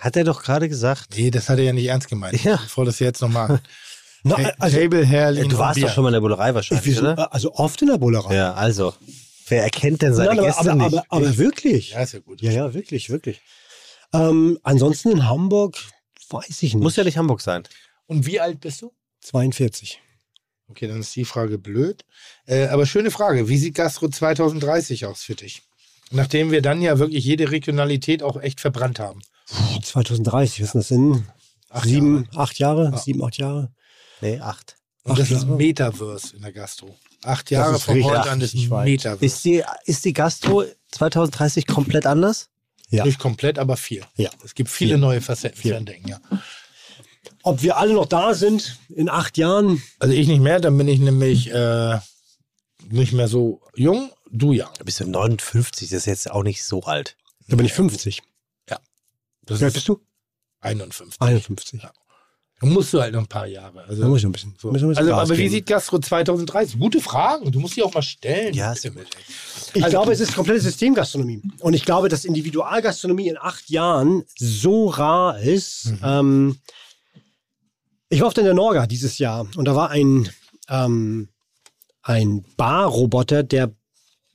Hat er doch gerade gesagt. Nee, das hat er ja nicht ernst gemeint. Ja. Bevor das jetzt nochmal. Na, also, Table, Herrlin Du warst doch schon mal in der Bullerei wahrscheinlich, sind, oder? also oft in der Bullerei. Ja, also. Wer erkennt denn seine Nein, aber, Gäste aber, nicht? aber, aber wirklich. Ja, ist ja gut. Ja, ja, wirklich, wirklich. Ähm, ansonsten in Hamburg weiß ich nicht. Muss ja nicht Hamburg sein. Und wie alt bist du? 42. Okay, dann ist die Frage blöd. Äh, aber schöne Frage. Wie sieht Gastro 2030 aus für dich? Nachdem wir dann ja wirklich jede Regionalität auch echt verbrannt haben. Puh, 2030, was ist das in? Acht sieben, acht Jahre? Ja. Sieben, acht Jahre? Nee, acht. Und das Ach, ist. Metaverse in der Gastro. Acht Jahre von richtig heute an ist weit. Metaverse. Ist die, ist die Gastro 2030 komplett anders? Ja. Nicht komplett, aber viel. Ja. Es gibt viele Viel. neue Facetten Viel. zu entdecken, ja. Ob wir alle noch da sind in acht Jahren? Also ich nicht mehr, dann bin ich nämlich äh, nicht mehr so jung. Du ja. Du bist ja 59, das ist jetzt auch nicht so alt. Da bin ich 50. Das Wie alt ist bist du? 51. 51. Ja. Dann musst du halt noch ein paar Jahre. Also, Da muss ich ein bisschen. so. ein bisschen also aber wie sieht Gastro 2030? Gute Fragen. Du musst die auch mal stellen. Ja, ist ja gut. Ich Also- glaube, es ist komplette Systemgastronomie. Und ich glaube, dass Individualgastronomie in acht Jahren so rar ist. Mhm. Ähm, ich war oft in der Norga dieses Jahr und da war ein, ähm, ein Barroboter, der,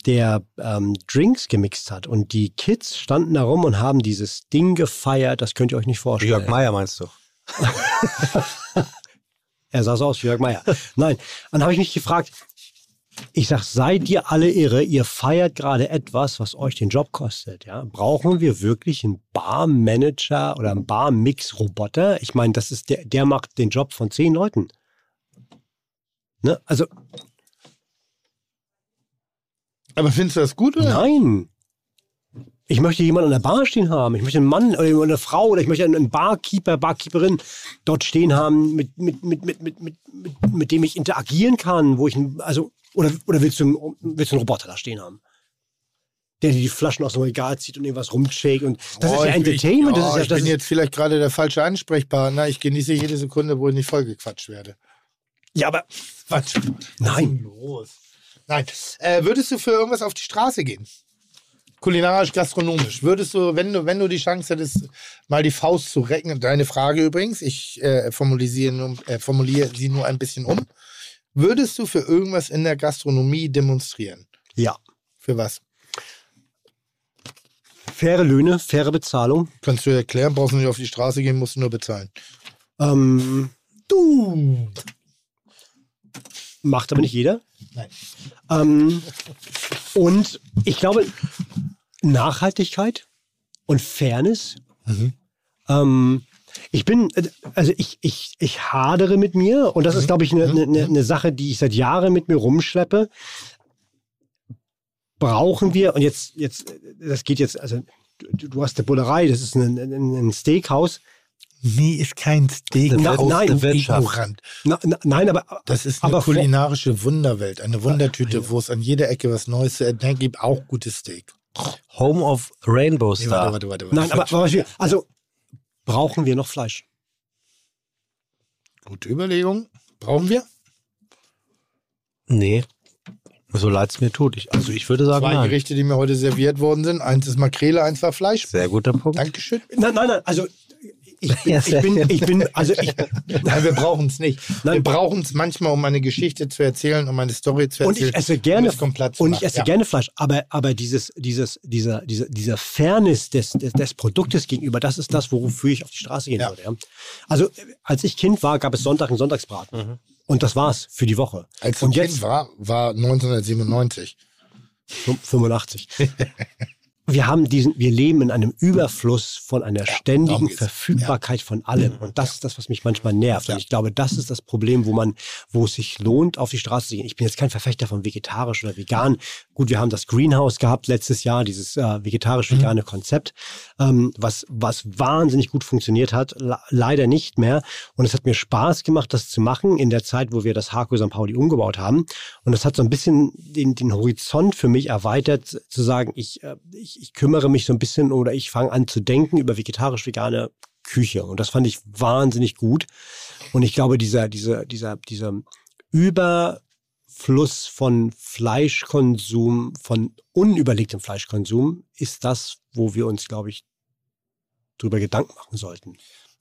der ähm, Drinks gemixt hat. Und die Kids standen da rum und haben dieses Ding gefeiert. Das könnt ihr euch nicht vorstellen. Jörg Meier meinst du? Er sah so aus wie Jörg Meier. Nein, dann habe ich mich gefragt, ich sag, seid ihr alle irre, ihr feiert gerade etwas, was euch den Job kostet. Ja? Brauchen wir wirklich einen Barmanager oder einen Barmix-Roboter? Ich meine, das ist der, der macht den Job von zehn Leuten. Ne? Also, Aber findest du das gut? Oder? nein. Ich möchte jemanden an der Bar stehen haben. Ich möchte einen Mann oder eine Frau oder ich möchte einen Barkeeper, Barkeeperin dort stehen haben, mit, mit, mit, mit, mit, mit, mit, mit dem ich interagieren kann, wo ich, also, oder, oder willst, du, einen- willst du einen Roboter da stehen haben? Der dir die Flaschen aus dem Regal zieht und irgendwas rumshake und das Oh, ist ja ich- Entertainment. Ich, das oh, ist ja, ich das bin ist, jetzt vielleicht gerade der falsche Ansprechpartner. Ich genieße jede Sekunde, wo ich nicht vollgequatscht werde. ja, aber Quatsch. Nein. Los. Nein. Äh, würdest du für irgendwas auf die Straße gehen? Kulinarisch, gastronomisch. Würdest du, wenn du, wenn du die Chance hättest, mal die Faust zu recken, deine Frage übrigens, ich äh, formuliere, äh, formuliere sie nur ein bisschen um. Würdest du für irgendwas in der Gastronomie demonstrieren? ja. Für was? Faire Löhne, faire Bezahlung. Kannst du erklären, brauchst du nicht auf die Straße gehen, musst du nur bezahlen. Ähm, Du! Macht aber nicht jeder. Nein. Ähm, und ich glaube, Nachhaltigkeit und Fairness. Ähm, ich bin, also ich, ich, ich hadere mit mir und das ist, glaube ich, eine ne, ne Sache, die ich seit Jahren mit mir rumschleppe. Brauchen wir, und jetzt, jetzt, das geht jetzt, also du, du hast eine Bullerei, das ist ein, ein, ein Steakhouse. Nie ist kein Steak Na, nein, ignorant. Na, na, nein, aber Das ist eine kulinarische Wunderwelt, eine Wundertüte, wo es an jeder Ecke was Neues zu entdecken gibt, auch gutes Steak. Home of Rainbow Nee, Star. warte, warte, warte. Nein, aber, aber also brauchen wir noch Fleisch? Gute Überlegung. Brauchen wir? Nee. So leid es mir tut. Ich, also ich würde sagen, Zwei nein. Gerichte, die mir heute serviert worden sind. Eins ist Makrele, eins war Fleisch. Sehr guter Punkt. Dankeschön. Nein, nein, nein. Also ich bin, ich bin, ich bin, also ich, Nein, wir brauchen es nicht. wir Nein. brauchen es manchmal, um eine Geschichte zu erzählen, um eine Story zu und erzählen. ich esse gerne um und ich esse Ja. gerne Fleisch, aber aber dieses dieses dieser dieser dieser Fairness des, des des Produktes gegenüber, das ist das, wofür ich auf die Straße gehen Ja. würde. Ja. Also als ich Kind war, gab es Sonntag einen Sonntagsbraten und das war's für die Woche. Als und Kind jetzt war, war 1997. 85. Wir haben diesen, wir leben in einem Überfluss von einer ständigen. Verfügbarkeit von allem. Und das ist das, was mich manchmal nervt. Ja. Und ich glaube, das ist das Problem, wo man, wo es sich lohnt, auf die Straße zu gehen. Ich bin jetzt kein Verfechter von vegetarisch oder vegan. Gut, wir haben das Greenhouse gehabt letztes Jahr, dieses äh, vegetarisch-vegane Konzept, ähm, was, was wahnsinnig gut funktioniert hat. Le leider nicht mehr. Und es hat mir Spaß gemacht, das zu machen in der Zeit, wo wir das Harko St. Pauli umgebaut haben. Und das hat so ein bisschen den, den Horizont für mich erweitert, zu sagen, ich, äh, ich, ich kümmere mich so ein bisschen oder ich fange an zu denken über vegetarisch-vegane Küche. Und das fand ich wahnsinnig gut. Und ich glaube, dieser, dieser, dieser, dieser Überfluss von Fleischkonsum, von unüberlegtem Fleischkonsum, ist das, wo wir uns, glaube ich, drüber Gedanken machen sollten.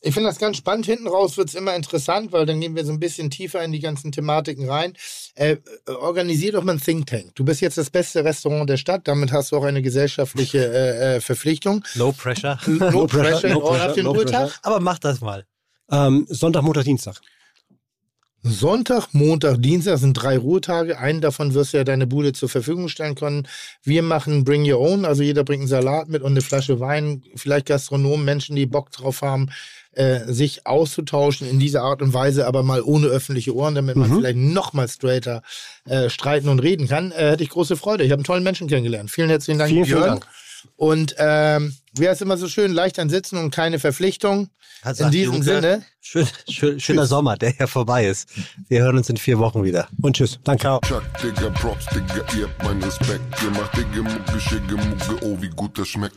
Ich finde das ganz spannend. Hinten raus wird es immer interessant, weil dann gehen wir so ein bisschen tiefer in die ganzen Thematiken rein. Äh, äh, organisier doch mal ein Think Tank. Du bist jetzt das beste Restaurant der Stadt, damit hast du auch eine gesellschaftliche äh, äh, Verpflichtung. Low pressure. No, pressure, no no pressure, auf den no Ruhetag. Aber mach das mal. Ähm, Sonntag, Montag, Dienstag. Sonntag, Montag, Dienstag sind drei Ruhetage. Einen davon wirst du ja deine Bude zur Verfügung stellen können. Wir machen Bring Your Own, also jeder bringt einen Salat mit und eine Flasche Wein. Vielleicht Gastronomen, Menschen, die Bock drauf haben, äh, sich auszutauschen in dieser Art und Weise, aber mal ohne öffentliche Ohren, damit man vielleicht noch mal straighter äh, streiten und reden kann. Äh, hätte ich große Freude. Ich habe einen tollen Menschen kennengelernt. Vielen herzlichen Dank, Vielen, vielen Björn. Dank. Und ähm, wie heißt immer so schön, leicht an Sitzen und keine Verpflichtung. Hat In diesem Junge, Sinne. Schön, schön, schöner Sommer, der ja vorbei ist. Wir hören uns in vier Wochen wieder. Und tschüss. Danke. Chuck, Digga, Props, Digga, ihr habt meinen Respekt. Ihr macht Digga, Mucke, Schicke, Mucke, oh, wie gut das schmeckt.